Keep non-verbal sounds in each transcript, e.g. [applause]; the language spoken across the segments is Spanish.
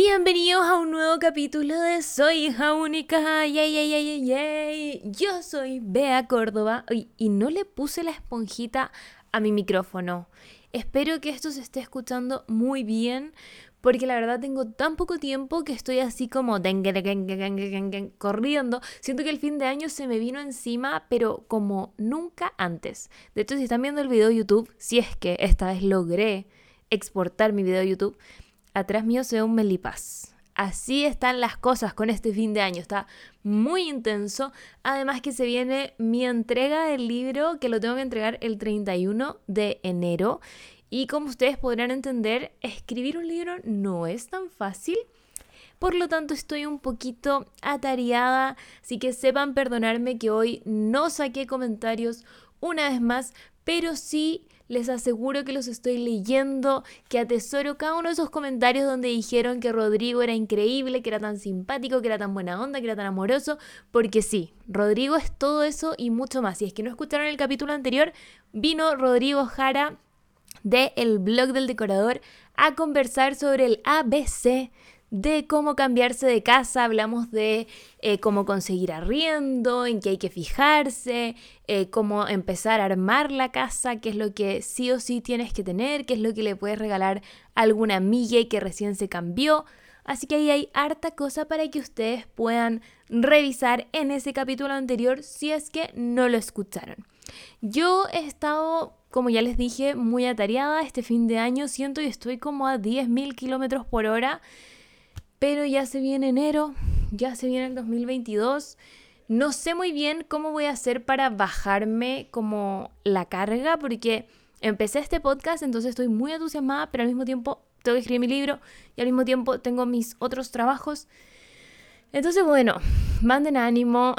Bienvenidos a un nuevo capítulo de Soy hija única. Yay, yay, yay, yay. Yo soy Bea Córdoba y no le puse la esponjita a mi micrófono. Espero que esto se esté escuchando muy bien porque la verdad tengo tan poco tiempo que estoy así como corriendo. Siento que el fin de año se me vino encima, pero como nunca antes. De hecho, si están viendo el video de YouTube, si es que esta vez logré exportar mi video de YouTube, atrás mío se ve un melipaz. Así están las cosas con este fin de año. Está muy intenso. Además que se viene mi entrega del libro que lo tengo que entregar el 31 de enero. Y como ustedes podrán entender, escribir un libro no es tan fácil. Por lo tanto, estoy un poquito atareada, así que sepan perdonarme que hoy no saqué comentarios una vez más, pero sí les aseguro que los estoy leyendo, que atesoro cada uno de esos comentarios donde dijeron que Rodrigo era increíble, que era tan simpático, que era tan buena onda, que era tan amoroso, porque sí, Rodrigo es todo eso y mucho más. Si es que no escucharon el capítulo anterior, vino Rodrigo Jara de El blog del decorador a conversar sobre el ABC de cómo cambiarse de casa, hablamos de eh, cómo conseguir arriendo, en qué hay que fijarse, eh, cómo empezar a armar la casa, qué es lo que sí o sí tienes que tener, qué es lo que le puedes regalar a alguna amiga y que recién se cambió. Así que ahí hay harta cosa para que ustedes puedan revisar en ese capítulo anterior si es que no lo escucharon. Yo he estado como ya les dije, muy atareada este fin de año. Siento que estoy como a 10.000 kilómetros por hora. Pero ya se viene enero, ya se viene el 2022. No sé muy bien cómo voy a hacer para bajarme como la carga, porque empecé este podcast, entonces estoy muy entusiasmada, pero al mismo tiempo tengo que escribir mi libro y al mismo tiempo tengo mis otros trabajos. Entonces, bueno, manden ánimo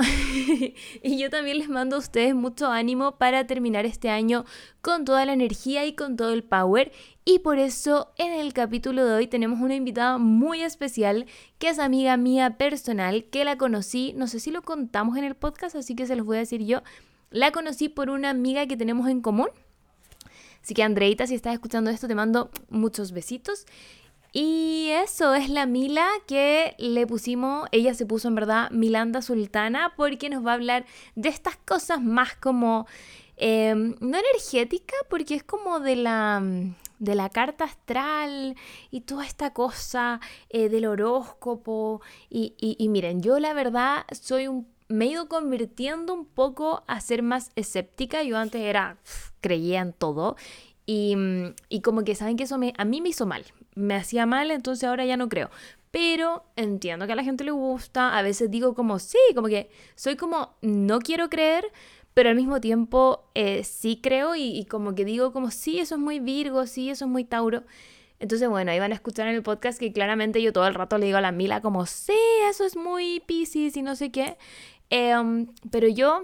[laughs] y yo también les mando a ustedes mucho ánimo para terminar este año con toda la energía y con todo el power. Y por eso en el capítulo de hoy tenemos una invitada muy especial que es amiga mía personal, que la conocí, no sé si lo contamos en el podcast, así que se los voy a decir yo. La conocí por una amiga que tenemos en común. Así que Andreita, si estás escuchando esto, te mando muchos besitos. Y eso es la Mila que le pusimos, ella se puso en verdad Milanda Sultana porque nos va a hablar de estas cosas más como, em, no energética, porque es como de la, de la carta astral y toda esta cosa eh, del horóscopo. Y, y, miren, yo la verdad soy un me he ido convirtiendo un poco a ser más escéptica. Yo antes era, creía en todo. Y, y, como que saben que eso me, a mí me hizo mal me hacía mal, entonces ahora ya no creo. Pero entiendo que a la gente le gusta, a veces digo como sí, como que soy como no quiero creer, pero al mismo tiempo eh, sí creo y, como que digo como sí, eso es muy Virgo, sí, eso es muy Tauro. Entonces, bueno, ahí van a escuchar en el podcast que claramente yo todo el rato le digo a la Mila como, sí, eso es muy Pisces y no sé qué. Em, pero yo,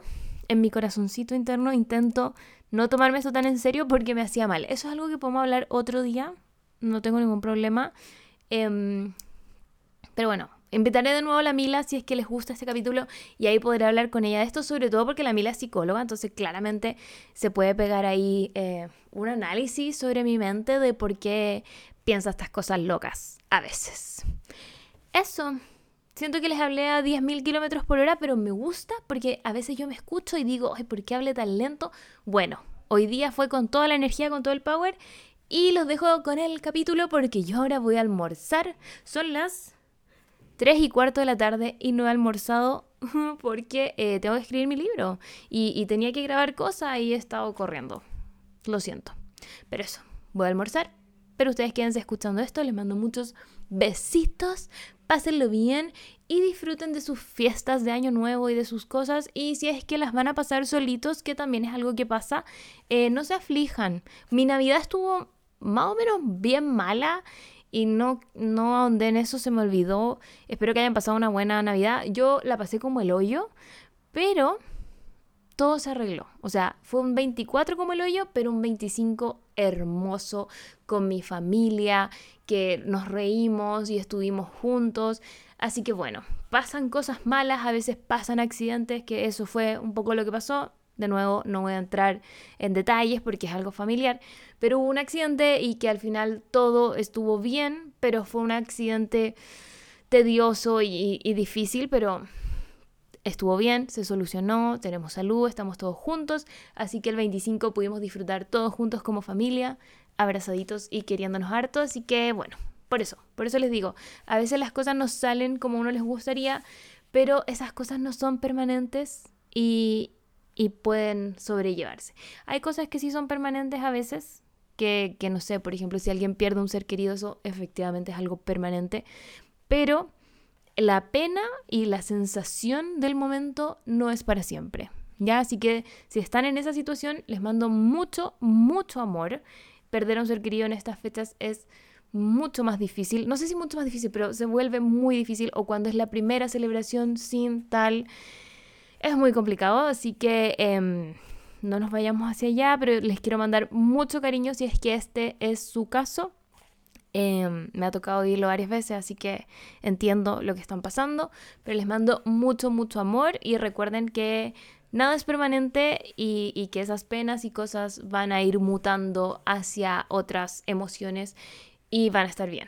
en mi corazoncito interno, intento no tomarme eso tan en serio porque me hacía mal. Eso es algo que podemos hablar otro día, no tengo ningún problema. Em, pero bueno, invitaré de nuevo a la Mila si es que les gusta este capítulo y ahí podré hablar con ella de esto, sobre todo porque la Mila es psicóloga, entonces claramente se puede pegar ahí eh, un análisis sobre mi mente de por qué piensa estas cosas locas a veces. Eso. Siento que les hablé a 10.000 kilómetros por hora, pero me gusta porque a veces yo me escucho y digo, ay, ¿por qué hablé tan lento? Bueno, hoy día fue con toda la energía, con todo el power y los dejo con el capítulo porque yo ahora voy a almorzar. Son las 3 y cuarto de la tarde y no he almorzado [laughs] porque eh, tengo que escribir mi libro y, tenía que grabar cosas y he estado corriendo. Lo siento. Pero eso, voy a almorzar. Pero ustedes quédense escuchando esto. Les mando muchos besitos. Pásenlo bien y disfruten de sus fiestas de Año Nuevo y de sus cosas. Y si es que las van a pasar solitos, que también es algo que pasa, eh, no se aflijan. Mi Navidad estuvo más o menos bien mala y no, no en eso, se me olvidó. Espero que hayan pasado una buena Navidad. Yo la pasé como el hoyo, pero todo se arregló. O sea, fue un 24 como el hoyo, pero un 25 hermoso con mi familia, que nos reímos y estuvimos juntos. Así que bueno, pasan cosas malas, a veces pasan accidentes, que eso fue un poco lo que pasó. De nuevo, no voy a entrar en detalles porque es algo familiar, pero hubo un accidente y que al final todo estuvo bien, pero fue un accidente tedioso y, difícil, pero estuvo bien, se solucionó, tenemos salud, estamos todos juntos, así que el 25 pudimos disfrutar todos juntos como familia, abrazaditos y queriéndonos harto, así que bueno, por eso, por eso les digo, a veces las cosas no salen como uno les gustaría, pero esas cosas no son permanentes y, y pueden sobrellevarse. Hay cosas que sí son permanentes a veces, que, que no sé, por ejemplo, si alguien pierde un ser querido, eso efectivamente es algo permanente, pero la pena y la sensación del momento no es para siempre. ¿Ya? Así que si están en esa situación, les mando mucho, mucho amor. Perder a un ser querido en estas fechas es mucho más difícil. No sé si mucho más difícil, pero se vuelve muy difícil. O cuando es la primera celebración sin tal. Es muy complicado. Así que em, no nos vayamos hacia allá. Pero les quiero mandar mucho cariño si es que este es su caso. Em, me ha tocado oírlo varias veces, así que entiendo lo que están pasando, pero les mando mucho, mucho amor y recuerden que nada es permanente y, y, que esas penas y cosas van a ir mutando hacia otras emociones y van a estar bien.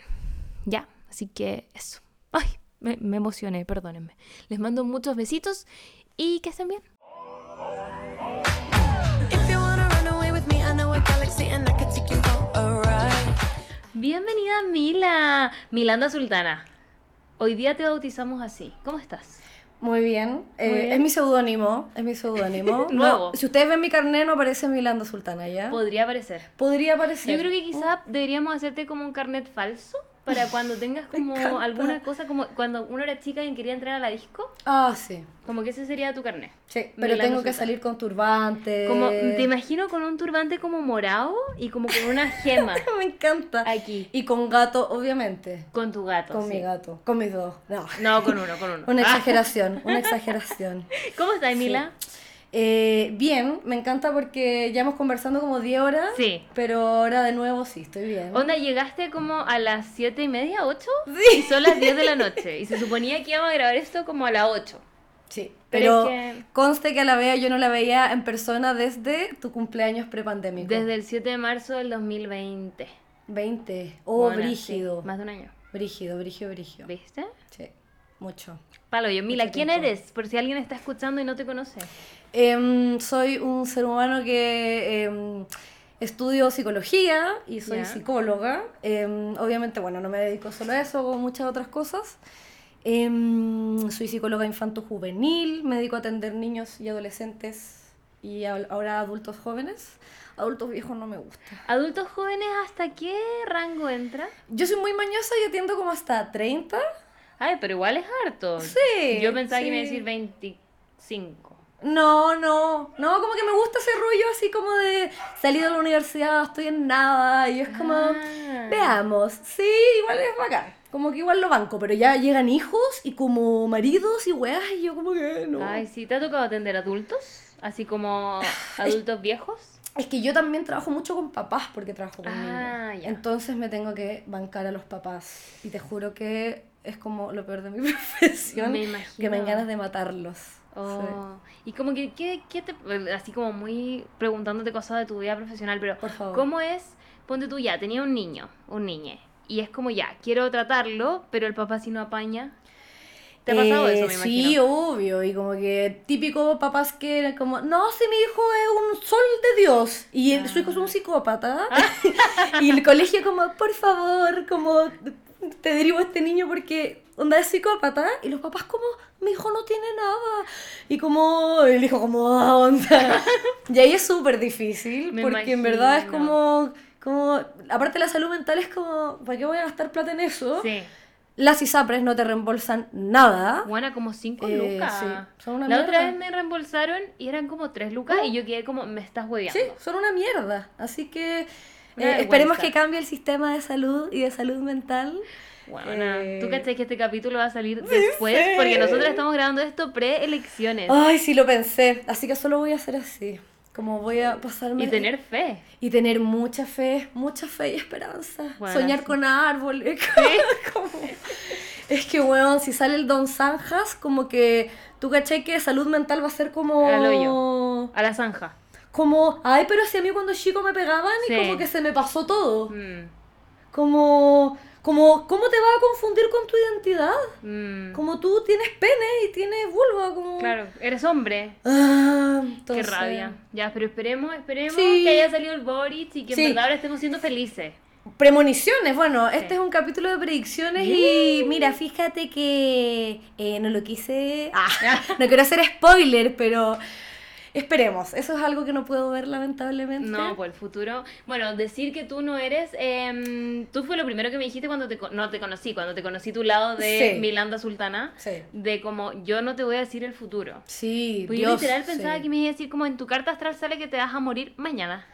Ya, así que eso. Ay, me, me emocioné, perdónenme. Les mando muchos besitos y que estén bien. Bienvenida Mila, Milanda Sultana. Hoy día te bautizamos así. ¿Cómo estás? Muy bien. Eh, Muy bien. Es mi seudónimo. Es mi seudónimo. [laughs] Nuevo. No, si ustedes ven mi carnet, no aparece Milanda Sultana, ¿ya? Podría parecer. Podría aparecer. Yo creo que quizá deberíamos hacerte como un carnet falso para cuando tengas [laughs] como alguna cosa, como cuando uno era chica y quería entrar a la disco, Ah, sí. como que ese sería tu carnet. Sí, pero tengo que Sultana. salir con turbante. Como, te imagino con un turbante como morado y como con una gema [laughs] Me encanta. aquí, Y con gato, obviamente. con tu gato. Con sí. mi gato. Con mis dos. No. No, con uno, con uno. [laughs] Una Ah, exageración, una exageración. ¿Cómo estás, Mila? Eh, bien, me encanta porque ya hemos conversando como 10 horas. Sí. Pero ahora de nuevo sí, estoy bien. Onda, llegaste como a las siete y media, 8 Sí. y son las 10 de la noche. Y se suponía que íbamos a grabar esto como a las 8. Sí, Pero pero, es que- conste que a la vea yo no la veía en persona desde tu cumpleaños prepandémico. Desde el 7 de marzo del 2020. 20. Oh, Bueno, brígido. sí, más de un año. Brígido, brígido, brígido. ¿Viste? Sí, mucho. Palo, yo, Mila, ¿quién tiempo. eres? Por si alguien está escuchando y no te conoce. Em, soy un ser humano que em, estudio psicología y soy Ya. psicóloga. Em, obviamente, bueno, no me dedico solo a eso, hago muchas otras cosas. Soy psicóloga infanto-juvenil, me dedico a atender niños y adolescentes y a- ahora adultos jóvenes. Adultos viejos no me gusta. ¿Adultos jóvenes hasta qué rango entra? Yo soy muy mañosa y atiendo como hasta 30. Ay, pero igual es harto. Sí, Yo pensaba que me iba a decir 25. No, no, no, como que me gusta ese rollo así como de salir de la universidad, estoy en nada, y es como, Ah. veamos, sí, igual es bacán, como que igual lo banco, pero ya llegan hijos y como maridos y weas, y yo como que no. Ay, sí, ¿te ha tocado atender adultos? Así como adultos viejos. Es que yo también trabajo mucho con papás porque trabajo con Ah, niños, ya. entonces me tengo que bancar a los papás, y te juro que es como lo peor de mi [laughs] profesión, Me que me imagino. ganas de matarlos. Sí. Oh. Y como que, ¿qué, qué te, así como muy preguntándote cosas de tu vida profesional, pero Por favor. ¿cómo es? Ponte tú ya, tenía un niño, un niñe, y es como ya, quiero tratarlo, pero el papá si no apaña. ¿Te ha pasado Eh, eso, me Sí, imagino? obvio, y como que típico papás que eran como, no, si mi hijo es un sol de Dios, y el- su hijo es un psicópata, [laughs] y el colegio como, por favor, como, te derivo a este niño porque onda es psicópata, y los papás como, mi hijo no tiene nada, y como, el hijo como, "Ah, onda, [laughs] y ahí es súper difícil, Me porque en verdad es imagino. como, como, aparte la salud mental es como, ¿para qué voy a gastar plata en eso? Sí. Las ISAPRES no te reembolsan nada. Buena, como 5 Eh, lucas. sí, son una La otra mierda. vez me reembolsaron y eran como 3 lucas y yo quedé como, me estás hueveando. Sí, son una mierda. Así que eh, esperemos que cambie el sistema de salud y de salud mental. Bueno, Eh, ¿tú cachai que este capítulo va a salir después? Porque nosotros estamos grabando esto pre-elecciones. Ay, sí lo pensé. Así que solo voy a hacer así. Como voy a pasarme. Y tener fe. Y tener mucha fe, mucha fe y esperanza. Bueno, Soñar sí. con árboles. [laughs] como- Es que, weón, si sale el Don Zanjas, como que tú cachai que salud mental va a ser como... Al hoyo. A la zanja. Como, ay, pero si a mí cuando chico me pegaban y Sí. como que se me pasó todo. Mm, Como, como, ¿cómo te va a confundir con tu identidad? mm. Como tú tienes pene y tienes vulva, como... Claro, eres hombre. Ah, Qué rabia. Ya, pero esperemos, esperemos Sí. que haya salido el Boris y que en verdad ahora estemos siendo felices. Premoniciones, bueno, este es un capítulo de predicciones y mira, fíjate que eh, no lo quise... Ah, [laughs] no quiero hacer spoiler, pero esperemos, eso es algo que no puedo ver lamentablemente. No, por el futuro. Bueno, decir que tú no eres. em, tú fue lo primero que me dijiste cuando te. No te conocí, cuando te conocí tu lado de Sí. Milanda Sultana. Sí. De como, yo no te voy a decir el futuro. Sí, Pues yo Dios, literal pensaba sí. que me iba a decir como en tu carta astral sale que te vas a morir mañana.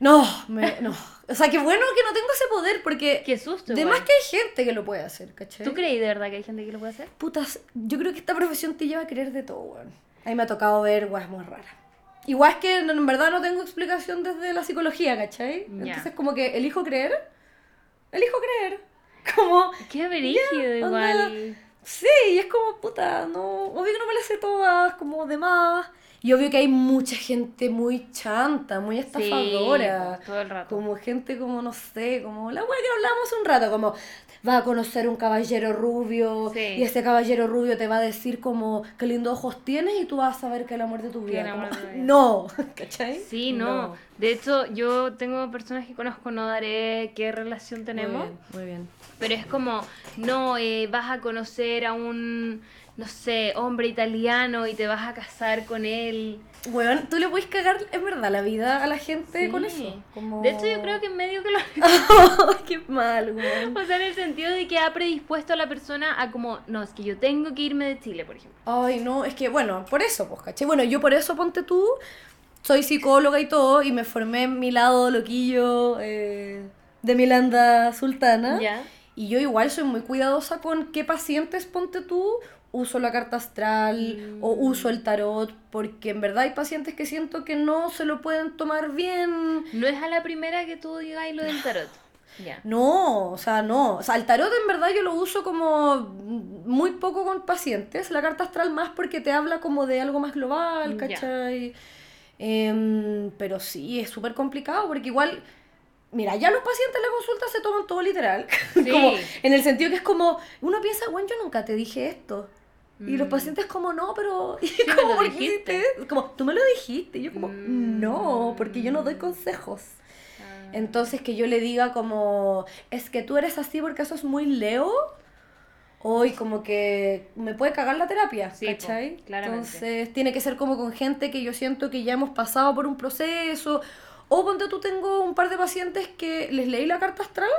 No, me- no. O sea, qué bueno que no tengo ese poder porque... Qué susto. De más que hay gente que lo puede hacer, ¿cachai? ¿Tú creí de verdad que hay gente que lo puede hacer? Putas, yo creo que esta profesión te lleva a querer de todo, weón. A mí me ha tocado ver weas muy raras. Igual es que en verdad no tengo explicación desde la psicología, ¿cachai? Entonces como que elijo creer, elijo creer. [laughs] Como, Qué brígido igual. sí, y es como, puta, no, obvio que no me las sé todas, como demás. Y obvio que hay mucha gente muy chanta, muy estafadora. todo el rato. Como gente como, no sé, como la wea que hablamos un rato, como va a conocer un caballero rubio Sí. y ese caballero rubio te va a decir como qué lindos ojos tienes y tú vas a saber que es el amor de tu vida. como, no, [laughs] ¿cachai? Sí, no. De hecho, yo tengo personas que conozco, no daré qué relación tenemos. Muy bien, muy bien. Pero es como, no, eh, vas a conocer a un, no sé, hombre italiano y te vas a casar con él. Weón, tú le puedes cagar en verdad la vida a la gente con eso. Como... De hecho, yo creo que en medio que lo... [laughs] qué mal, weón. O sea, en el sentido de que ha predispuesto a la persona a como, no, es que yo tengo que irme de Chile, por ejemplo. Ay, no, es que bueno, por eso, pues, ¿cachai? Bueno, yo por eso, ponte tú, soy psicóloga y todo, y me formé en mi lado loquillo eh, de Milanda Sultana. Ya. Y yo igual soy muy cuidadosa con qué pacientes, ponte tú, uso la carta astral o Mm. uso el tarot, porque en verdad hay pacientes que siento que no se lo pueden tomar bien. No es a la primera que tú digas lo del tarot. [laughs] Ya. No, o sea, no. O sea, el tarot en verdad yo lo uso como muy poco con pacientes. La carta astral más porque te habla como de algo más global. ¿cachai? Em, pero sí, es súper complicado porque igual... Mira, ya los pacientes en la consulta se toman todo literal. [laughs] Sí. como, en el sentido que es como, uno piensa, bueno, yo nunca te dije esto. Y los Mm. pacientes como, no, pero... [laughs] Y me como, lo ¿por qué dijiste. hiciste? Como, tú me lo dijiste. Y yo como, Mm. no, porque yo no doy consejos. Ah. Entonces que yo le diga como, es que tú eres así porque eso es muy Leo. Hoy como que me puede cagar la terapia, Sí, ¿cachai? Entonces tiene que ser como con gente que yo siento que ya hemos pasado por un proceso. O ponte tú tengo un par de pacientes que les leí la carta astral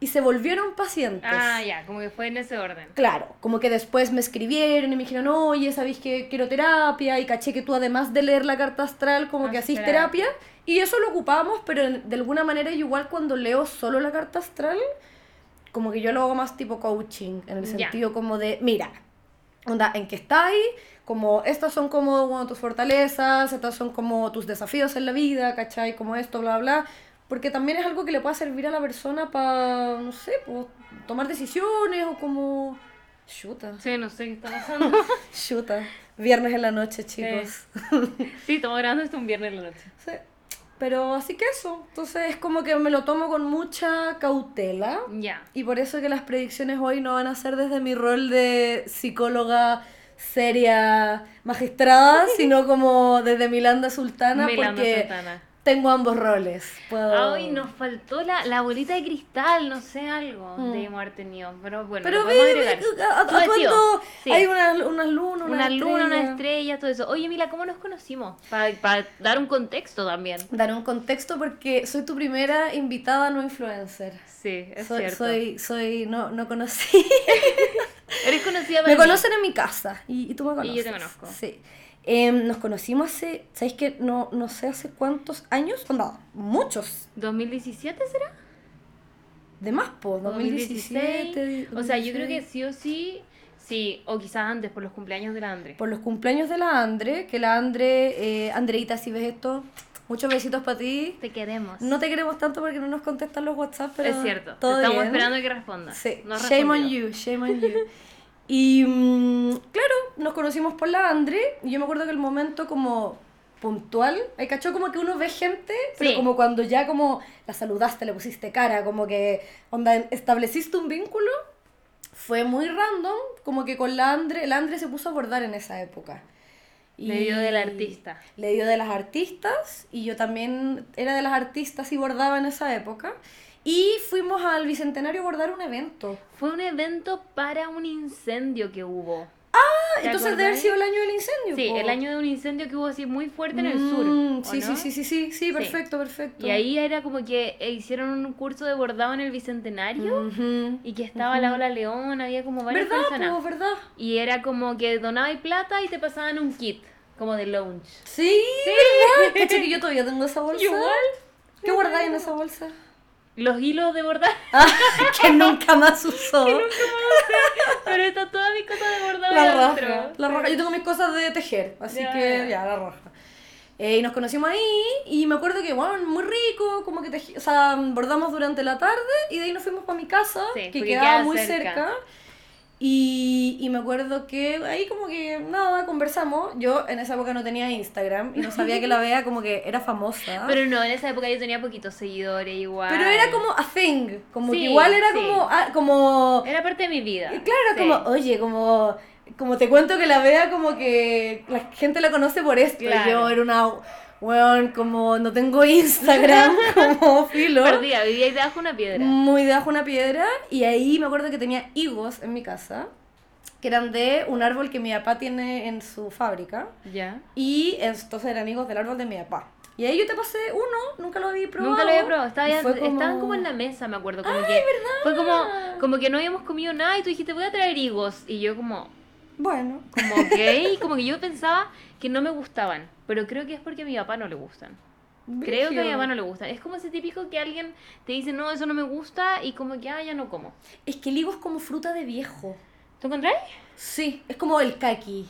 y se volvieron pacientes. Ah, ya, como que fue en ese orden. Claro, como que después me escribieron y me dijeron, oye, ¿sabéis que quiero terapia? Y caché que tú además de leer la carta astral, como que Haces hacís terapia. Y eso lo ocupamos, pero de alguna manera yo igual cuando leo solo la carta astral, como que yo lo hago más tipo coaching, en el Ya. sentido como de, mira, onda, ¿en qué estáis? Como, estas son como bueno, tus fortalezas, estas son como tus desafíos en la vida, ¿cachai? Como esto, bla, bla. Porque también es algo que le pueda servir a la persona para, no sé, pues, tomar decisiones o como... Chuta, Sí, no sé qué está pasando. [laughs] chuta. Viernes en la noche, chicos. sí, estamos grabando esto un viernes en la noche. Sí. Pero así que eso. Entonces es como que me lo tomo con mucha cautela. Ya. Y por eso que las predicciones hoy no van a ser desde mi rol de psicóloga seria magistrada, [laughs] sino como desde Milanda Sultana, Milanda porque Sultana. Tengo ambos roles. Puedo... Ay, nos faltó la, la bolita de cristal, no sé, algo Mm. debimos haber tenido. Pero bueno, Pero ve, atuendo, Sí. hay unas unas lunas, Una luna, una estrella. todo eso. Oye, Mila, ¿cómo nos conocimos? Para dar un contexto también. Dar un contexto porque soy tu primera invitada no influencer. Sí, es soy, cierto. soy, soy, no, no conocí. [laughs] Eres conocida me mí. conocen en mi casa y, y tú me conoces. Y yo te conozco. Sí. Em, nos conocimos hace, ¿sabéis que no, no sé hace cuántos años? No, muchos. ¿2017 será? De más, po, 2017. O sea, yo creo que 2016. sí o sí, sí, o quizás antes, por los cumpleaños de la Andre. Por los cumpleaños de la Andre, que la Andre, eh, Andreita, si ves esto, muchos besitos para ti. Te queremos. No te queremos tanto porque no nos contestan los WhatsApp, pero es cierto. todo Estamos bien. esperando que respondas. Sí, No shame on you, shame on you. [laughs] Y mm, claro, nos conocimos por la Andre y yo me acuerdo que el momento como puntual, hay cachó como que uno ve gente, pero Sí. como cuando ya como la saludaste, le pusiste cara, como que onda estableciste un vínculo, fue muy random, como que con la Andre, la Andre se puso a bordar en esa época. Le dio del artista. Le dio de las artistas y yo también era de las artistas y bordaba en esa época. Y fuimos al Bicentenario a bordar un evento. Fue un evento para un incendio que hubo. Ah, ¿Te entonces debe haber sido el año del incendio. Sí, po. el año de un incendio que hubo así muy fuerte en el sur. Mm, ¿o Sí, no? sí, sí, sí, sí, sí, perfecto, perfecto. Y ahí era como que eh, hicieron un curso de bordado en el Bicentenario y que estaba la Ola León, había como varias ¿Verdad? personas. po? ¿Verdad? Y era como que donabas plata y te pasaban un kit, como de lounge. Sí, ¿verdad? Cacha que yo todavía tengo esa [laughs] bolsa. Igual. ¿Qué guardáis en esa bolsa? Los hilos de bordar. [laughs] Ah, que nunca más usó. Pero está toda mi cosa de bordado La adentro. la raja. Yo tengo mis cosas de tejer, así Ya, que ya. la raja. Eh, y nos conocimos ahí y me acuerdo que, bueno, muy rico, como que teji- o sea, bordamos durante la tarde y de ahí nos fuimos para mi casa, Sí, que quedaba queda muy cerca. cerca. Y, y me acuerdo que ahí como que nada, conversamos. Yo en esa época no tenía Instagram y no sabía que la vea como que era famosa. [laughs] Pero no, en esa época yo tenía poquitos seguidores igual. Pero era como a thing, como Sí, que igual era sí. como, ah, como Era parte de mi vida. y Claro, Sí. como, oye, como, como te cuento que la vea, como que la gente la conoce por esto. Claro. Yo era una, weón, como no tengo Instagram, [laughs] como filo. Perdida, vivía ahí debajo de una piedra. Muy debajo de una piedra. Y ahí me acuerdo que tenía higos en mi casa, que eran de un árbol que mi papá tiene en su fábrica. Ya. Y estos eran higos del árbol de mi papá. Y ahí yo te pasé uno, nunca lo había probado. Nunca lo había probado. Estaba ya- como- Estaban como en la mesa, me acuerdo. Como que Fue como, como que no habíamos comido nada y tú dijiste, voy a traer higos. Y yo como, Bueno. como ok, como que yo pensaba que no me gustaban. Pero creo que es porque a mi papá no le gustan. Creo que a mi papá no le gustan. Es como ese típico que alguien te dice, no, eso no me gusta y como que, ah, ya no como. Es que el higo es como fruta de viejo. ¿Tú encontrás? Sí, es como el kaki.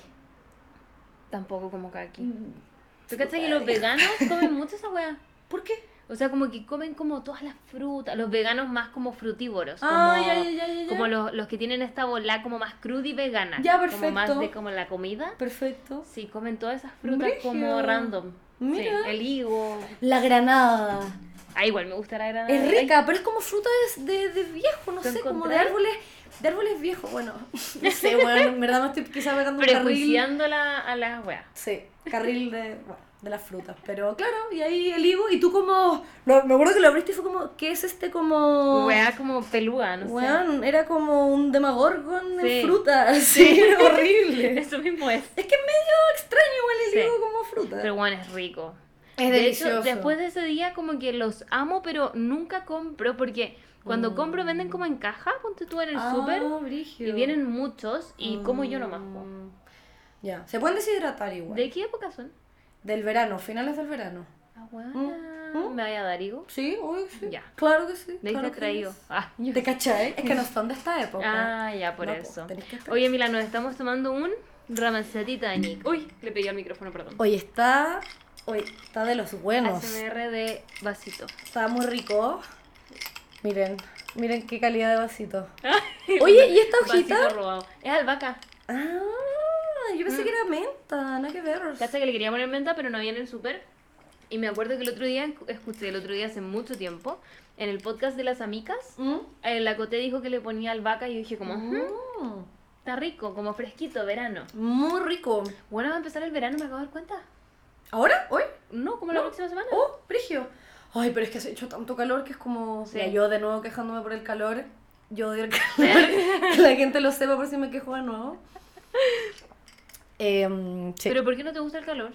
Tampoco como kaki. Mm, ¿Tú cachas que los veganos comen mucho esa weá? ¿Por qué? O sea, como que comen como todas las frutas, los veganos más como frutívoros, como, Ah, ya, ya, ya, como los, los que tienen esta bola como más cruda y vegana. Ya, Como más perfecto. de como la comida. Perfecto. Sí, comen todas esas frutas como random. Mira. Sí, el higo. La granada. Ah, igual me gusta la granada. Es rica, pero es como fruta de, de, de viejo, no ¿Te sé, como de árboles, de árboles viejos. Bueno, [laughs] no sé, bueno, en verdad me estoy quizá pegando un carril. A las weas. Sí, carril de, bueno, de las frutas. Pero claro, y ahí el higo, y tú como, lo- me acuerdo que lo abriste y fue como, ¿qué es este como...? Wea como pelúa, no Weón, era como un demagorgon Sí. en fruta, [laughs] sí, era sé. horrible. [laughs] Eso mismo es. Es que es medio extraño igual el Sí. higo como fruta. Pero bueno, es rico. Es de delicioso. hecho, después de ese día como que los amo, pero nunca compro porque cuando Mm. compro venden como en caja, ponte tú en el Ah, súper y vienen muchos y como yo nomás. Mm, Ya, se pueden deshidratar igual. ¿De qué época son? Del verano, finales del verano. Ah, buena. Mm. ¿Me vaya a dar higo? Sí, obvio que sí. Ya. Claro que sí. De claro traído. Ah, yo- ¿Te cachai? Es que no son de esta época. Ah, ya, por No, po, eso. estar- Oye, Mila, nos estamos tomando un Ramancer Titanic. Uy, le pegué al micrófono, perdón. Oye, está. Oye, está de los buenos. ASMR de vasito. Está muy rico. Miren, miren qué calidad de vasito. [laughs] Oye, ¿y esta hojita? Vasito robado. Es albahaca. Ah, yo pensé que era menta, nada que ver. Cacha que le quería poner menta, pero no había en el súper. Y me acuerdo que el otro día, escuché el otro día hace mucho tiempo, en el podcast de las amicas, ¿Mm? eh, la Coté dijo que le ponía albahaca y yo dije como, "Ujú, Mm, está rico, como fresquito, verano. Muy rico. Bueno, va a empezar el verano, me acabo de dar cuenta. ¿Ahora? ¿Hoy? No, como la próxima semana. Oh, Brigio. Ay, pero es que se ha hecho tanto calor que es como. Sí. Mira, yo de nuevo quejándome por el calor. Yo odio el [laughs] calor. que la gente lo sepa por si me quejo de nuevo. Em, sí. Pero ¿por qué no te gusta el calor?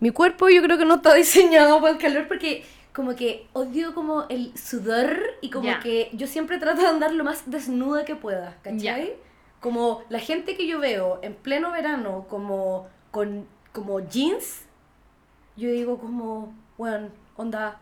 Mi cuerpo yo creo que no está [laughs] diseñado para el calor porque como que odio como el sudor y como Ya. que yo siempre trato de andar lo más desnuda que pueda, ¿cachai? Ya. Como la gente que yo veo en pleno verano como con como jeans, yo digo como, bueno, onda,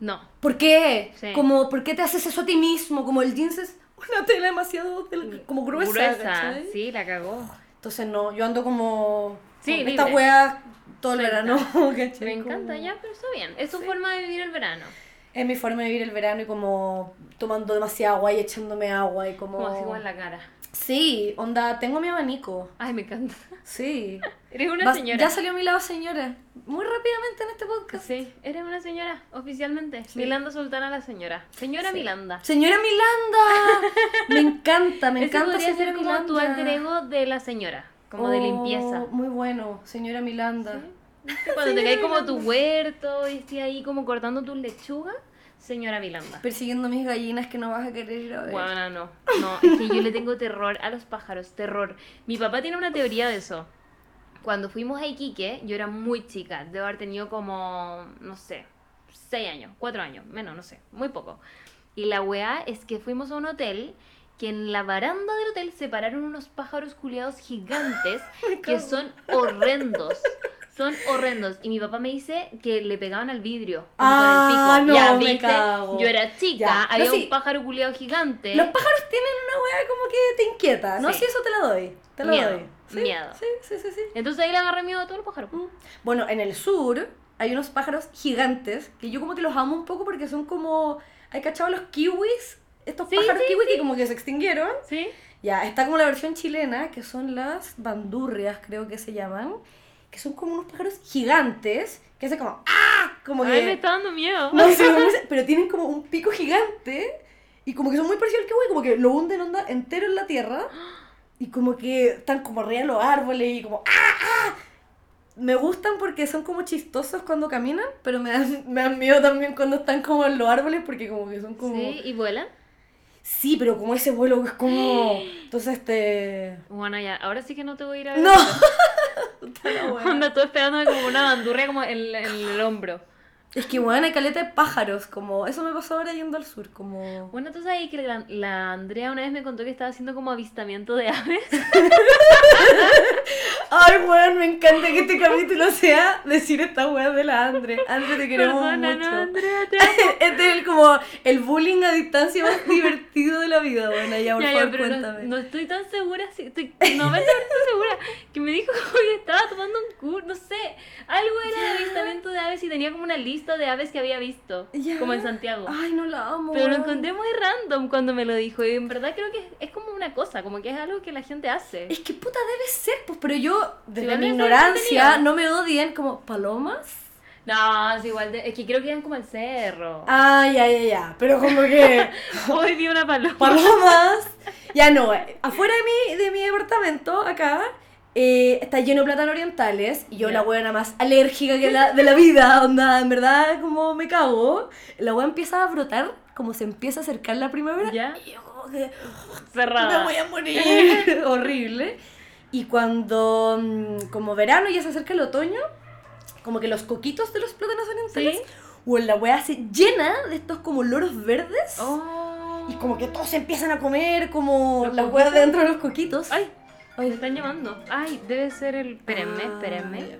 No. ¿por qué? Sí. Como, ¿por qué te haces eso a ti mismo? Como el jeans es una tela demasiado del- como gruesa, Gruesa, ¿cachai? sí, la cagó. Entonces no, yo ando como Sí, con esta libre. wea todo el verano, [laughs] ¿cachai? Me encanta Como- ya, pero está bien. Es su forma de vivir el verano. Es mi forma de vivir el verano y como tomando demasiada agua y echándome agua y como... Como así en la cara. Sí, onda, tengo mi abanico. Ay, me encanta. Sí. [laughs] Eres una señora. Ya salió mi lado señora. Muy rápidamente en este podcast. Sí, eres una señora, oficialmente. Sí. Milanda Sultana la señora. Señora Sí. Milanda. Señora Milanda. [laughs] Me encanta, me Ese encanta podría señora ser como Milanda. tu alter ego de la señora, como de Oh, limpieza. Muy bueno, señora Milanda. Cuando te Señora caes como tu huerto y estés ahí como cortando tus lechugas, señora Milanda. Persiguiendo mis gallinas que no vas a querer ir a ver. Guana, no. No, es que yo le tengo terror a los pájaros, terror. Mi papá tiene una teoría de eso. Cuando fuimos a Iquique, yo era muy chica, debo haber tenido como, no sé, 6 años, 4 años, menos, no sé, muy poco. Y la weá es que fuimos a un hotel que en la baranda del hotel se pararon unos pájaros culiados gigantes [laughs] que son horrendos. Son horrendos. Y mi papá me dice que le pegaban al vidrio. Ah, con el pico. no, ya, me ¿viste? cago. Yo era chica, Ya, había no, sí. un pájaro culiado gigante. Los pájaros tienen una wea como que te inquieta. No, Sí. sí, eso te la doy. Te Miedo, doy. ¿Sí? miedo. Sí, sí, sí, sí. Entonces ahí le agarré miedo a todos los pájaros. Mm. Bueno, en el sur hay unos pájaros gigantes que yo como que los amo un poco porque son como... ¿Hay cachado los kiwis? Estos pájaros kiwis que como que se extinguieron. ¿Sí? Ya, está como la versión chilena, que son las bandurrias, creo que se llaman. Que son como unos pájaros gigantes que hacen como... ¡Ah! Como que... Ay, me está dando miedo. No [laughs] pero tienen como un pico gigante y como que son muy parecidos al kiwi, como que lo hunden onda entero en la tierra y como que están como arriba de los árboles y como ¡ah! ¡ah! Me gustan porque son como chistosos cuando caminan, pero me dan, [laughs] me dan miedo también cuando están como en los árboles porque como que son como... Sí, y vuelan. Sí, pero como ese vuelo que es como... [gasps] Entonces este... Bueno, ya, ahora sí que no te voy a ir a ver. ¡No! [laughs] Anda tú esperándome como una bandurria como en, en el hombro. Es que bueno, hay caleta de pájaros, como... Eso me pasó ahora yendo al sur, como... Bueno, tú sabes que la, la Andrea una vez me contó que estaba haciendo como avistamiento de aves. [laughs] Ay, weón, me encanta que este capítulo sea decir esta weá de la Andre. Andre, te queremos Perdona, mucho. no, Andrea, [laughs] te amo. Este es el, como el bullying a distancia más divertido de la vida, bueno, ya por Ya, ya, favor no, cuéntame. no estoy tan segura, si estoy 90% segura, que me dijo que estaba tomando un curso, no sé, algo era de avistamiento de aves y tenía como una lista de aves que había visto, Ya. como en Santiago. Ay, no la amo. Pero lo weón. encontré muy random cuando me lo dijo y en verdad creo que es, es como una cosa, como que es algo que la gente hace. Es que puta debe ser, pues, pero yo, desde igual mi ignorancia, no me odien como palomas. No, es igual, de- es que creo que iban como al cerro. Ay, ya, ya, ya. Pero como que. [laughs] Hoy vi una paloma. palomas. Ya no, eh, afuera de mi, de mi departamento, acá, eh, está lleno de plátanos orientales. Y yo, Ya. la buena más alérgica que la, de la vida, onda, en verdad, como me cago. La wea empieza a brotar, como se empieza a acercar la primavera. ¿Ya? Y yo, como que. Cerrada. Me voy a morir. [laughs] Horrible. Y cuando, mm, como verano, ya se acerca el otoño, como que los coquitos de los plátanos orientales, Sí. o la wea se llena de estos como loros verdes. Oh. Y como que todos se empiezan a comer como ¿Los las coquitos? huevas dentro de los coquitos. Ay, Ay. me están llamando. Ay, debe ser el... Espérenme, Ah, espérenme.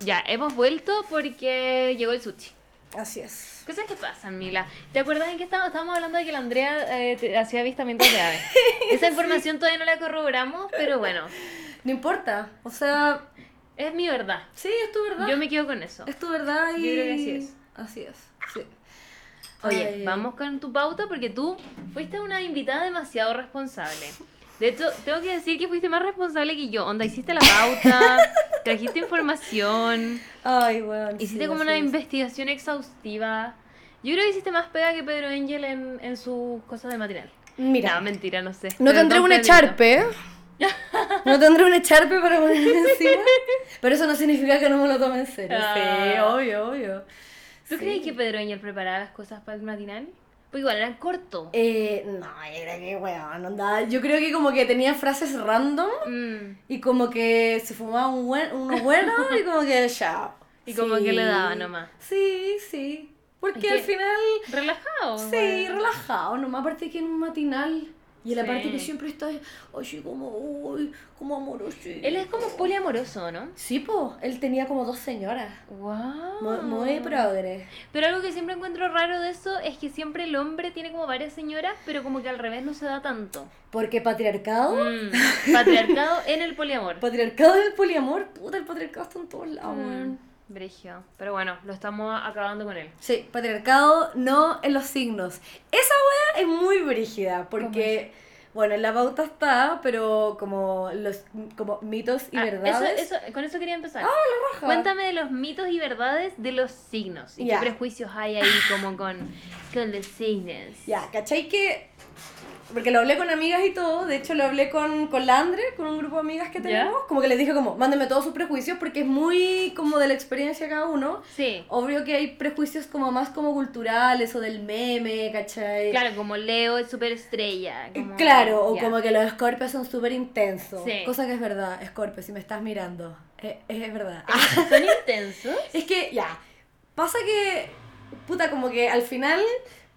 Ya, hemos vuelto porque llegó el sushi. Así es. Cosas que pasan, Mila. ¿Te acuerdas en que estábamos, estábamos hablando de que la Andrea eh, hacía avistamientos de aves? [laughs] Esa información todavía no la corroboramos, pero bueno, No importa. O sea, es mi verdad. sí, es tu verdad. Yo me quedo con eso. Es tu verdad y... Yo creo que así es. Así es, sí. Oye, Ay. vamos con tu pauta porque tú fuiste una invitada demasiado responsable. De hecho, tengo que decir que fuiste más responsable que yo. Onda, hiciste la pauta, [laughs] trajiste información, Ay, bueno. hiciste sí, como una es. investigación exhaustiva. Yo creo que hiciste más pega que Pedro Angel en, en sus cosas de material. Mira, No, mentira, no sé. no Pero tendré un echarpe. [laughs] No tendré un echarpe para ponerme encima. Pero eso no significa que no me lo tome en serio. Sí, Ah. obvio, obvio. ¿Tú Sí. crees que Pedro Angel preparaba las cosas para el matinal? Pues igual eran cortos. Eh, no, yo creo que, weón, onda. Yo creo que como que tenía frases random Mm. y como que se fumaba un buen, uno [laughs] bueno y como que ya. Y como que le daba nomás. Sí, sí. Porque al final, Relajado. sí, relajado, nomás aparte que en un matinal. Y la Sí. parte que siempre está así como, uy, como amoroso. Él es como poliamoroso, ¿no? Sí, po, él tenía como dos señoras. Wow. Muy, muy progre. Pero algo que siempre encuentro raro de eso es que siempre el hombre tiene como varias señoras, pero como que al revés no se da tanto. Porque patriarcado, Mm, [laughs] Patriarcado en el poliamor. patriarcado del poliamor, puta, el patriarcado está en todos lados, Mm. Brigio. Pero bueno, lo estamos acabando con él. Sí, patriarcado no en los signos. Esa wea es muy brígida, porque, bueno, en la pauta está, pero como los como mitos y Ah, verdades. Eso, eso, con eso quería empezar. Ah, la raja. Cuéntame de los mitos y verdades de los signos. ¿Y Ya. qué prejuicios hay ahí como con, con los signos? Ya, ¿cachai que...? Porque lo hablé con amigas y todo, de hecho lo hablé con, con la Andre, con un grupo de amigas que tenemos, como que les dije como, mándenme todos sus prejuicios porque es muy como de la experiencia de cada uno. Sí. Obvio que hay prejuicios como más como culturales o del meme, ¿cachai? Claro, como Leo es súper estrella. como- Claro, o como que los escorpios son súper intensos. Sí. Cosa que es verdad, Scorpio, si me estás mirando, es, es verdad. ¿Son [laughs] intensos? Es que, ya, pasa que, puta, como que al final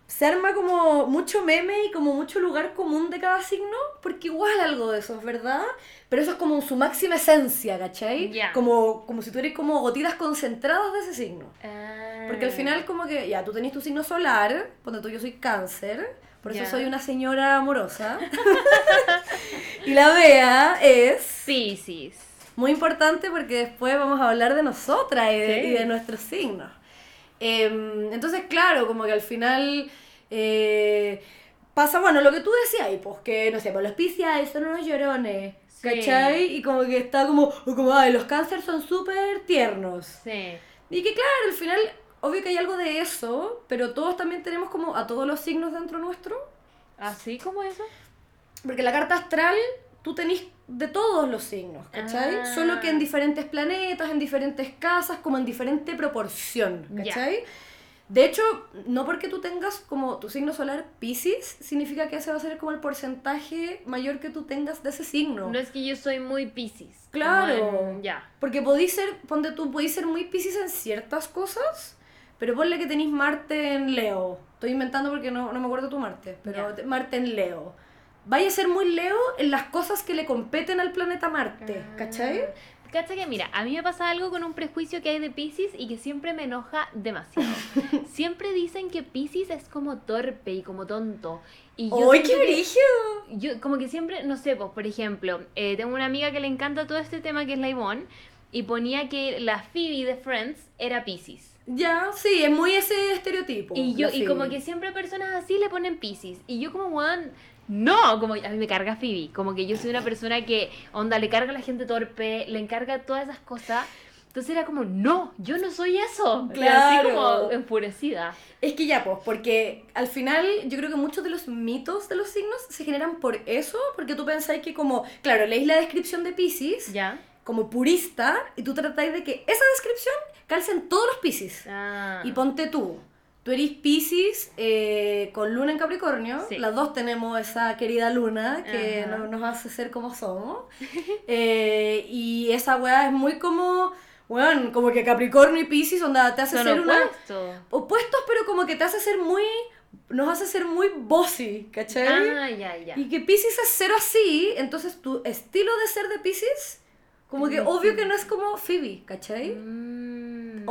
se arma como mucho meme y como mucho lugar común de cada signo, porque igual algo de eso es verdad, pero eso es como su máxima esencia, ¿cachai? Ya. Como, como si tú eres como gotitas concentradas de ese signo. Ah. Porque al final como que, ya, tú tenés tu signo solar, cuando tú yo soy cáncer, por eso soy una señora amorosa. [laughs] y la Bea es Piscis. muy importante porque después vamos a hablar de nosotras y de, Sí. y de nuestros signos. Em, entonces, claro, como que al final eh, pasa, bueno, lo que tú decías, y pues que, no sé, pues los piscis ay, son unos llorones, Sí. ¿cachai? Y como que está como, o como, ay, los cáncer son súper tiernos. Sí. Y que claro, al final, obvio que hay algo de eso, pero todos también tenemos como a todos los signos dentro nuestro. ¿Así como eso? Porque la carta astral, tú tenés de todos los signos, ¿cachai? Ah. Solo que en diferentes planetas, en diferentes casas, como en diferente proporción. ¿cachai? De hecho, no porque tú tengas como tu signo solar Pisces, significa que ese va a ser como el porcentaje mayor que tú tengas de ese signo. No es que yo soy muy Piscis. como Claro. Ya. Porque podéis ser, ponte tú, podéis ser muy Pisces en ciertas cosas, pero ponle que tenéis Marte en Leo. Estoy inventando porque no, no me acuerdo tu Marte, pero te- Marte en Leo. Vaya a ser muy Leo en las cosas que le competen al planeta Marte, Ah. ¿cachai? Cacha que mira, a mí me pasa algo con un prejuicio que hay de Pisces y que siempre me enoja demasiado. [laughs] siempre dicen que Pisces es como torpe y como tonto. Y yo ¡Ay, qué brígido! yo como que siempre, no sé, pues por ejemplo, eh, tengo una amiga que le encanta todo este tema que es la Ivonne y ponía que la Phoebe de Friends era Pisces. Ya, sí, es muy ese estereotipo. Y yo y como que siempre personas así le ponen Pisces y yo como weón no, como a mí me carga Phoebe, como que yo soy una persona que onda le carga a la gente torpe, le encarga todas esas cosas. Entonces era como, no, yo no soy eso. Pero Así Claro. como enfurecida. Es que ya, pues, porque al final yo creo que muchos de los mitos de los signos se generan por eso, porque tú pensáis que como, claro, leéis la descripción de Pisces, ¿Ya? como purista y tú tratáis de que esa descripción calce en todos los Pisces. Ah. Y ponte tú. Tú eres Pisces eh, con luna en Capricornio. Sí. Las dos tenemos esa querida luna que no- nos hace ser como somos. [laughs] Eh, y esa weá es muy como, weón, como que Capricornio y Pisces onda, te hace Son ser una... opuestos. Opuestos, pero como que te hace ser muy... Nos hace ser muy bossy, ¿cachai? Ah, ya, ya. Y que Pisces es cero así, entonces tu estilo de ser de Pisces, como que obvio sí. que no es como Phoebe, ¿cachai? Mm.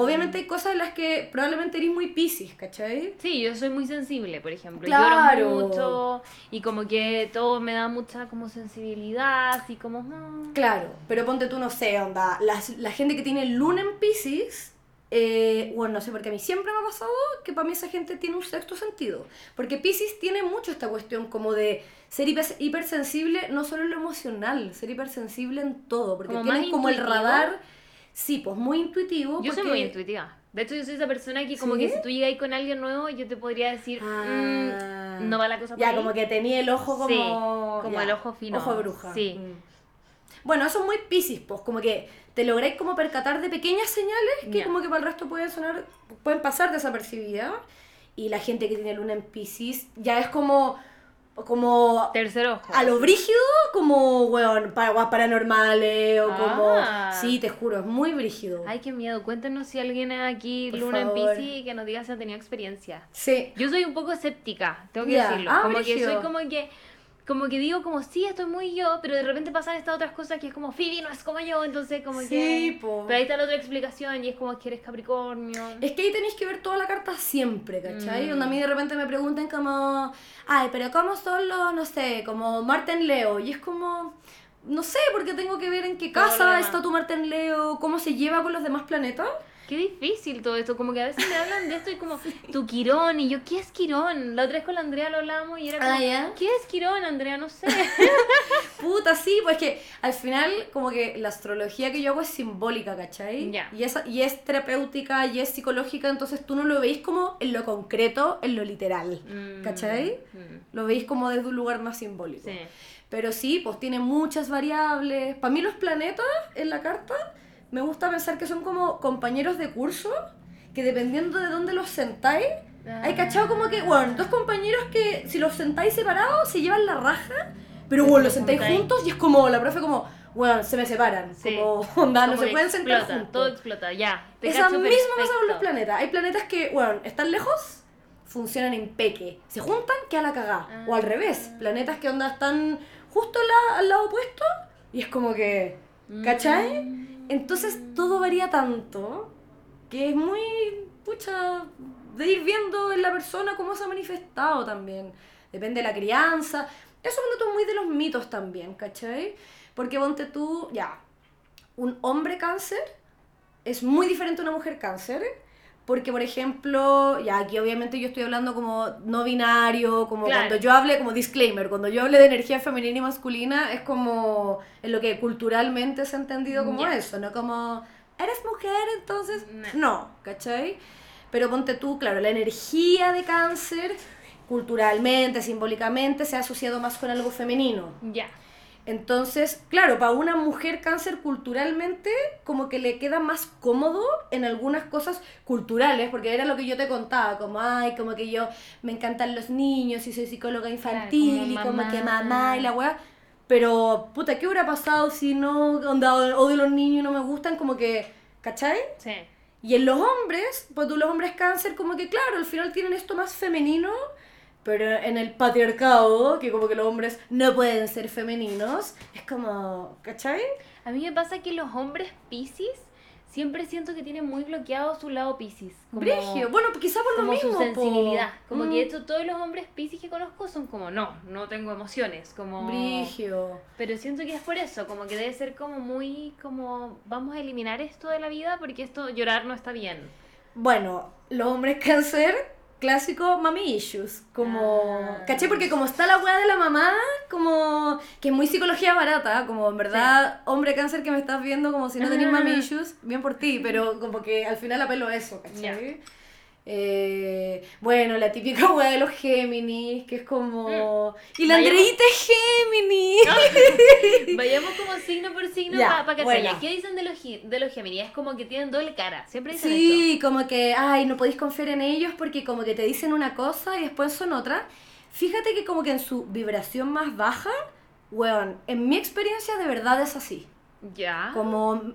Obviamente hay cosas en las que probablemente eres muy Pisces, ¿cachai? Sí, yo soy muy sensible, por ejemplo. Claro. Lloro mucho y como que todo me da mucha como sensibilidad, así como... mm. Claro, pero ponte tú, no sé, onda, la, la gente que tiene luna en Pisces, eh, bueno, no sé, porque a mí siempre me ha pasado que para mí esa gente tiene un sexto sentido. Porque Pisces tiene mucho esta cuestión como de ser hiper- hipersensible, no solo en lo emocional, ser hipersensible en todo, porque Como tienen como el intuitivo. radar, sí, pues muy intuitivo. Yo soy muy intuitiva. De hecho, yo soy esa persona que como ¿Sí? que si tú llegas con alguien nuevo, yo te podría decir, Ah. "Mm, no va la cosa por Ya, ahí". como que tenía el ojo como... Sí, como ya, el ojo fino. Ojo de bruja. Sí. Mm. Bueno, eso es muy piscis, pues, como que te lográis como percatar de pequeñas señales que Ya. como que para el resto pueden sonar, pueden pasar desapercibidas. Y la gente que tiene luna en piscis ya es como, como Tercer ojo. a lo brígido, como, weón, paraguas paranormales o como... Ah. Sí, te juro, es muy brígido. Ay, qué miedo. Cuéntanos si alguien aquí, Por Luna favor. en Pisces, que nos diga si ha tenido experiencia. Sí. Yo soy un poco escéptica, tengo que decirlo. Ah, como que soy como que como que digo como sí, estoy muy yo, pero de repente pasan estas otras cosas que es como Phoebe no es como yo, entonces como Sí, que po. pero ahí está la otra explicación y es como que eres Capricornio. Es que ahí tenéis que ver toda la carta siempre, ¿cachai? Mm. Donde a mí de repente me preguntan como, ay, pero ¿cómo son los, no sé, como Marte en Leo? Y es como, no sé, porque tengo que ver en qué casa está tu Marte en Leo, cómo se lleva con los demás planetas. Qué difícil todo esto, como que a veces me hablan de esto y como [laughs] tu Quirón y yo, ¿qué es Quirón? La otra vez con la Andrea lo hablamos y era como, Ah. ¿qué es Quirón, Andrea? No sé. [laughs] [laughs] Puta, sí, pues que al final como que la astrología que yo hago es simbólica, ¿cachai? Ya. Y, es, y es terapéutica y es psicológica, entonces tú no lo veis como en lo concreto, en lo literal, Mm, ¿cachai? mm, Lo veis como desde un lugar más simbólico. Sí. Pero sí, pues tiene muchas variables. Para mí los planetas en la carta, me gusta pensar que son como compañeros de curso, que dependiendo de dónde los sentáis, hay cachado como que, bueno, dos compañeros que si los sentáis separados se llevan la raja, pero bueno, los sentáis juntos y es como, la profe como, bueno, se me separan, Sí. como, [laughs] onda, no Como se que pueden sentar juntos. Todo explota, ya. te Esa misma pasa con los planetas. Hay planetas que, bueno, están lejos, funcionan en peque. Se juntan, queda la cagá. O al Ah. revés, planetas que onda están justo la- al lado opuesto y es como que, ¿cachai? Mm. Entonces todo varía tanto que es muy, pucha, de ir viendo en la persona cómo se ha manifestado también. Depende de la crianza. Eso es muy de los mitos también, ¿cachai? Porque ponte tú, ya, un hombre cáncer es muy diferente a una mujer cáncer. Porque, por ejemplo, ya aquí obviamente yo estoy hablando como no binario, como Claro. cuando yo hable, como disclaimer, cuando yo hable de energía femenina y masculina, es como en lo que culturalmente se ha entendido como eso, no como, eres mujer, entonces, No. no, ¿cachai? Pero ponte tú, claro, la energía de cáncer, culturalmente, simbólicamente, se ha asociado más con algo femenino. Ya. Entonces, claro, para una mujer cáncer culturalmente como que le queda más cómodo en algunas cosas culturales, porque era lo que yo te contaba, como, ay, como que yo me encantan los niños y soy psicóloga infantil como y como que mamá y la weá. Pero, puta, ¿qué hubiera pasado si no, onda, odio los niños y no me gustan? Como que, ¿cachai? Sí. Y en los hombres, pues tú los hombres cáncer, como que claro, al final tienen esto más femenino, pero en el patriarcado, que como que los hombres no pueden ser femeninos, es como, ¿cachai? A mí me pasa que los hombres piscis siempre siento que tienen muy bloqueado su lado piscis. Brigio. Bueno, quizá por lo como mismo. su po. sensibilidad. Como Mm, que de hecho todos los hombres piscis que conozco son como, no, no tengo emociones. Como... Brigio. Pero siento que es por eso, como que debe ser como muy, como, vamos a eliminar esto de la vida porque esto, llorar no está bien. Bueno, los hombres cáncer, clásico mami issues. Como. Ah. ¿Cachai? Porque como está la weá de la mamá, como. que es muy psicología barata, como en verdad, hombre cáncer que me estás viendo, como si no tenés mami [laughs] issues, bien por ti, pero como que al final apelo a eso, ¿cachai? Eh, bueno, la típica [laughs] weá de los Géminis, que es como. Y la Mm. Vayamos- Andreita es Géminis. [laughs] Vayamos como signo por signo para que buena. ¿Qué dicen de los, de los Géminis? Es como que tienen doble cara, siempre dicen Sí, como que, ay, no podéis confiar en ellos porque como que te dicen una cosa y después son otra. Fíjate que como que en su vibración más baja, weón, en mi experiencia de verdad es así. Ya. Como,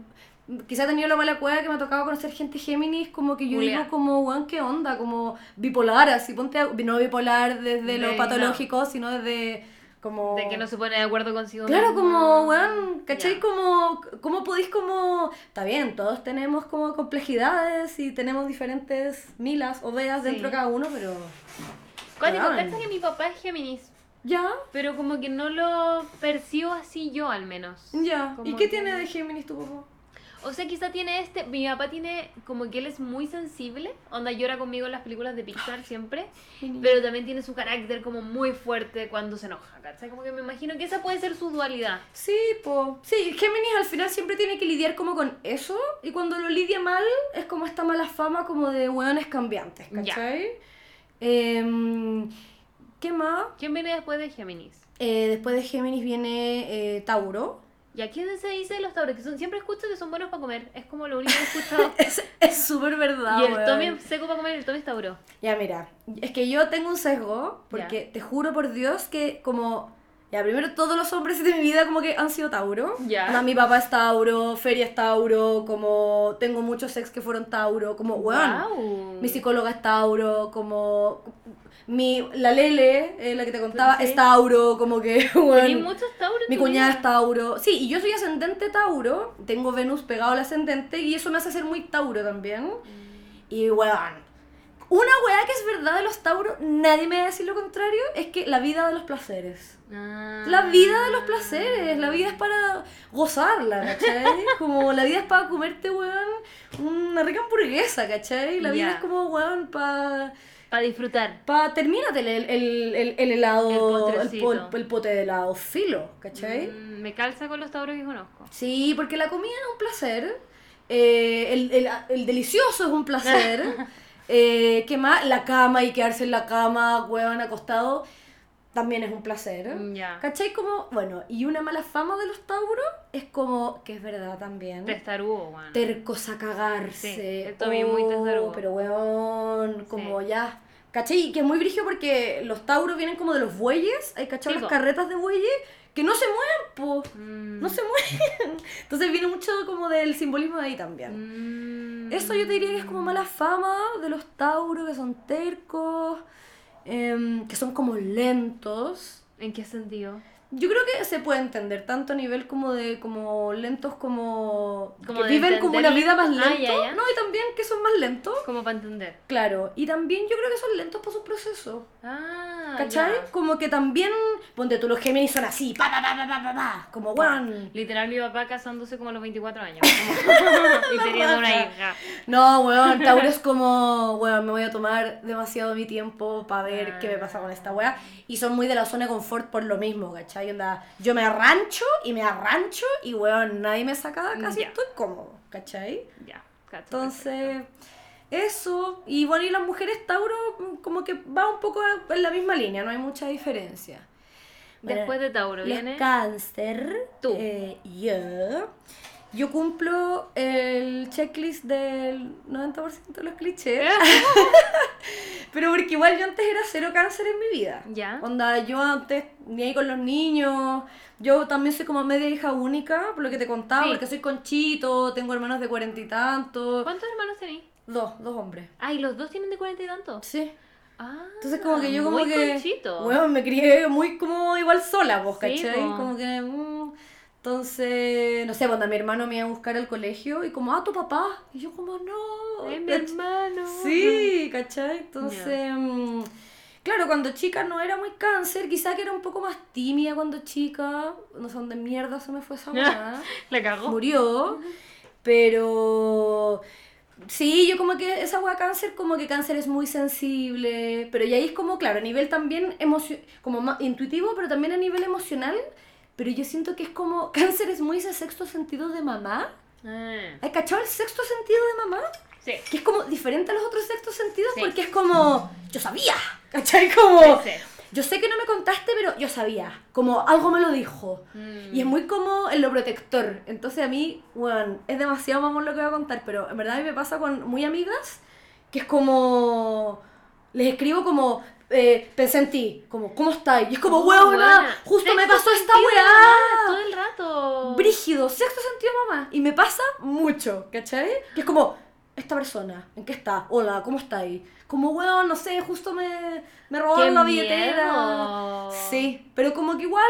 quizá he tenido la mala cueva que me ha tocado conocer gente Géminis, como que yo Julia. digo como, weón, ¿qué onda? Como bipolar, así, ponte, a- no bipolar desde De- lo no. patológico, sino desde como... De que no se pone de acuerdo consigo Claro, mismo. como, weón, ¿cachai? Ya. Como, ¿cómo podéis como... Está bien, todos tenemos como complejidades y tenemos diferentes milas o veas Sí. dentro de cada uno, pero... Weón. cacha que mi papá es Géminis, Ya, pero como que no lo percibo así yo al menos. ya. ¿Y qué que- tiene de Géminis tu papá? O sea, quizá tiene este. Mi papá tiene como que él es muy sensible. Onda llora conmigo en las películas de Pixar siempre. Pero también tiene su carácter como muy fuerte cuando se enoja, ¿cachai? Como que me imagino que esa puede ser su dualidad. Sí, po. Sí, Géminis al final siempre tiene que lidiar como con eso y cuando lo lidia mal es como esta mala fama como de hueones cambiantes. ¿cachai? Em, ¿Qué más? ¿Quién viene después de Géminis? Eh, después de Géminis viene eh, Tauro. ¿Y a quién se dice de los tauros? Que son, siempre escucho que son buenos para comer. Es como lo único que he escuchado. [laughs] Es súper verdad. y el weón. Tommy es seco para comer, el Tommy es tauro. Ya, mira, es que yo tengo un sesgo, porque te juro por Dios que como... Ya, primero todos los hombres de mi vida como que han sido Tauro. Ya. Onda, mi papá es Tauro, Feria es Tauro, como tengo muchos ex que fueron Tauro, como, weón, Guau. mi psicóloga es Tauro, como... Mi, la Lele, eh, la que te contaba, Sí. es Tauro, como que, [laughs] weón, muchos tauros. en mi cuñada es Tauro. Sí, y yo soy ascendente Tauro, tengo Venus pegado al ascendente y eso me hace ser muy Tauro también. Y weón, Una weá que es verdad de los Tauros, nadie me va a decir lo contrario, es que la vida de los placeres. Ah. La vida de los placeres, la vida es para gozarla, ¿cachai? [laughs] Como la vida es para comerte, weón, una rica hamburguesa, ¿cachai? La vida es como, weón, para... Para disfrutar. Pa, termínate el, el, el, el helado, El el, postrecito. po- el pote de helado, filo, ¿cachai? Mm, me calza con los tauros que conozco. Sí, porque la comida es un placer, eh, el, el, el delicioso es un placer, [laughs] eh, ¿qué más? La cama y quedarse en la cama, huevan acostado, también es un placer. Ya. ¿Cachai? Como, bueno, y una mala fama de los tauros es como, que es verdad también, Testarudo, weón. tercos a cagarse. Sí, es muy Oh, testarudo. Pero weón, como Sí. ya. ¿Cachai? Y que es muy brígido porque los tauros vienen como de los bueyes, hay cachado las carretas de bueyes que no se mueven, po. Mm. No se mueven. [laughs] Entonces viene mucho como del simbolismo de ahí también. Mm. Eso yo te diría que es como mala fama de los tauros, que son tercos, em, que son como lentos. ¿En qué sentido? Yo creo que se puede entender tanto a nivel como de como lentos como, Como que viven como una vida más Ah, ya. no y también que son más lentos, Como para entender. claro, y también yo creo que son lentos por su proceso. Ah, ¿Cachai? ya. Como que también, ponte tú, los Géminis son así, pa, pa, pa, pa, pa, pa, pa, como weón. Literal, mi papá casándose como a los 24 años. como- [laughs] y teniendo una hija. No, weón, Tauro es como, weón, me voy a tomar demasiado mi tiempo para ver qué me pasa con esta weá. Y son muy de la zona de confort por lo mismo, ¿cachai? Onda, yo me arrancho y me arrancho y, weón, nadie me saca de acá si Ya. estoy cómodo, ¿cachai? Ya, cacho, Entonces, eso. Y bueno, y las mujeres Tauro mm, como que va un poco en la misma línea, no hay mucha diferencia. Después de Tauro los viene. cáncer. Tú. eh, yo. Yo cumplo el checklist del 90% de los clichés. [laughs] Pero porque igual yo antes era cero cáncer en mi vida. Ya. Onda, yo antes ni ahí con los niños. Yo también soy como media hija única, por lo que te contaba, Sí. porque soy conchito, tengo hermanos de cuarenta y tantos. ¿Cuántos hermanos tenéis? Dos, dos hombres. Ah, ¿y los dos tienen de 40 y tantos? Sí. Ah, Entonces como que yo como muy que... conchito. Bueno, me crié muy como igual sola, vos, Sí, ¿cachai? po. Como que... mm, entonces, no sé, cuando mi hermano me iba a buscar al colegio y como, ah, tu papá. Y yo como, no. Es mi ¿cach- hermano. Sí, ¿cachai? Entonces, mm, claro, cuando chica no era muy cáncer, quizá que era un poco más tímida cuando chica. No sé dónde mierda se me fue esa [laughs] weá. La cagó. Murió. Pero sí, yo como que esa weá cáncer, como que cáncer es muy sensible. Pero y ahí es como, claro, a nivel también como más intuitivo, pero también a nivel emocional. Pero yo siento que es como, [laughs] cáncer es muy ese sexto sentido de mamá. Ah, ¿Has cachado el sexto sentido de mamá? sí. que es como diferente a los otros sextos sentidos Sí. porque es como, yo sabía, ¿cachai? Como, Sí, sí. Yo sé que no me contaste, pero yo sabía, como algo me lo dijo. Mm. Y es muy como en lo protector. Entonces a mí, bueno, es demasiado mamón lo que voy a contar, pero en verdad a mí me pasa con muy amigas, que es como, les escribo como, eh, pensé en ti, como, ¿cómo estás? Y es como, Oh, huevona, buena. justo me pasó esta weá. Todo el rato. Brígido, sexto sentido mamá. Y me pasa mucho, ¿cachai? Que es como, esta persona, ¿en qué está? Hola, ¿cómo está ahí? Como, weón, no sé, justo me, me robaron ¡Qué la billetera. Sí, pero como que igual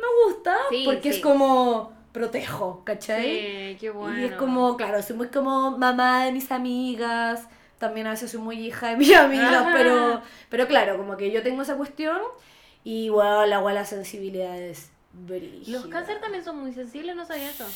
me gusta, Sí, porque sí. es como, protejo, ¿cachai? Sí, qué bueno. Y es como, claro, soy muy como mamá de mis amigas. También a veces soy muy hija de mis amigas, pero, pero claro, como que yo tengo esa cuestión. Y bueno, la, la sensibilidad es brígida. Los cáncer también son muy sensibles, no sabía eso.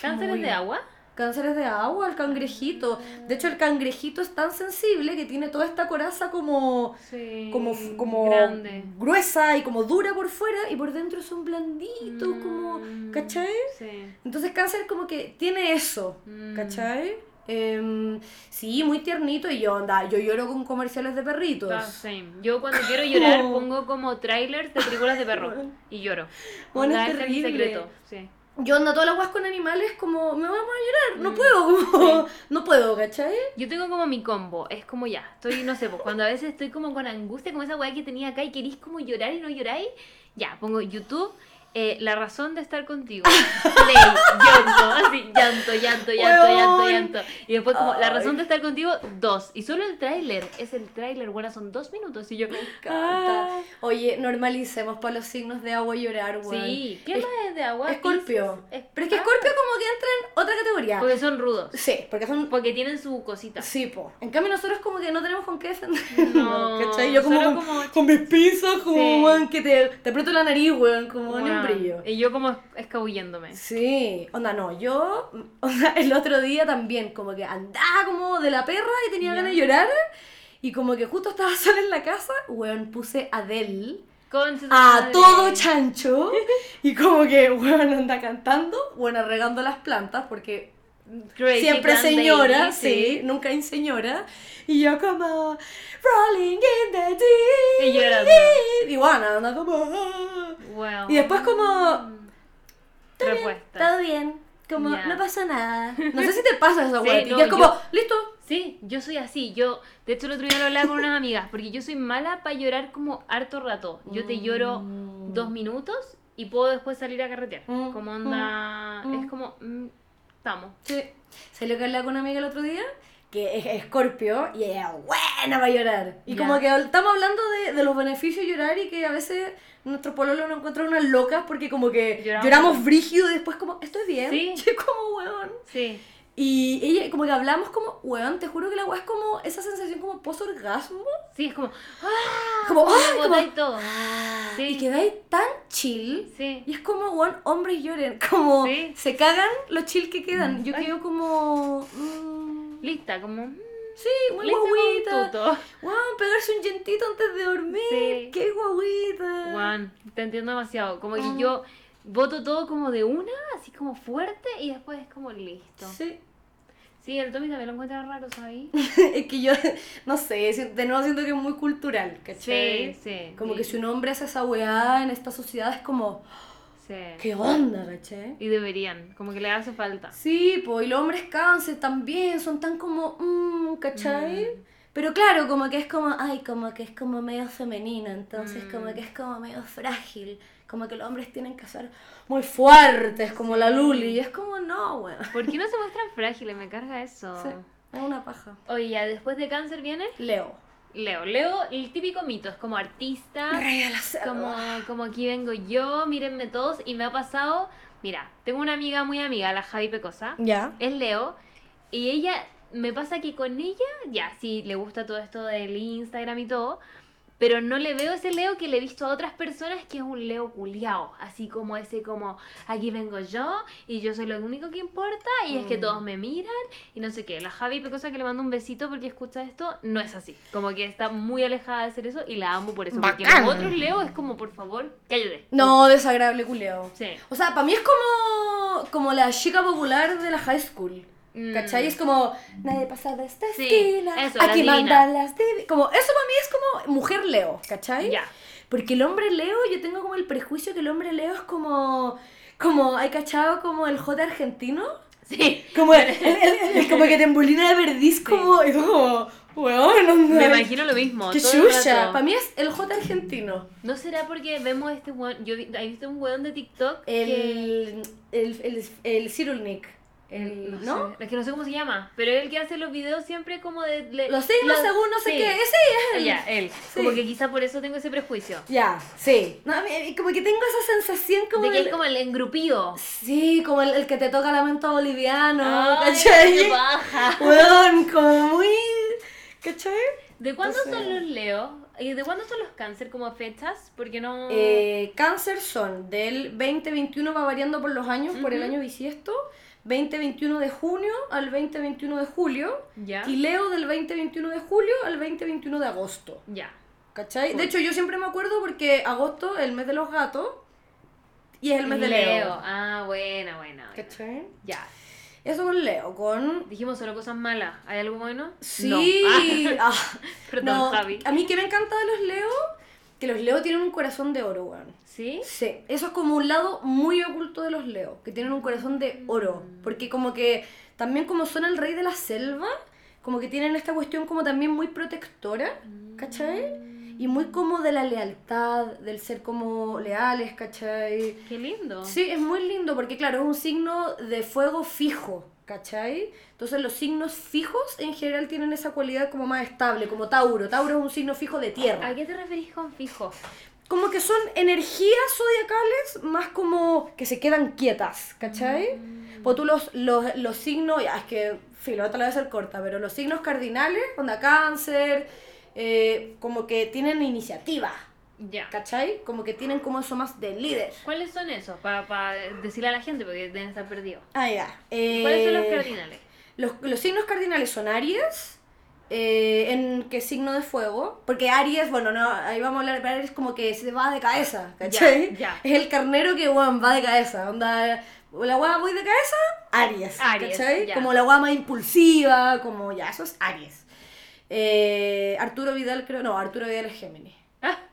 ¿Cánceres Muy. de agua? Cánceres de agua, el cangrejito. De hecho, el cangrejito es tan sensible que tiene toda esta coraza como, Sí. como, como Grande. gruesa y como dura por fuera y por dentro son blanditos, como, Mm, ¿cachai? Sí. Entonces cáncer como que tiene eso, Mm. ¿cachai? Em, sí, muy tiernito y yo, anda, yo lloro con comerciales de perritos. Ah, same. Yo cuando quiero llorar [laughs] pongo como trailers de películas de perro [laughs] y lloro. Bueno, es Onda, ese mi terrible. secreto. Sí. Yo ando todas las guas con animales como, me vamos a llorar, no Mm, puedo, [laughs] como, no puedo, ¿cachai? Yo tengo como mi combo, es como ya, estoy, no sé, pues cuando a veces estoy como con angustia, como esa weá que tenía acá y querís como llorar y no lloráis, ya, pongo YouTube eh, la razón de estar contigo. Play, llanto, así, llanto, llanto, llanto, llanto, llanto. Y después como, la razón de estar contigo, dos. Y solo el tráiler, es el tráiler, bueno, son dos minutos. Y yo, Canta. Ah. Oye, normalicemos para los signos de agua llorar, weón. sí, ¿qué Es- más es de agua? Escorpio. Pero es que Escorpio como que entra en otra categoría. Porque son rudos. Sí, porque son... Porque tienen su cosita. Sí, po. En cambio nosotros como que no tenemos con qué defender. No, [laughs] ¿Cachai? Yo como solo con, como- con mis pisos, como, Sí. que te, te aprieto la nariz, weón, como en un brillo. Y yo como es- escabulléndome. Sí, onda, no, yo, [laughs] onda, el otro día también, como que andaba como de la perra y tenía Ya. ganas de llorar, y como que justo estaba [laughs] sola en la casa, weón, puse Adele Concha a madre. todo chancho, y como que, weón, anda cantando, bueno, regando las plantas, porque Crazy siempre señora, Baby, sí, nunca hay señora, y yo como, rolling in the deep, Y llorando. y bueno, anda como, "Ah". Wow. y después como, Respuesta. todo bien, como, Ya. no pasa nada. [laughs] No sé si te pasa Sí, weá, a ti, no, que es como, yo- listo. Sí, yo soy así. Yo, de hecho, el otro día lo hablaba con unas amigas, porque yo soy mala para llorar como harto rato. Yo te lloro Mm. dos minutos y puedo después salir a carretear. Mm, Como onda. mm, Es como. Estamos. Sí. Salió que hablaba con una amiga el otro día, que es escorpio, y ella es buena para llorar. Y como que estamos hablando de, de los beneficios de llorar y que a veces nuestros pololos nos encuentran unas locas porque como que Lloramos. lloramos, brígido y después como, estoy bien. Sí. [laughs] Y es como, weón. Sí. Y ella, como que hablamos como, weón, te juro que la weá es como esa sensación como post-orgasmo. Sí, es como. ¡Ah! Como, botáis Como, todo. ah, Sí. Y quedáis tan chill. Sí. Y es como, weón, hombres lloren. [laughs] Como, Sí. se cagan los chill que quedan. Yo Ay. quedo como... mm, Lista, como. mm, sí, muy lista guaguita. Weón, pegarse un lentito antes de dormir. Sí. Qué guaguita. Juan, te entiendo demasiado. Como que Ah. yo voto todo como de una, así como fuerte, y después es como listo. Sí. Sí, el Tommy también lo encuentra raro, ¿sabes? [laughs] es que yo, [laughs] no sé, de nuevo siento que es muy cultural, Sí, ¿cachai? sí. Como y- que si un hombre hace esa weá en esta sociedad es como, Sí. ¿qué onda, cachai? Y deberían, como que le hace falta. Sí, pues, y los hombres cáncer también son tan como, mmm, ¿cachai? Mm. Pero claro, como que es como, ay, como que es como medio femenino, entonces Mm. como que es como medio frágil, como que los hombres tienen que ser muy fuertes, como la Luli, y es como, no, weón. ¿Por qué no se muestran frágiles? Me carga eso. Sí, es una paja. Oye, ya después de cáncer viene Leo. Leo. Leo, el típico mito, es como artista, Rey la como, como aquí vengo yo, mírenme todos, y me ha pasado, mira, tengo una amiga muy amiga, la Javi Pecosa, Ya. es Leo, y ella, me pasa que con ella, ya, sí, le gusta todo esto del Instagram y todo, pero no le veo ese Leo que le he visto a otras personas que es un Leo culiao, así como ese como, aquí vengo yo, y yo soy lo único que importa, y es que Mm. todos me miran, y no sé qué. La Javi Pecosa que le mando un besito porque escucha esto, no es así, como que está muy alejada de hacer eso, y la amo por eso, porque Bacán. los otros Leo es como, por favor, cállate. No, desagradable culeo. Sí. O sea, para mí es como, como la chica popular de la high school. Mm. ¿Cachai? Es como, nadie pasa de esta Sí, esquina. eso, aquí divinas. mandan las divi-". Como, eso para mí es como mujer Leo, ¿cachai? Ya. Porque el hombre Leo, yo tengo como el prejuicio que el hombre Leo es como, como, ¿hay cachado como el J argentino? Sí. Como, el, el- el- como que te embolina de verdiz, como, y como, weón, onda. Me imagino lo mismo. Qué chucha. Para mí es el J argentino. ¿No será porque vemos este weón? Yo he visto un weón de TikTok que. El, el, el, el Cyrulnik. El, ¿No? sé, es que no sé cómo se llama, pero el que hace los videos siempre como de... le- Los los- según no sé sí. qué. Ese es el. Ya, él. Sí. Como que quizá por eso tengo ese prejuicio. Ya, sí. No, como que tengo esa sensación como de que del- es como el engrupío. Sí, como el, el que te toca lamento boliviano, Ay, ¿cachai? paja. Weón, como muy... ¿Cachai? ¿De cuándo son los Leo? ¿Y de cuándo son los cáncer como fechas? Porque no... Eh, cáncer son del 2021, va variando por los años, por el año bisiesto, 2021 de junio al 2021 de julio, Ya. y Leo del 2021 de julio al 2021 de agosto. Ya. ¿Cachai? Cool. De hecho, yo siempre me acuerdo porque agosto es el mes de los gatos y es el mes de Leo. Ah, buena, buena. buena. ¿Cachai? Ya. Eso con Leo, con... Dijimos solo cosas malas. ¿Hay algo bueno? Sí. No. [laughs] Ah, perdón, no, Javi. A mí que me encanta de los Leo, que los Leo tienen un corazón de oro, weón. ¿Sí? Sí, eso es como un lado muy oculto de los Leo, que tienen un corazón de oro, porque como que también como son el rey de la selva, como que tienen esta cuestión como también muy protectora, ¿cachai? y muy como de la lealtad, del ser como leales, ¿cachai? Qué lindo. Sí, es muy lindo porque claro, es un signo de fuego fijo, ¿cachai? Entonces los signos fijos en general tienen esa cualidad como más estable, como Tauro. Tauro es un signo fijo de tierra. ¿A qué te referís con fijo? Como que son energías zodiacales más como que se quedan quietas, ¿cachai? Pues tú los, los, los signos, ya es que, filo, esta la voy a hacer corta, pero los signos cardinales, onda cáncer, eh, como que tienen iniciativa, Ya. ¿cachai? Como que tienen como eso más de líder. ¿Cuáles son esos? Para decirle a la gente, porque deben estar perdidos. Ah, ya. ¿Cuáles son los Eh, cardinales? Los, los signos cardinales son Aries, eh, en qué signo de fuego, porque Aries, bueno, no, ahí vamos a hablar, pero Aries como que se va de cabeza, ¿cachai? Ya, ya. Es el carnero que, weón, va de cabeza, onda, la weá voy de cabeza, Aries, Aries, ¿cachai? ya. Como la weá más impulsiva, como ya, eso es Aries. Eh, Arturo Vidal, creo, no, Arturo Vidal es Géminis.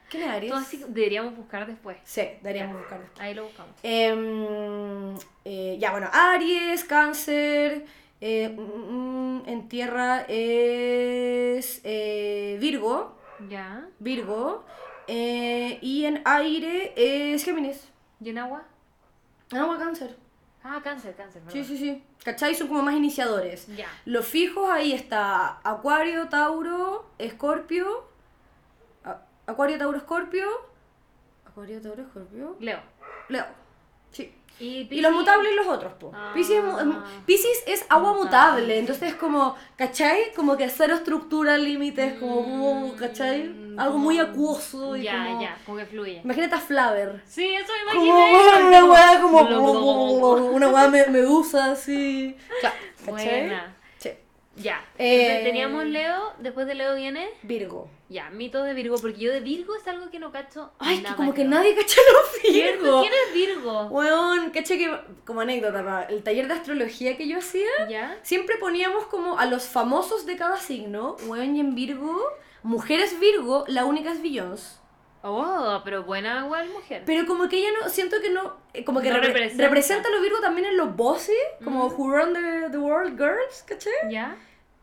¿Quién es Aries? todo así deberíamos buscar después. Sí, deberíamos buscarlo. Ahí lo buscamos. Em, eh, ya, bueno, Aries, Cáncer, eh, mm, en tierra es eh, Virgo, Ya. Virgo, y en aire es Géminis. ¿Y en agua? En agua, Cáncer. Ah, cáncer, cáncer. Sí, perdón. sí, sí. ¿Cachai? Son como más iniciadores. Ya. Los fijos ahí está Acuario, Tauro, Escorpio. Acuario, Tauro, Escorpio. Acuario, Tauro, Escorpio. Leo. Leo. Sí. Y, Y los mutables y los otros, po. Ah. Piscis, es, mu- es agua Mutable. mutable, entonces es como, ¿cachai? Como que cero estructura, límites, como, uh, ¿cachai? Mm, Algo como- muy acuoso y Ya, como... ya, como que fluye. Imagínate a Flaver. Sí, eso me Como imaginé. una weá como... Como- Una weá me- medusa así. Claro, ¿cachai? Buena. Ya. Eh, teníamos Leo, después de Leo viene. Virgo. Ya, mitos de Virgo, porque yo de Virgo es algo que no cacho. Ay, que nada, como que nadie cacha los. Virgo. ¿Quién es Virgo? Weón, caché que, como anécdota, el taller de astrología que yo hacía, ¿Ya? Siempre poníamos como a los famosos de cada signo, weón y en Virgo, mujeres Virgo, la única es Beyoncé. Oh, pero buena igual mujer. Pero como que ella no, siento que no, eh, como que No repre- representa. representa. a los Virgo también en los bossy, como Mm. Who Run the, the World Girls, ¿cachai? ¿Ya?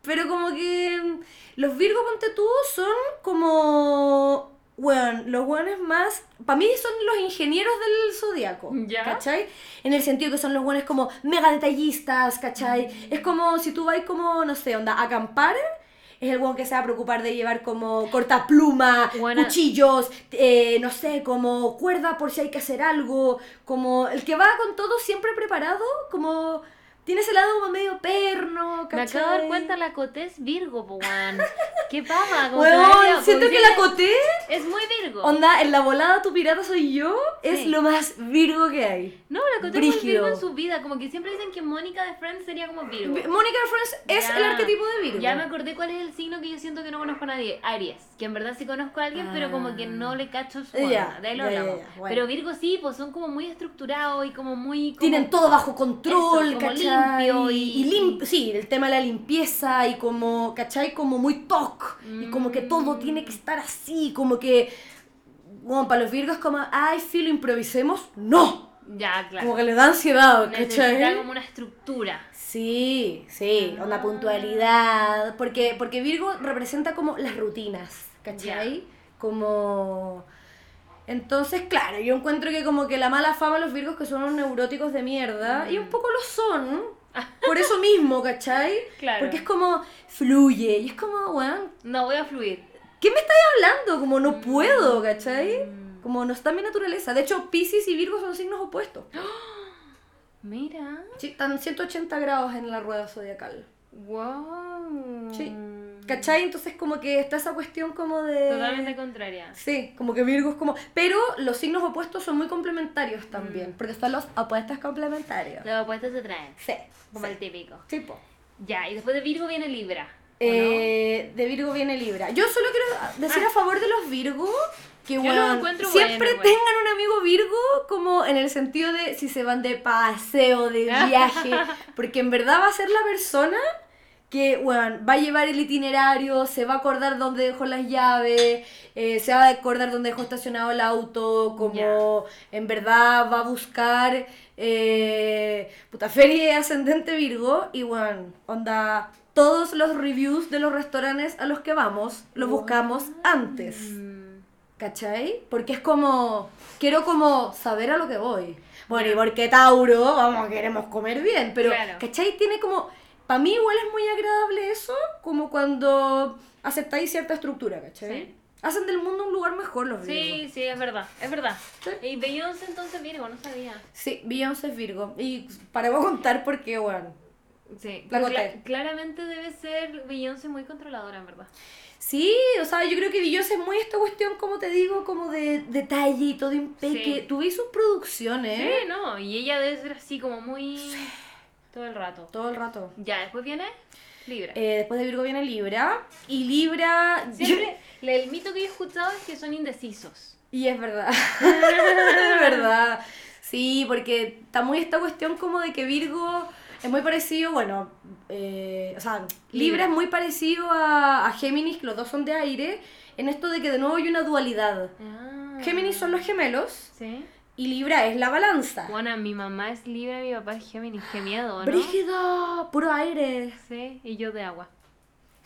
Pero como que mm, los Virgo, ponte tú, son como, weón, los weones más, para mí son los ingenieros del zodiaco, Ya. ¿cachai? En el sentido que son los weones como mega detallistas, ¿cachai? Mm. Es como si tú vas como, no sé, onda, a acampar. Es el weón que se va a preocupar de llevar como cortapluma, Buena- cuchillos, eh, no sé, como cuerda por si hay que hacer algo, como el que va con todo siempre preparado, como tiene ese lado como medio perno, Me ¿cachai? acabo de dar cuenta la Coté es Virgo, weón. ¿Qué pasa? Weón, me siento que la Coté, Es muy Virgo. onda, en la volada tu pirata soy yo, es Sí. lo más virgo que hay. No, la Coté es muy. Virgo en su vida. Como que siempre dicen que Mónica de Friends sería como Virgo. Mónica de Friends es Ya. el arquetipo de Virgo. Ya me acordé cuál es el signo que yo siento que no conozco a nadie. Aries. Que en verdad sí conozco a alguien, pero como que no le cacho su Ya, onda. De ahí lo ya, ya, hablamos. ya, bueno. Pero Virgo sí, pues son como muy estructurados y como muy... como- Tienen todo bajo control, Eso, como ¿cachai? Limpio y- y lim- sí, el tema de la limpieza y como, ¿cachai? Como muy toc. Y como que todo Mm. tiene que estar así, como que... Bueno, para los virgos como, ay, filo, improvisemos. ¡No! Ya, claro. Como que le da ansiedad, Necesita ¿cachai? como una estructura. Sí, sí, onda Ah. puntualidad, porque, porque Virgo representa como las rutinas, ¿cachai? Como... Entonces, claro, yo encuentro que como que la mala fama de los Virgos que son unos neuróticos de mierda, y un poco lo son, [laughs] por eso mismo, ¿cachai? Claro. Porque es como, fluye, y es como, weón, No, voy a fluir. ¿qué me estáis hablando? Como no puedo, ¿cachai? Mm. Como no está en mi naturaleza. De hecho, Pisces y Virgo son signos opuestos. [gasps] Mira. Sí, están 180 grados en la rueda zodiacal. Wow. Sí. ¿Cachai? Entonces como que está esa cuestión como de... Totalmente contraria. Sí, como que Virgo es como... Pero los signos opuestos son muy complementarios también, porque están los opuestos complementarios. Los opuestos se traen. Sí, Como sí. el típico. Tipo. Ya, y después de Virgo viene Libra. ¿o Eh, de Virgo viene Libra. Yo solo quiero decir a favor de los Virgo que bueno, siempre buenos, tengan un amigo Virgo como en el sentido de si se van de paseo, de [laughs] viaje, porque en verdad va a ser la persona que bueno, va a llevar el itinerario, se va a acordar dónde dejó las llaves, eh, se va a acordar dónde dejó estacionado el auto, como en verdad va a buscar eh, puta feria ascendente Virgo y bueno, onda todos los reviews de los restaurantes a los que vamos los buscamos antes. ¿cachai? Porque es como, quiero como saber a lo que voy. Bueno, y porque Tauro, vamos, queremos comer bien, pero, Claro. ¿cachai? Tiene como, para mí igual es muy agradable eso, como cuando aceptáis cierta estructura, ¿cachai? Sí. Hacen del mundo un lugar mejor los Virgos. Sí, sí, es verdad, es verdad. Sí. Y Beyoncé entonces Virgo, no sabía. Sí, Beyoncé es Virgo. Y paremos a contar porque, bueno. Sí, La conté. claramente debe ser Beyoncé muy controladora, en verdad. Sí, o sea, yo creo que Beyoncé es muy esta cuestión, como te digo, como de detalle y todo impeque. Sí. Tuve sus producciones. Sí, no, y ella debe ser así como muy... Todo el rato. Todo el rato. Ya, después viene Libra. Eh, después de Virgo viene Libra. Y Libra. Siempre, el mito que yo he escuchado es que son indecisos. Y es verdad. [laughs] es verdad. Sí, porque está muy esta cuestión como de que Virgo es muy parecido, bueno, eh, o sea, Libra, es muy parecido a, a Géminis, que los dos son de aire, en esto de que de nuevo hay una dualidad. Ah. Géminis son los gemelos Sí. Y Libra es la balanza. Bueno, mi mamá es Libra y mi papá es Géminis. Qué miedo, ¿no? Brígida, puro aire. Sí, y yo de agua.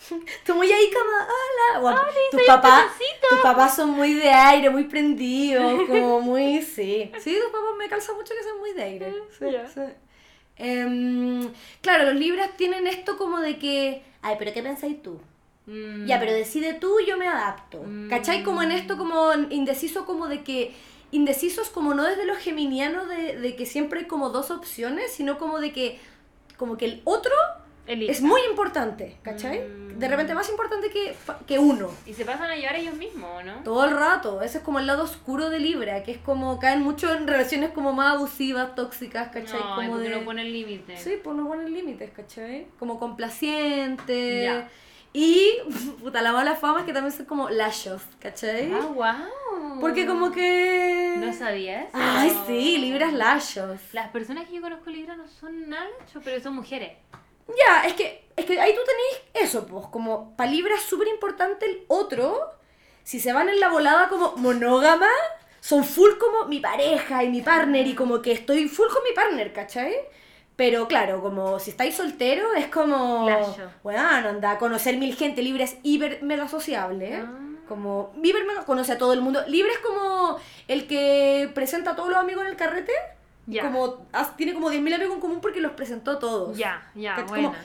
[laughs] Tú muy ahí como, hola. Bueno, tus soy un papás, tus papás son muy de aire, muy prendidos, como muy, sí. Sí, tus papás me calza mucho que sean muy de aire. [laughs] Sí, Ya. sí. Em, claro, los libras tienen esto como de que, ay, pero ¿qué pensáis tú? Mm. Ya, pero decide tú, yo me adapto. Mm. ¿Cachai? Como en esto como indeciso como de que indecisos como no desde lo geminiano de, de que siempre hay como dos opciones, sino como de que como que el otro es muy importante, ¿cachai? Mm. De repente más importante que, que uno. Y se pasan a llevar ellos mismos, ¿no? Todo el rato, ese es como el lado oscuro de Libra, que es como caen mucho en relaciones como más abusivas, tóxicas, ¿cachai? No, como de... no ponen límite. Sí, pues no ponen límites, ¿cachai? Como complaciente. Ya. Y, [laughs] puta, la mala fama es que también son como lashos, ¿cachai? Ah, wow. Porque como que... No sabías. Ay, sí, libras lashos. Las personas que yo conozco Libra no son nada pero son mujeres. Ya, es que, es que ahí tú tenés eso, pues, como para Libra es súper importante el otro. Si se van en la volada como monógama, son full como mi pareja y mi partner y como que estoy full con mi partner, ¿cachai? Pero claro, como si estáis soltero, es como. Layo. Bueno, anda conocer mil gente. Libra es hiper mega sociable. ¿eh? Ah. Como. Hiper mega conoce a todo el mundo. Libra es como el que presenta a todos los amigos en el carrete. Ya. Como, tiene como 10.000 amigos en común porque los presentó a todos. Ya, ya, es bueno. como,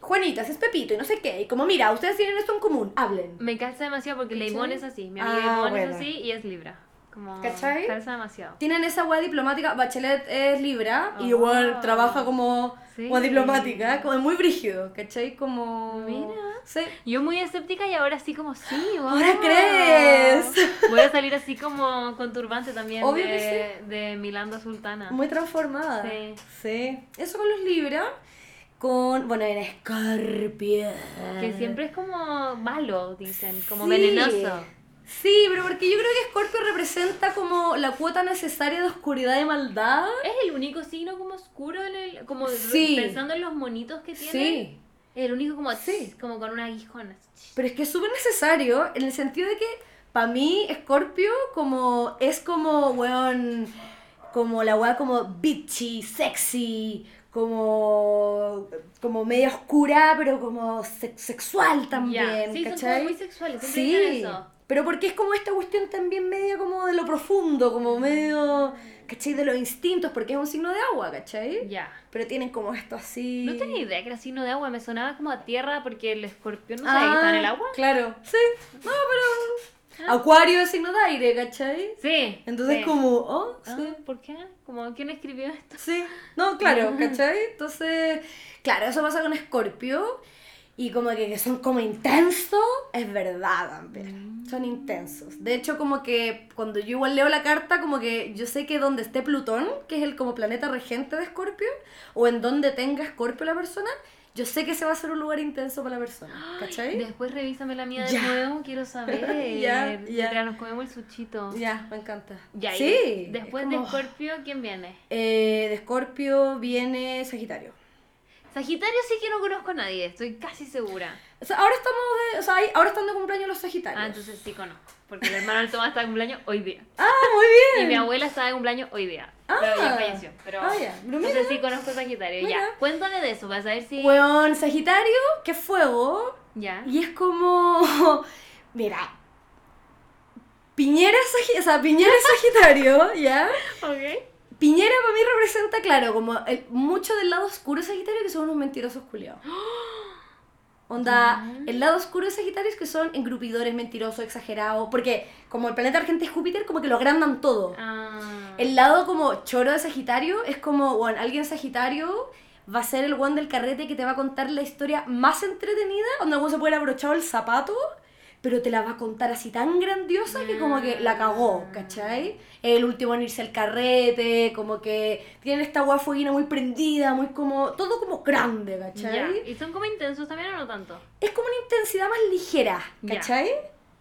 Juanita, es Pepito y no sé qué. Y como, mira, ustedes tienen esto en común, hablen. Me calza demasiado porque. Ivonne es así. Mi amiga Ah, bueno. es así y es Libra. Como ¿Cachai? demasiado. Tienen esa weá diplomática. Bachelet es Libra y Ah. igual trabaja como Sí. weá diplomática, como es muy brígido, ¿cachai? Como. Mira. Sí. Yo muy escéptica y ahora sí como sí, [gasps] Ahora crees. [laughs] Voy a salir así como con turbante también Obvio de, que de Milanda Sultana. Muy transformada. Sí. Sí. Eso con los Libra. Con. Bueno, en Escorpio. Que siempre es como malo, dicen, como Sí. venenoso. Sí, pero porque yo creo que Scorpio representa como la cuota necesaria de oscuridad y maldad. Es el único signo como oscuro en el, como Sí. pensando en los monitos que tiene. Sí. El único como Sí. como con un aguijón. así. Pero es que es súper necesario en el sentido de que para mí Scorpio como es como, weón, como la weá como bitchy, sexy, como, como media oscura, pero como se- sexual también, Ya, sí, son como muy sexuales, siempre Sí, eso. Pero porque es como esta cuestión también media como de lo profundo, como medio, ¿cachai? De los instintos, porque es un signo de agua, ¿cachai? Ya. Pero tienen como esto así... No tenía idea que era signo de agua, me sonaba como a tierra porque el escorpión no sabía que estaba en el agua. Ah, Claro, sí. No, pero. Acuario es signo de aire, ¿cachai? Sí. Entonces, sí. como, oh, Ah, sí. ¿Por qué? Como, ¿Quién escribió esto? Sí. No, claro, [laughs] ¿cachai? Entonces, claro, eso pasa con Scorpio. Y como que, que son como intensos, es verdad también. Son intensos. De hecho, como que cuando yo igual leo la carta, como que yo sé que donde esté Plutón, que es el como planeta regente de Scorpio, o en donde tenga Scorpio la persona, yo sé que ese va a ser un lugar intenso para la persona. ¿Cachai? Después revísame la mía de Ya. nuevo, quiero saber. [laughs] Ya, nos comemos el suchito. Ya, me encanta. Ya, sí. de- es después como- de Escorpio, ¿quién viene? Eh, de Scorpio viene Sagitario. Sagitario sí que no conozco a nadie, estoy casi segura. O sea, ahora estamos de, o sea, ahí- ahora están de cumpleaños los Sagitarios. Ah, entonces sí conozco. Porque el hermano del Tomás está de cumpleaños hoy día. Ah, muy Y bien. mi abuela está de cumpleaños hoy día. Pero ya Ah. falleció. Pero Ah, ya. Pero entonces mira. sí conozco a Sagitario. Mira. Ya, cuéntame de eso, para saber si... Weón, Sagitario, que es fuego. Ya. Y es como. [laughs] Mira. Piñera es Sagi- o sea, Piñera es Sagitario, [laughs] ¿ya? Ok. Piñera para mí representa, claro, como el, mucho del lado oscuro de Sagitario que son unos mentirosos culiados. [gasps] Onda, el lado oscuro de Sagitario es que son engrupidores, mentirosos, exagerados, porque como el planeta argente es Júpiter, como que lo agrandan todo. Ah. El lado como choro de Sagitario es como, bueno, alguien Sagitario va a ser el one del carrete que te va a contar la historia más entretenida, donde vos se puede haber abrochado el zapato, pero te la va a contar así tan grandiosa que como que la cagó, ¿cachai? El último en irse al carrete, como que tienen esta guafueguina muy prendida, muy como, todo como grande, ¿cachai? ¿Y son como intensos también o no tanto? Es como una intensidad más ligera. ¿cachai?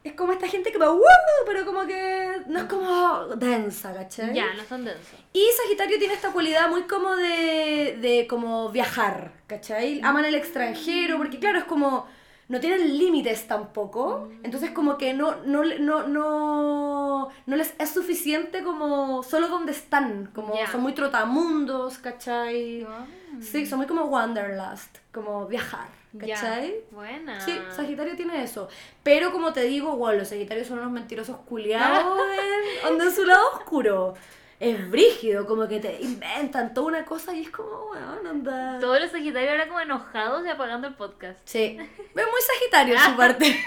Es como esta gente que va, "Woo", pero como que no es como densa, ¿cachai? Ya, no son densos. Y Sagitario tiene esta cualidad muy como de, de como viajar, ¿cachai? Aman el extranjero, porque claro, es como, no tienen límites tampoco, entonces como que no, no, no, no, no les es suficiente como solo donde están, como Ya. son muy trotamundos, ¿cachai? Ah. Sí, son muy como wanderlust, como viajar. ¿cachai? Buena. Sí, Sagitario tiene eso. Pero como te digo, bueno, los Sagitarios son unos mentirosos culiados [laughs] en, en su lado oscuro. Es brígido, como que te inventan toda una cosa y es como, weón, anda. Todos los Sagitarios ahora como enojados y apagando el podcast. Sí, es muy Sagitario en su parte. [laughs]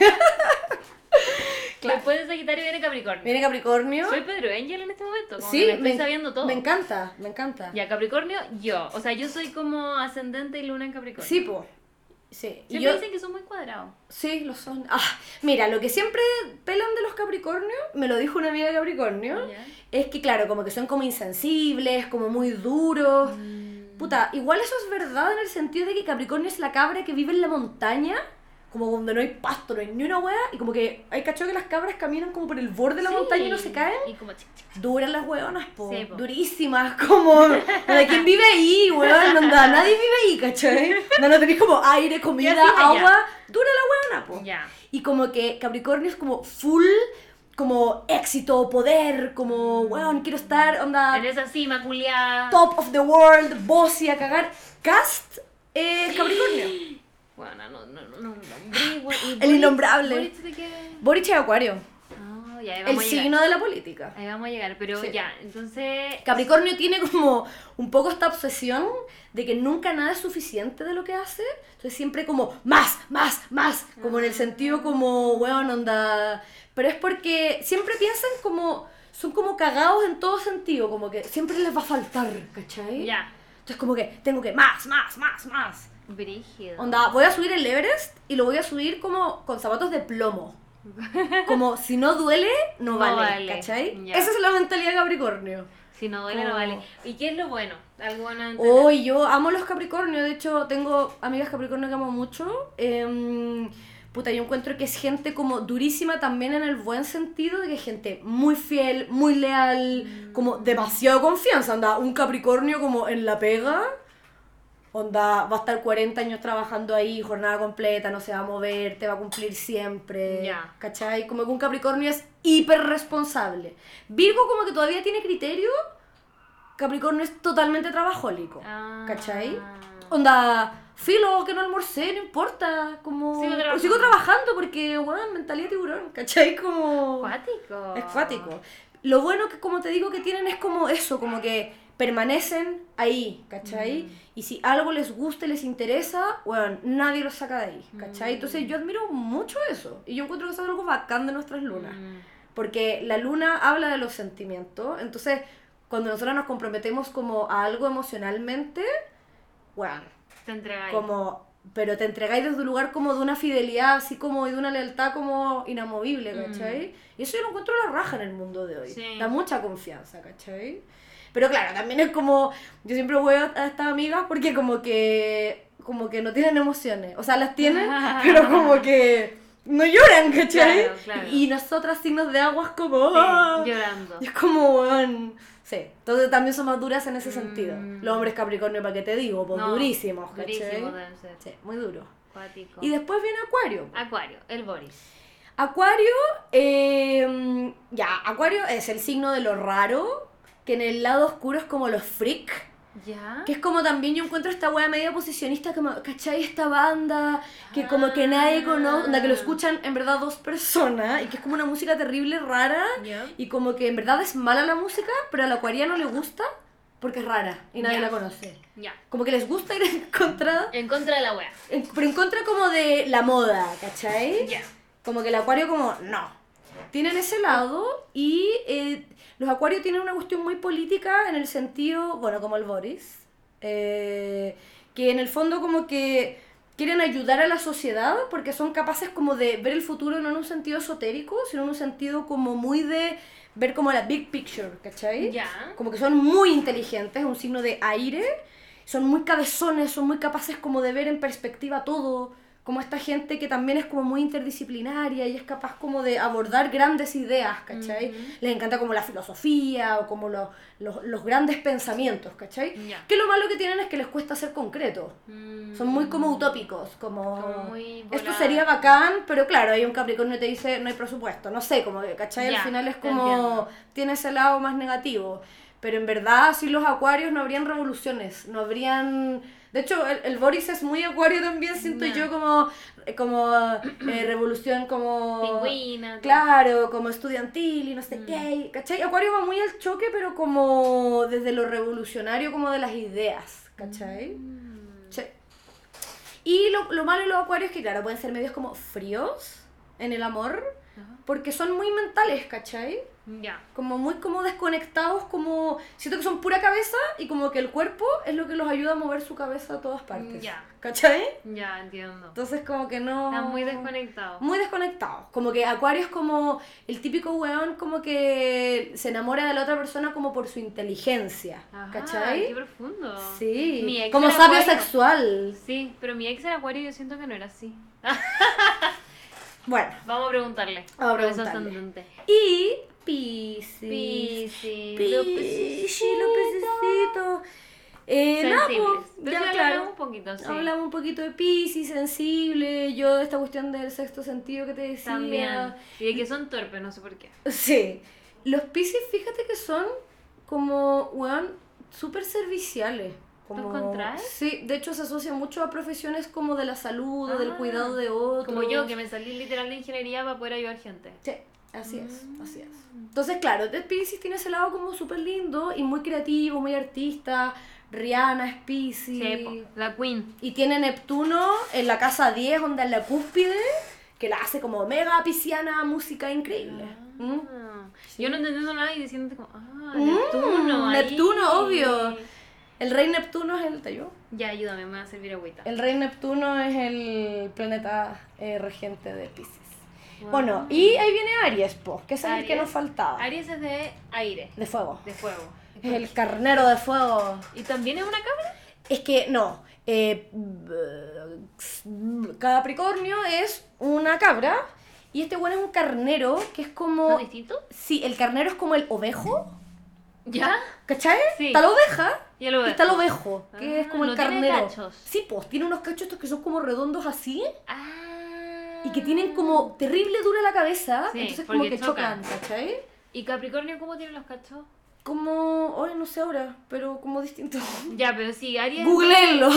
Después de Sagitario viene Capricornio. Viene Capricornio. Soy Pedro Angel en este momento. Como Sí, que me estoy me, sabiendo todo. me encanta, me encanta. Ya, Capricornio, yo. O sea, yo soy como ascendente y luna en Capricornio. Sí, pues. Sí, y Siempre yo, dicen que son muy cuadrados. sí, lo son. Ah, mira, lo que siempre pelan de los Capricornios, me lo dijo una amiga de Capricornio, es que, claro, como que son como insensibles, como muy duros. Mm. Puta, igual eso es verdad en el sentido de que Capricornio es la cabra que vive en la montaña, como donde no hay pasto, no hay ni una wea, y como que hay cacho que las cabras caminan como por el borde de la Sí. montaña y no se caen. Y como chic, chic. Duras las hueonas, po. Sí, po. Durísimas, [laughs] como. ¿De quién vive ahí, weón? Onda, nadie vive ahí, ¿cachai? No, no tenéis como aire, comida, sí, ya. agua. Dura la hueona, po. Ya. Y como que Capricornio es como full, como éxito, poder, como, weón, quiero estar, onda, En esa cima, culiada. top of the world, bossy a cagar. Cast, eh, Capricornio. Bueno, no, no, no, ¿y El innombrable. ¿Boric es Acuario, Ah, ya, el signo de la política. Ahí vamos a llegar, pero Sí. ya, entonces... Capricornio tiene como un poco esta obsesión de que nunca nada es suficiente de lo que hace. Entonces siempre como más, más, más. Como en el sentido como, weón, onda. Pero es porque siempre piensan como. Son como cagados en todo sentido. Como que siempre les va a faltar, ¿cachai? Ya, Entonces como que tengo que más, más, más, más. Brígido. Onda, voy a subir el Everest y lo voy a subir como con zapatos de plomo. Como si no duele, no, No vale, vale, ¿cachai? ya. Esa es la mentalidad de Capricornio. Si no duele, no Oh. vale. ¿Y qué es lo bueno? Algo bueno. Hoy yo amo los Capricornios, de hecho tengo amigas Capricornio que amo mucho. Em, puta, yo encuentro que es gente como durísima también en el buen sentido, de que es gente muy fiel, muy leal, como demasiado confianza. Anda, un Capricornio como en la pega, onda, va a estar 40 años trabajando ahí, jornada completa, no se va a mover, te va a cumplir siempre. Ya. ¿Cachai? Como que un Capricornio es hiper responsable. Virgo como que todavía tiene criterio, Capricornio es totalmente trabajólico. Ah. ¿Cachai? Onda, filo, que no almorcé, no importa. Como. Sigo trabajando. sigo trabajando porque, bueno, mentalidad tiburón, ¿cachai? Como. Acuático. Es cuático. Lo bueno que, como te digo, que tienen es como eso, como que permanecen ahí, ¿cachai? Mm. Y si algo les gusta y les interesa, bueno, nadie los saca de ahí, ¿cachai? Mm. Entonces yo admiro mucho eso. Y yo encuentro que eso es algo bacán de nuestras lunas. Mm. Porque la luna habla de los sentimientos. Entonces, cuando nosotros nos comprometemos como a algo emocionalmente, bueno, Te entregáis. como pero te entregáis desde un lugar como de una fidelidad así como y de una lealtad como inamovible, ¿cachai? Y eso yo lo encuentro la raja en el mundo de hoy. Mm. Sí. Da mucha confianza, ¿cachai? Pero claro, también es como yo siempre voy a estas amigas porque como que como que no tienen emociones, o sea, las tienen, [laughs] pero como que no lloran, ¿cachai? Claro, claro. Y nosotras signos de agua es como Sí, ¡ah! llorando. Y es como. Sí, entonces también son más duras en ese Mm. sentido. Los hombres Capricornio, ¿para qué te digo? Pues No, durísimos, ¿cachai? Deben ser. Sí, muy duro. Acuático. Y después viene Acuario. Acuario, el Boris. Acuario, eh, ya, Acuario es el signo de lo raro, que en el lado oscuro es como los freak, Ya. Que es como también yo encuentro esta wea medio posicionista, como, ¿cachai? Esta banda que como que nadie conoce, onda que lo escuchan en verdad dos personas y que es como una música terrible, rara Ya. y como que en verdad es mala la música, pero a la acuariano le gusta porque es rara y nadie la conoce. Ya. Como que les gusta ir en contra, En contra de la wea. en- pero en contra como de la moda, ¿cachai? Ya. Como que el acuario como, no. Tienen ese lado y eh, los acuarios tienen una cuestión muy política en el sentido, bueno, como el Boris, eh, que en el fondo como que quieren ayudar a la sociedad porque son capaces como de ver el futuro no en un sentido esotérico, sino en un sentido como muy de ver como la big picture, ¿cachai? Ya. Como que son muy inteligentes, es un signo de aire, son muy cabezones, son muy capaces como de ver en perspectiva todo, como esta gente que también es como muy interdisciplinaria y es capaz como de abordar grandes ideas, ¿cachai? Les encanta como la filosofía o como lo- los- los grandes pensamientos, ¿cachai? Que lo malo que tienen es que les cuesta ser concreto. Mm. Son muy como utópicos, como... Como muy Esto sería bacán, pero claro, hay un Capricornio que te dice no hay presupuesto, no sé, como ¿cachai? Al final es como... Tiene ese lado más negativo. Pero en verdad, sin los acuarios no habrían revoluciones, no habrían... De hecho, el, el Boris es muy acuario también, siento yo como, como eh, [clears throat] revolución, como... Pingüina. Claro, como estudiantil y no sé Mm. qué, ¿cachai? Acuario va muy al choque, pero como desde lo revolucionario, como de las ideas, ¿cachai? Mm. Sí. Y lo, lo malo de los acuarios es que, claro, pueden ser medios como fríos en el amor. Porque son muy mentales, ¿cachai? Ya. Como muy como desconectados, como... Siento que son pura cabeza y como que el cuerpo es lo que los ayuda a mover su cabeza a todas partes. Ya. ¿Cachai? Ya, entiendo. Entonces como que no... Están muy desconectados. Muy desconectados. Como que Acuario es como el típico weón como que se enamora de la otra persona como por su inteligencia. Ajá, ¿Cachai? Qué profundo. Sí. Mi ex Como sabio sexual. Sí, pero mi ex era acuario y yo siento que no era así. [laughs] Bueno. Vamos a preguntarle. Vamos a preguntarle. Y. Piscis, los pececitos. Eh, Sensibles. pues, ya claro. hablamos un poquito, sí. Hablamos un poquito de Piscis, sensible, yo de esta cuestión del sexto sentido que te decía. También. Y de que son torpes, no sé por qué. Sí. Los Piscis, fíjate que son como, weón, súper serviciales. Como, encontrás? Sí, de hecho se asocia mucho a profesiones como de la salud o del Ah, cuidado de otros. Como yo, que me salí literal de ingeniería para poder ayudar gente. Sí, así es, Mm. así es. Entonces, claro, Pisces tiene ese lado como súper lindo y muy creativo, muy artista. Rihanna es Pisces. Sí, la queen. Y tiene Neptuno en la casa 10, donde en la cúspide, que la hace como mega pisciana, música increíble. ¿Mm? Ah. Yo no entendiendo nada y diciéndote como, ah, Mm, Neptuno. ahí. Neptuno, obvio. El rey Neptuno es el tallo. Ya, ayúdame, me va a servir agüita. El rey Neptuno es el planeta eh, regente de Pisces. Wow. Bueno, y ahí viene Aries, po, que es el que nos faltaba. Aries es de aire, De fuego. de fuego. Es el carnero de fuego. ¿Y también es una cabra? Es que no. eh, Capricornio es una cabra y este bueno es un carnero que es como. ¿Son distintos? Sí, el carnero es como el ovejo. ¿Ya? ¿Cachai? Sí. Está la oveja Y está el ovejo, que Ah, es como el tiene carnero. cachos. Sí, pues tiene unos cachos estos que son como redondos así Ah. y que tienen como terrible dura la cabeza, Sí, entonces como que chocan, chocan. ¿cachai? ¿Y Capricornio cómo tiene los cachos? Como, hoy no sé ahora, pero como distinto. [laughs] Ya, pero sí, Aries. Googleenlo.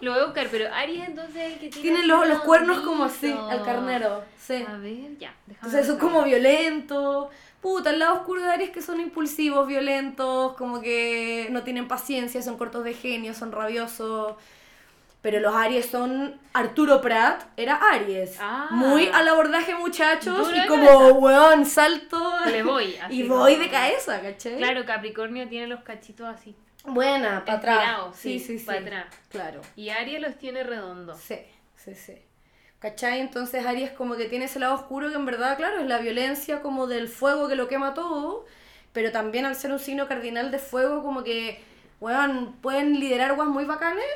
Lo voy a buscar, pero Aries entonces es el que tiene. Tienen así los, los cuernos como así, al carnero. Sí. A ver, ya. Entonces son como violentos. Puta, el lado oscuro de Aries que son impulsivos, violentos, como que no tienen paciencia, son cortos de genio, son rabiosos. Pero los Aries son. Arturo Prat era Aries. Ah. Muy al abordaje, muchachos. Duro y como, weón, salto. Le voy. [laughs] Así y voy de cabeza, ¿cachai? Claro, Capricornio tiene los cachitos así. Buena, para atrás. Sí, sí, sí, sí. pa' atrás. Claro. Y Aries los tiene redondos. Sí, sí, sí. ¿Cachai? Entonces Aries como que tiene ese lado oscuro que en verdad, claro, es la violencia como del fuego que lo quema todo, pero también al ser un signo cardinal de fuego como que, weón, pueden liderar aguas muy bacanes,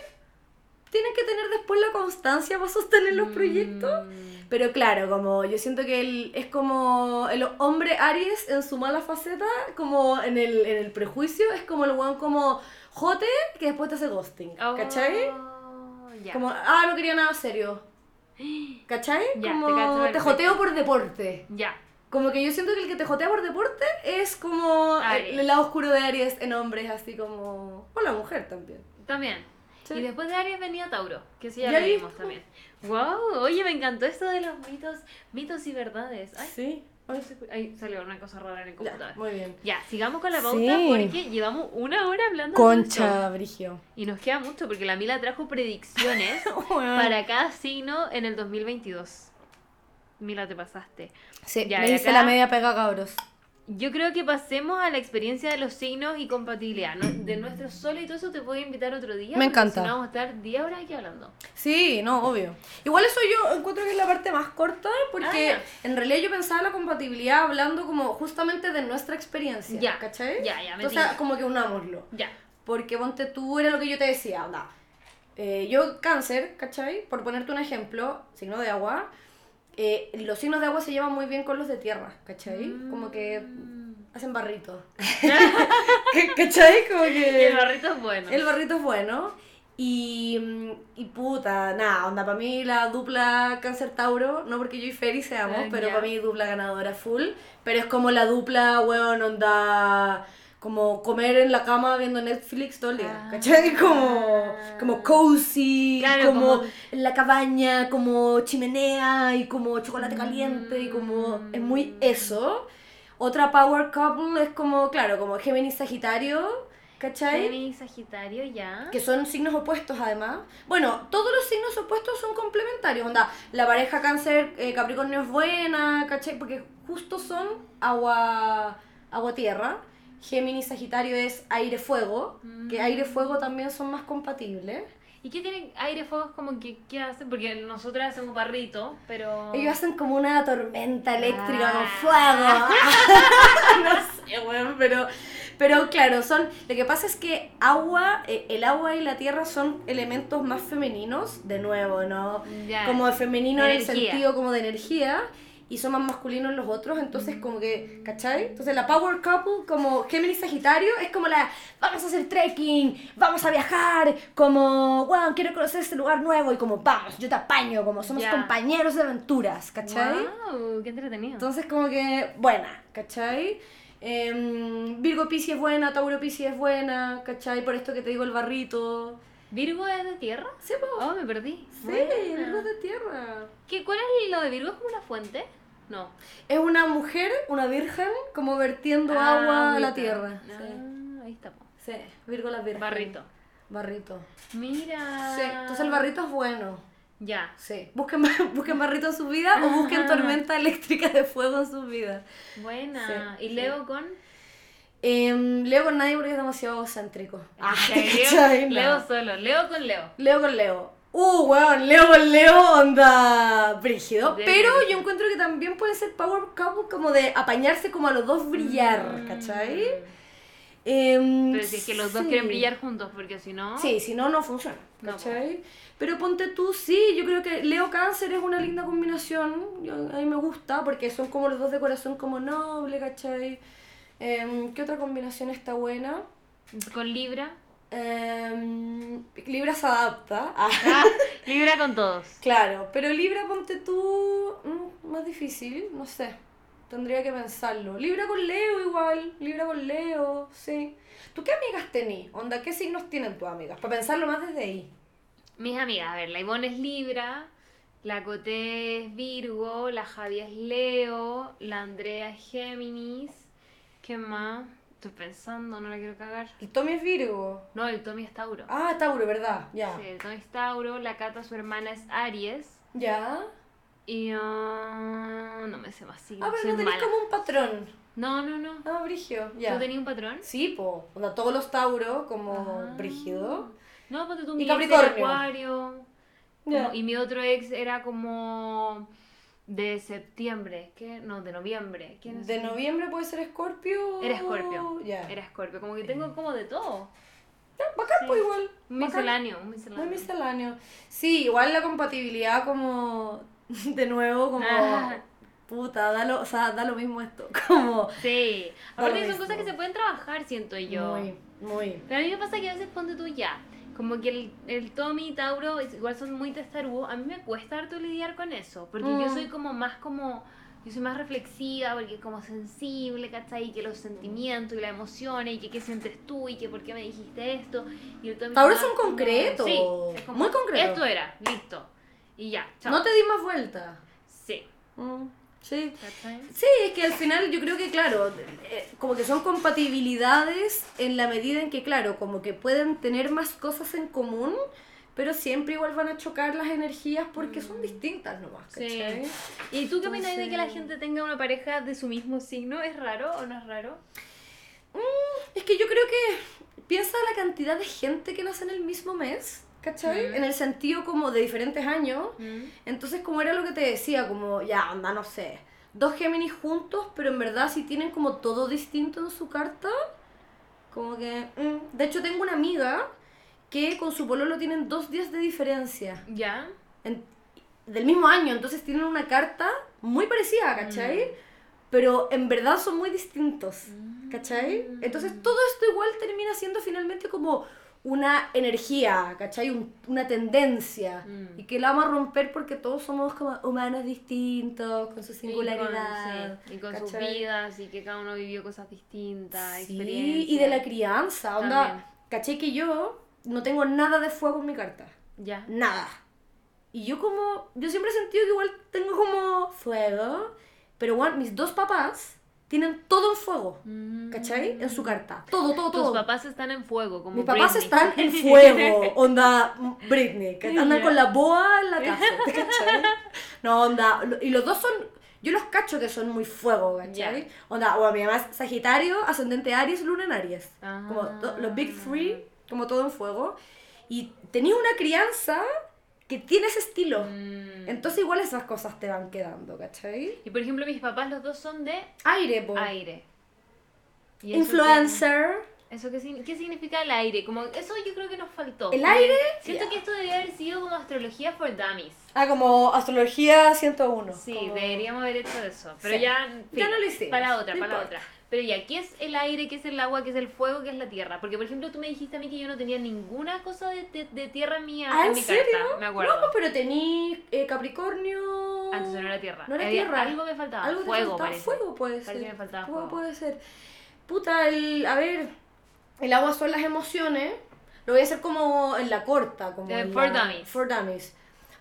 tienen que tener después la constancia para sostener los proyectos. Mm, Pero claro, como yo siento que él es como el hombre Aries en su mala faceta, como en el, en el prejuicio, es como el weón como jote que después te hace ghosting, ¿cachai? Oh, ya. Como, ah, no quería nada serio. [gasps] ¿Cachai? Ya, como te te, joteo por deporte. Ya. Como que yo siento que el que te jotea por deporte es como el, el lado oscuro de Aries en hombres, así como... O la mujer también. También. Sí. Y después de Aries venía Tauro, que sí ya ¿Ya lo vimos también. Wow, oye, me encantó esto de los mitos, mitos y verdades. Ay, Sí. ay, salió una cosa rara en el Ya, computador. muy bien. Ya, sigamos con la pauta Sí. porque llevamos una hora hablando de. Concha, Brigio. Y nos queda mucho porque la Mila trajo predicciones [laughs] Para... para cada signo en el 2022. Mila, te pasaste. Sí, Ya, me hice acá- la media pega, cabros. Yo creo que pasemos a la experiencia de los signos y compatibilidad. ¿no? De nuestro sol y todo eso te puedo invitar otro día. Me encanta. Si no, vamos a estar 10 horas aquí hablando. Sí, no, obvio. Igual eso yo encuentro que es la parte más corta porque Ah, en realidad yo pensaba la compatibilidad hablando como justamente de nuestra experiencia, Ya, ¿cachai? ya, ya, me Entonces como que unámoslo. Ya. Porque ponte tú, era lo que yo te decía, onda. Eh, yo cáncer, ¿cachai? Por ponerte un ejemplo, signo de agua, eh, los signos de agua se llevan muy bien con los de tierra, ¿cachai? Como que Mm. hacen barrito. [laughs] ¿Cachai? Como que... el barrito es bueno. El barrito es bueno. Y, mm, y puta, nada, onda, para mí la dupla Cáncer Tauro, no porque yo y Feri seamos, Ah, pero para mí dupla ganadora full. Pero es como la dupla, weón, onda, como comer en la cama viendo Netflix todo el día, Ah. ¿cachai? Como, como cozy, Claro, como, como- en la cabaña, como chimenea y como chocolate caliente y como, es muy eso. Otra power couple es como, claro, como Géminis Sagitario, ¿cachai? Géminis, Sagitario, ya. que son signos opuestos además. Bueno, todos los signos opuestos son complementarios. Onda, la pareja cáncer eh, Capricornio es buena, ¿cachai? Porque justo son agua, agua tierra. Géminis Sagitario es aire fuego, que Mm. aire fuego también son más compatibles. ¿Y qué tienen aire fuego? como que qué hacen? Porque nosotras hacemos barrito, pero. Ellos hacen como una tormenta eléctrica Ah. con fuego. [laughs] [laughs] no sé, weón, pero, pero claro, son. Lo que pasa es que agua, eh, el agua y la tierra son elementos más femeninos, de nuevo, ¿no? Como de femenino De en el sentido como de energía. Y son más masculinos los otros, entonces como que, ¿cachai? Entonces la power couple como Géminis Sagitario es como la, vamos a hacer trekking, vamos a viajar, como, wow, quiero conocer este lugar nuevo y como, vamos, yo te apaño, como somos Ya. compañeros de aventuras, ¿cachai? Wow, qué entretenido. Entonces como que, buena, ¿cachai? Em, Virgo Piscis es buena, Tauro Piscis es buena, ¿cachai? Por esto que te digo el barrito. ¿Virgo es de tierra? Sí, po. Oh, me perdí. Sí, Buena. Virgo es de tierra. ¿Qué, ¿Cuál es lo de Virgo? ¿Es como una fuente? No. Es una mujer, una virgen, como vertiendo Ah, agua a la tierra. Ah, Sí. ahí está. po. Sí, Virgo la virgen. Barrito. Barrito. Mira. Sí, entonces el barrito es bueno. Ya. Sí. Busquen, [laughs] busquen barrito en su vida o busquen tormenta eléctrica de fuego en su vida. Buena. Sí, ¿Y sí. Leo con? Em, Leo con nadie porque es demasiado céntrico. Ah, [laughs] Ok, ¿te Leo. Leo solo. Leo con Leo. Leo con Leo. Uh, weón, Leo con Leo, onda brígido. Pero yo encuentro que también puede ser power couple como de apañarse como a los dos brillar, Mm. ¿cachai? Em, Pero si es que los dos quieren brillar juntos, porque si no. Sí, si no, no funciona, No, ¿cachai? Pero ponte tú, sí, yo creo que Leo Cáncer es una linda combinación. Yo- a mí me gusta porque son como los dos de corazón como noble, ¿cachai? Em, ¿Qué otra combinación está buena? Con Libra. Em, Libra se adapta. Ah. Ah, [laughs] Libra con todos. Claro, pero Libra, ponte tú, mm, más difícil, no sé. Tendría que pensarlo. Libra con Leo igual, Libra con Leo, sí. ¿Tú qué amigas tenés? Onda, ¿qué signos tienen tus amigas? Para pensarlo más desde ahí. Mis amigas, a ver, la Ivonne es Libra, la Coté es Virgo, la Javi es Leo, la Andrea es Géminis. ¿Qué más? Estoy pensando, no la quiero cagar. El Tommy es Virgo. No, el Tommy es Tauro. Ah, Tauro, ¿verdad? Ya. Sí, el Tommy es Tauro, la Cata, su hermana, es Aries. Ya. Y ah, no me sé más signos. Ah, pero no tenés mala. como un patrón. No, no, no. Ah, Brigio, ya. ¿Tú tenías un patrón? Sí, po. Onda, todos los Tauro como Ah. Brígido. No, ponte tú Y mi era Capricornio. Acuario. Como- y mi otro ex era como de septiembre, ¿qué? No, de noviembre. ¿Quién es? De noviembre puede ser Escorpio. Era Escorpio. Ya. Era Escorpio. Como que tengo como de todo. Ya, Bacán, Sí. pues igual. Misceláneo, un misceláneo. Muy misceláneo. Sí, igual la compatibilidad como [laughs] de nuevo como Ah. puta, da lo, o sea, da lo mismo esto, [laughs] como Sí. Aparte son mismo. cosas que se pueden trabajar, siento yo. muy muy Pero a mí me pasa que a veces ponte tú ya. Como que el, el Tommy y Tauro es- igual son muy testarudos. A mí me cuesta harto lidiar con eso. Porque yo Mm. soy como más como Yo soy más reflexiva porque como sensible, ¿cachai? Y que los sentimientos y las emociones y que qué sientes tú y que por qué me dijiste esto. Y el Tommy más son como- concretos, Sí, es como, muy concreto. Esto era, listo. Y ya, chao. No te di más vuelta. Sí, Mm, sí. Sí, es que al final yo creo que, claro, eh, como que son compatibilidades en la medida en que, claro, como que pueden tener más cosas en común, pero siempre igual van a chocar las energías porque son distintas nomás, Sí. ¿cachai? ¿Y tú qué opinas de que la gente tenga una pareja de su mismo signo? ¿Es raro o no es raro? Es que yo creo que piensa la cantidad de gente que nace en el mismo mes, ¿cachai? Mm. En el sentido como de diferentes años. Mm. Entonces, como era lo que te decía, como ya, anda, no sé, dos Géminis juntos, pero en verdad si tienen como todo distinto en su carta, como que... mm. De hecho, tengo una amiga que con su pololo tienen dos días de diferencia ¿Ya? en- del mismo año, entonces tienen una carta muy parecida, ¿cachai? Pero en verdad son muy distintos, ¿cachai? Entonces todo esto igual termina siendo finalmente como una energía, ¿cachai? Un- una tendencia. Mm. Y que la vamos a romper porque todos somos como humanos distintos, con su singularidad. Y con, sí, y con sus vidas y que cada uno vivió cosas distintas, Sí, experiencias. y de la crianza, onda, También. ¿cachai? Que yo no tengo nada de fuego en mi carta. Ya. Nada. Y yo como, yo siempre he sentido que igual tengo como fuego, pero igual mis dos papás tienen todo en fuego, ¿cachai? En su carta. Todo, todo, Mm. Tus todo. papás están en fuego, como Mis papás Britney. están en [laughs] fuego, onda Britney, que andan con la boa en la casa, ¿te [laughs] cachai? No, onda, y los dos son, yo los cacho que son muy fuego, ¿cachai? Ya. Onda, o mi mamá es Sagitario, ascendente Aries, Luna en Aries. Ah. Como to- los Big Three, como todo en fuego. Y tenía una crianza que tiene ese estilo. Mm. Entonces igual esas cosas te van quedando, ¿cachai? Y por ejemplo, mis papás los dos son de Aire, po. aire. ¿Y Influencer. ¿Eso qué, qué significa el aire? Como, eso yo creo que nos faltó. ¿El aire? Siento Ya. que esto debería haber sido como astrología for dummies. Ah, como astrología 101. Sí, como- deberíamos haber hecho eso. Pero Sí. ya. en Ya fin, no lo hicimos, Para otra, no para importa. otra. Pero ya, ¿qué es el aire? ¿Qué es el agua? ¿Qué es el fuego? ¿Qué es la tierra? Porque, por ejemplo, tú me dijiste a mí que yo no tenía ninguna cosa de, de, de tierra mía ¿Ah, en en mi serio? carta. Me acuerdo. No, pero tení eh, Capricornio. Antes no era tierra. No era Había- tierra. Algo me faltaba. Algo fuego, faltaba. parece. Fuego puede ser. Parece que me faltaba Fuego fuego. puede ser. Puta, el, a ver, el agua son las emociones. Lo voy a hacer como en la corta. Como Eh, en for la- dummies. For dummies.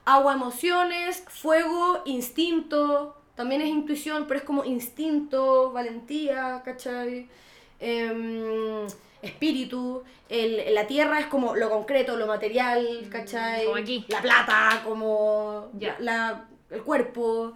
Agua, emociones, fuego, instinto. También es intuición, pero es como instinto, valentía, ¿cachai? Em, espíritu. El, la tierra es como lo concreto, lo material, ¿cachai? Mm, como aquí. La plata, como Ya. la- el cuerpo.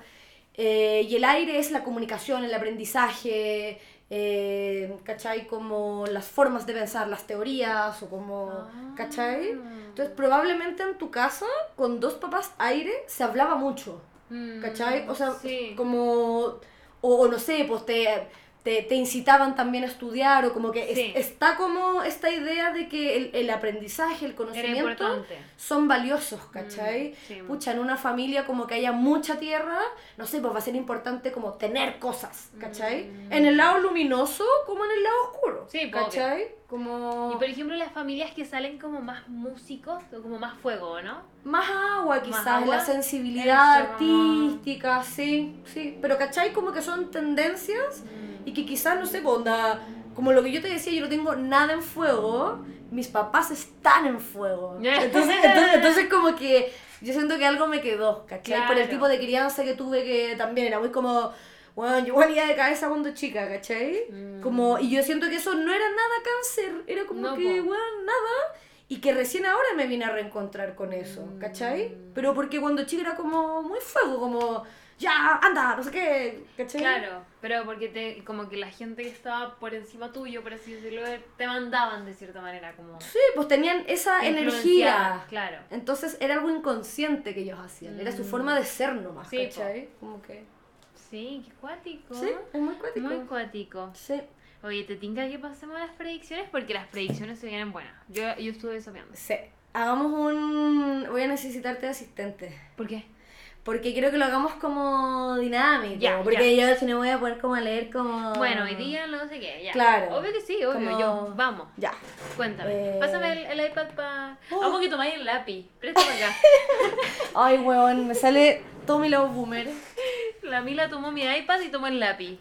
Eh, y el aire es la comunicación, el aprendizaje, eh, ¿cachai? Como las formas de pensar, las teorías o como, Ah. ¿cachai? Entonces probablemente en tu casa, con dos papás aire, se hablaba mucho, Mm, ¿cachai? O sea, sí. como, o, o no sé, pues te, te, te incitaban también a estudiar o como que es- Sí. está como esta idea de que el, el aprendizaje, el conocimiento son valiosos, ¿cachai? Mm, sí. Pucha, en una familia como que haya mucha tierra, no sé, pues va a ser importante como tener cosas, ¿cachai? Mm. En el lado luminoso como en el lado oscuro, Sí, ¿cachai? Como Y por ejemplo, las familias que salen como más músicos, o como más fuego, ¿no? más agua quizás, agua. la sensibilidad Eso, como- artística, sí, sí, pero ¿cachai? Como que son tendencias y que quizás, no sé, onda, como lo que yo te decía, yo no tengo nada en fuego, mis papás están en fuego. [laughs] Entonces, entonces, entonces como que yo siento que algo me quedó, ¿cachai? Por el Claro. tipo de crianza que tuve que también era muy como, bueno, yo iba de cabeza cuando chica, ¿cachai? Mm. Como, y yo siento que eso no era nada cáncer, era como No, que, bueno, nada. Y que recién ahora me vine a reencontrar con eso, ¿cachai? Mm. Pero porque cuando chica era como muy fuego, como, ya, anda, no sé qué, ¿cachai? Claro, pero porque te, como que la gente que estaba por encima tuyo, por así decirlo, te mandaban de cierta manera, como... Sí, pues tenían esa energía. Claro. Entonces era algo inconsciente que ellos hacían, era su Mm. forma de ser nomás, Sí. ¿cachai? Como que... Sí, qué cuático. Sí, es muy cuático. Muy cuático. Sí, Oye, ¿te tinca que pasemos a las predicciones? Porque las predicciones se vienen buenas. Yo, yo estuve sopeando. sí. Hagamos un... Voy a necesitarte de asistente. ¿Por qué? Porque quiero que lo hagamos como dinámico. Porque yo si no voy a poder como leer como... Bueno, hoy día no sé qué, ya. Claro. Obvio que sí, obvio. Como- Yo, vamos. Ya. Cuéntame. Eh. Pásame el, el iPad para... Oh. Vamos que tomáis el lápiz. Préstame acá. [laughs] Ay, weón, me sale Tommy Love Boomer. La la Mila tomó mi iPad y tomó el lápiz.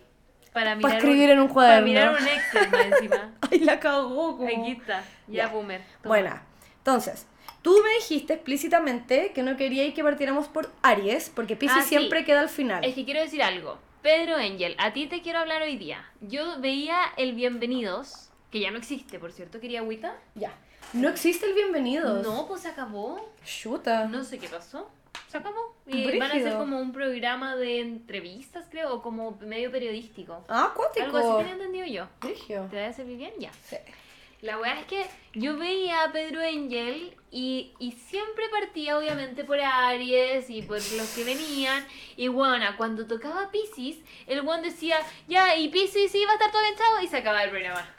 Para, mirar escribir en un cuaderno. Para mirar un Excel más encima. [laughs] Ay, la cagó. como- Aquí está. Ya, Ya. boomer. toma. Buena. Entonces, tú me dijiste explícitamente que no queríais que partiéramos por Aries, porque Pisces Ah, sí. siempre queda al final. Es que quiero decir algo. Pedro Angel, a ti te quiero hablar hoy día. Yo veía el Bienvenidos, que ya no existe, por cierto. ¿Quería agüita? Ya. No existe el bienvenido. No, pues se acabó. Chuta. No sé qué pasó. Se acabó. Y van a ser como un programa de entrevistas, creo, o como medio periodístico. Ah, acuático. Algo así tenía entendido yo. Brigio. ¿Te va a servir bien? Ya. Sí. La weá es que yo veía a Pedro Angel y, y siempre partía obviamente por Aries y por los que venían. Y bueno, cuando tocaba Pisces, el one decía, ya, y Pisces sí va a estar todo bien, chao, y se acababa el programa. [laughs]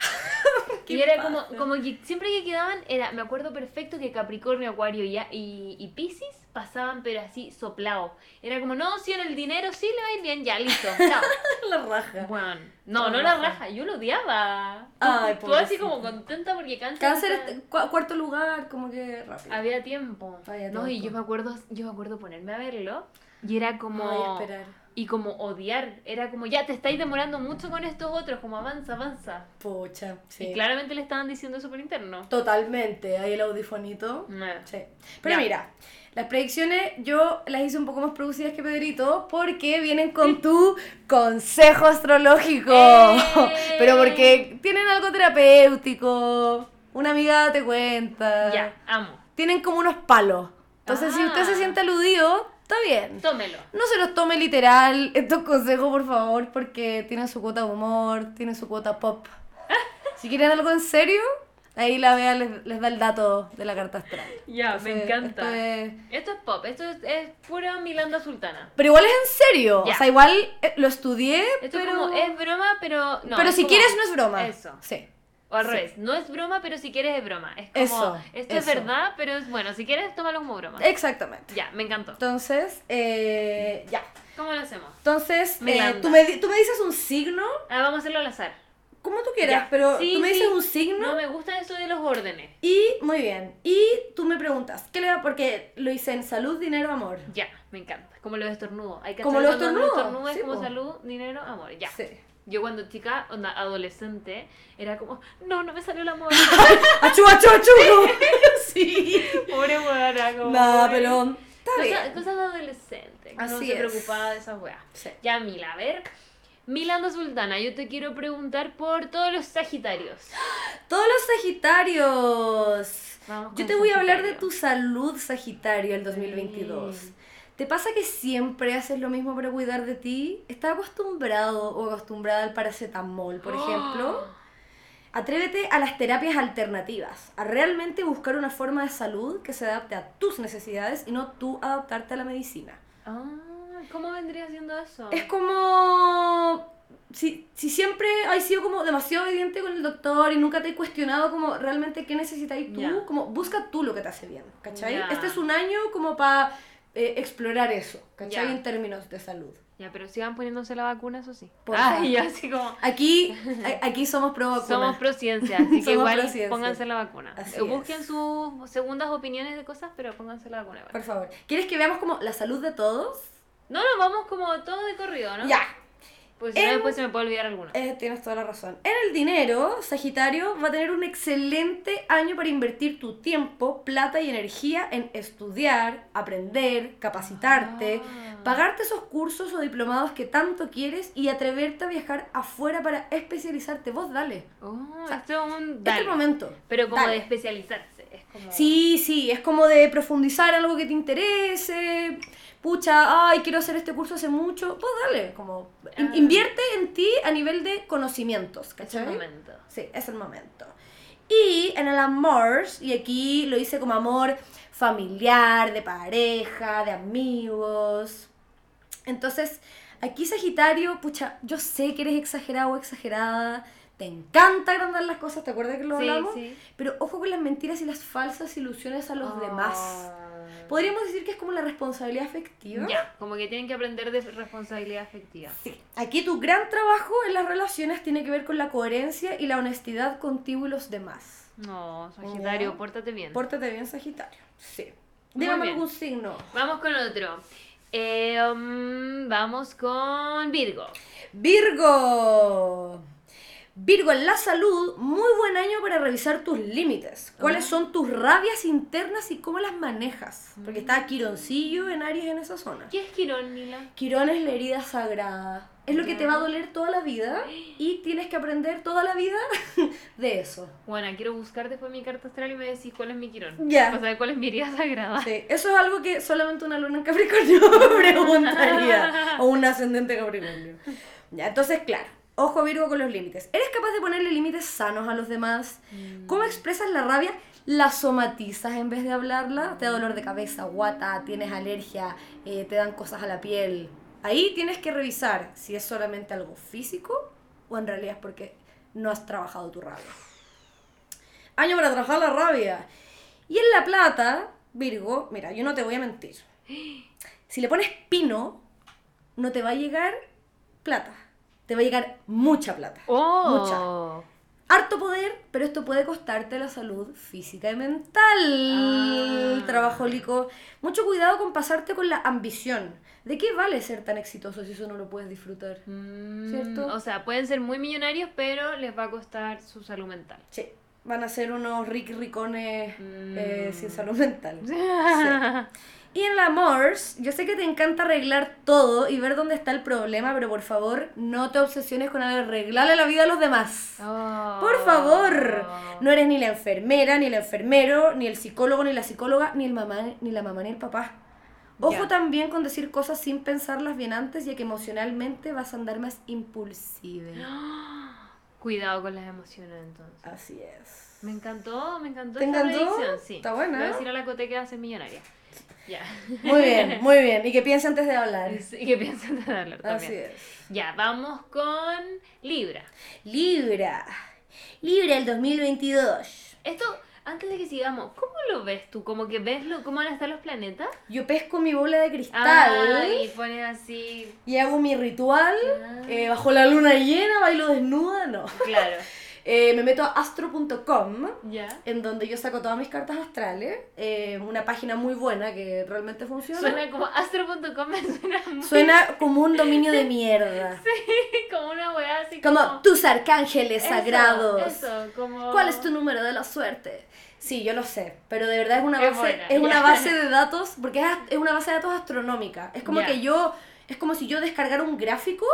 Y era como, como que siempre que quedaban, era, me acuerdo perfecto que Capricornio, Acuario y, y, y Pisces pasaban pero así soplado. Era como, no, si en el dinero sí le va a ir bien, ya, listo, chao. [laughs] La raja. Bueno, no, La no la raja. yo lo odiaba. Ay, así como contenta porque cáncer. Cáncer está- es cu- cuarto lugar, como que rápido. Había tiempo. Había no, y tiempo. yo me acuerdo, yo me acuerdo ponerme a verlo y era como Ay, esperar. y como odiar, era como ya te estáis demorando mucho con estos otros, como avanza, avanza. Pucha, sí. Y claramente le estaban diciendo eso por interno. Totalmente, ahí el audifonito. No. Sí. Pero mira, las predicciones yo las hice un poco más producidas que Pedrito porque vienen con [laughs] tu consejo astrológico. ¡Eh! [laughs] Pero porque tienen algo terapéutico, una amiga te cuenta. Ya, amo. Tienen como unos palos. Entonces, si usted se Ah. siente aludido, está bien. Tómelo. No se los tome literal estos consejos, por favor, porque tienen su cuota de humor, tienen su cuota pop. [laughs] Si quieren algo en serio, ahí la vea les, les da el dato de la carta astral. Ya, me encanta. esto es- Esto es pop, esto es, es pura Milanda Sultana. Pero igual es en serio. O sea, igual eh, lo estudié, Esto pero... es como, es broma, pero no. pero si como- quieres no es broma. Eso. Sí. O al Sí. revés, no es broma, pero si quieres es broma. Es como, Eso, esto es eso. verdad, pero es bueno, si quieres tómalo como broma. Exactamente. Ya, me encantó. Entonces, eh, ya. ¿Cómo lo hacemos? Entonces, eh, tú, me, tú me dices un signo, Ah, vamos a hacerlo al azar. como tú quieras, Ya. pero Sí, tú me sí. dices un signo. No me gusta eso de los órdenes. Y, muy bien, y tú me preguntas, ¿qué le da? Porque lo hice en salud, dinero, amor. Ya, me encanta. Como los estornudos. Hay que Como los cuando uno estornudos, estornuda es como salud, dinero, amor. Ya. Sí. Yo cuando chica, onda, adolescente, era como, no, no me salió el amor. ¡Achu, achu, achu! sí. [laughs] Pobre hueá, como. Nada, pero está Cosas, bien. cosas de adolescente. que no Así se es. preocupaba de esas weas. Sí. Ya, Mila, a ver. Milanda Sultana, yo te quiero preguntar por todos los Sagitarios. [gasps] Todos los Sagitarios. Vamos Yo te voy a hablar de tu salud, Sagitario, el 2022. Sí. ¿Te pasa que siempre haces lo mismo para cuidar de ti? ¿Estás acostumbrado o acostumbrada al paracetamol, por ejemplo? Atrévete a las terapias alternativas, a realmente buscar una forma de salud que se adapte a tus necesidades y no tú adaptarte a la medicina. Ah, ¿cómo vendría siendo eso? Es como si, si siempre has sido como demasiado evidente con el doctor y nunca te he cuestionado como realmente qué necesitáis tú, como busca tú lo que te hace bien, ¿cachai? Este es un año como para explorar eso, ¿cachai? Ya. En términos de salud. Ya, pero sigan poniéndose la vacuna, eso sí. Porfa. [laughs] Ay, yo así como... Aquí, [laughs] a- aquí somos pro vacuna. Somos pro ciencia, así [laughs] que igual pónganse la vacuna. Así Busquen es. sus segundas opiniones de cosas, pero pónganse la vacuna. igual. Por favor. ¿Quieres que veamos como la salud de todos? No, no, vamos como todo de corrido, ¿no? Ya. Pues si no, después se me puede olvidar alguna. Eh, tienes toda la razón. En el dinero, Sagitario va a tener un excelente año para invertir tu tiempo, plata y energía en estudiar, aprender, capacitarte, Ah. pagarte esos cursos o diplomados que tanto quieres y atreverte a viajar afuera para especializarte. Vos dale. Oh, sea, esto es un Este dale. momento. Pero como Dale. de especializarse. Es como... Sí, sí, es como de profundizar en algo que te interese. Pucha, ay, quiero hacer este curso hace mucho. Pues dale, como in- Ah. invierte en ti a nivel de conocimientos, Es ¿cachai? el momento. Sí, es el momento. Y en el amor, y aquí lo hice como amor familiar, de pareja, de amigos. Entonces, aquí Sagitario, pucha, yo sé que eres exagerado o exagerada, te encanta agrandar las cosas, ¿te acuerdas que lo Sí, hablamos? sí. Pero ojo con las mentiras y las falsas ilusiones a los Ah. demás. Podríamos decir que es como la responsabilidad afectiva. Ya, como que tienen que aprender de responsabilidad afectiva. Sí. Aquí tu gran trabajo en las relaciones tiene que ver con la coherencia y la honestidad contigo y los demás. No, Sagitario, Ya. pórtate bien. Pórtate bien, Sagitario. Sí. Dígame algún signo. Vamos con otro. Eh, um, vamos con Virgo. Virgo. Virgo, en la salud, muy buen año para revisar tus límites. ¿Cuáles son tus rabias internas y cómo las manejas? Porque está Quironcillo en Aries en esa zona. ¿Qué es Quirón, Mila? Quirón es la herida sagrada. Es lo que te va a doler toda la vida [gasps] y tienes que aprender toda la vida [laughs] de eso. Bueno, quiero buscar después mi carta astral y me decís cuál es mi Quirón. Ya. Para saber cuál es mi herida sagrada. Sí, eso es algo que solamente una luna en Capricornio [laughs] preguntaría. O un ascendente Capricornio. Ya, entonces, claro. Ojo Virgo con los límites. ¿Eres capaz de ponerle límites sanos a los demás? ¿Cómo expresas la rabia? ¿La somatizas en vez de hablarla? ¿Te da dolor de cabeza, guata, tienes alergia, eh, te dan cosas a la piel? Ahí tienes que revisar si es solamente algo físico o en realidad es porque no has trabajado tu rabia. Año para trabajar la rabia. Y en la plata, Virgo, mira, yo no te voy a mentir. [gasps] Si le pones pino, no te va a llegar plata. Te va a llegar mucha plata. ¡Oh! Harto poder, pero esto puede costarte la salud física y mental. Ah. Trabajólico. Mucho cuidado con pasarte con la ambición. ¿De qué vale ser tan exitoso si eso no lo puedes disfrutar? Mm, ¿Cierto? O sea, pueden ser muy millonarios, pero les va a costar su salud mental. Sí, van a ser unos ric ricones eh, Mm. sin salud mental. [laughs] Y en la Mors, yo sé que te encanta arreglar todo y ver dónde está el problema, pero por favor no te obsesiones con arreglarle la vida a los demás. Oh. Por favor, no eres ni la enfermera, ni el enfermero, ni el psicólogo, ni la psicóloga, ni el mamá, ni la mamá, ni el papá. Ojo Ya. también con decir cosas sin pensarlas bien antes, ya que emocionalmente vas a andar más impulsiva. [gasps] Cuidado con las emociones entonces. Así es. Me encantó, me encantó ¿Te esta encantó? sí. Está buena, Voy a decir a la Cote que va a ser millonaria. Ya. Muy bien, [laughs] muy bien. Y que piense antes de hablar. ¿Y qué piensan de hablar también? Así es. Ya, vamos con Libra. Libra. Libra el 2022. Esto, antes de que sigamos, ¿cómo lo ves tú? ¿Como que ves lo, cómo van a estar los planetas? Yo pesco mi bola de cristal Ah, y pones así, y hago mi ritual. Ah. eh, bajo la luna llena, bailo desnuda, no. claro. [laughs] Eh, me meto a astro.com, Ya. en donde yo saco todas mis cartas astrales. eh, una página muy buena que realmente funciona. Suena como astro.com, me suena muy Suena como un dominio de mierda. [laughs] como una weá así como... Como tus arcángeles Eso, sagrados. Eso, como... ¿Cuál es tu número de la suerte? Sí, yo lo sé, pero de verdad es una Es base, buena, es una base de datos, porque es, es una base de datos astronómica. Es como Ya. que yo, es como si yo descargara un gráfico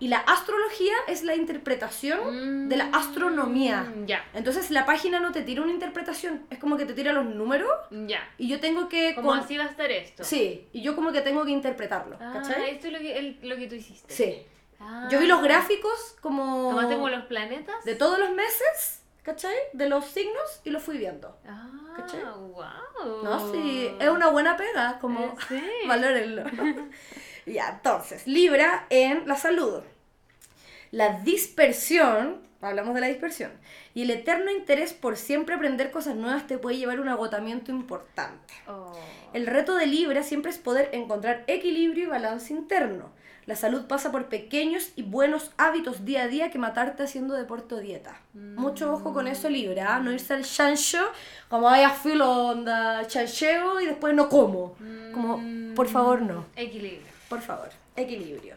y la astrología es la interpretación de la astronomía. Mm, Ya, Entonces la página no te tira una interpretación, es como que te tira los números ya. y yo tengo que... Como con- así va a estar esto. Sí, y yo como que tengo que interpretarlo, Ah, ¿cachai? esto es lo que, el- lo que tú hiciste. Sí. Ah. Yo vi los gráficos como... ¿Tomaste como los planetas? De todos los meses, ¿cachai? De los signos y los fui viendo. Ah, ¿Cachai? wow. No, sí, es una buena pega, como sí. [laughs] valórenlo. [laughs] ya, entonces, Libra en la salud. La dispersión, hablamos de la dispersión, y el eterno interés por siempre aprender cosas nuevas te puede llevar a un agotamiento importante. Oh. El reto de Libra siempre es poder encontrar equilibrio y balance interno. La salud pasa por pequeños y buenos hábitos día a día que matarte haciendo deporte o dieta. Mucho ojo con eso, Libra. ¿ah? No irse al chancho, como vaya filo, onda, chancheo y después no como. Como, por favor, no. Equilibrio. Por favor, equilibrio.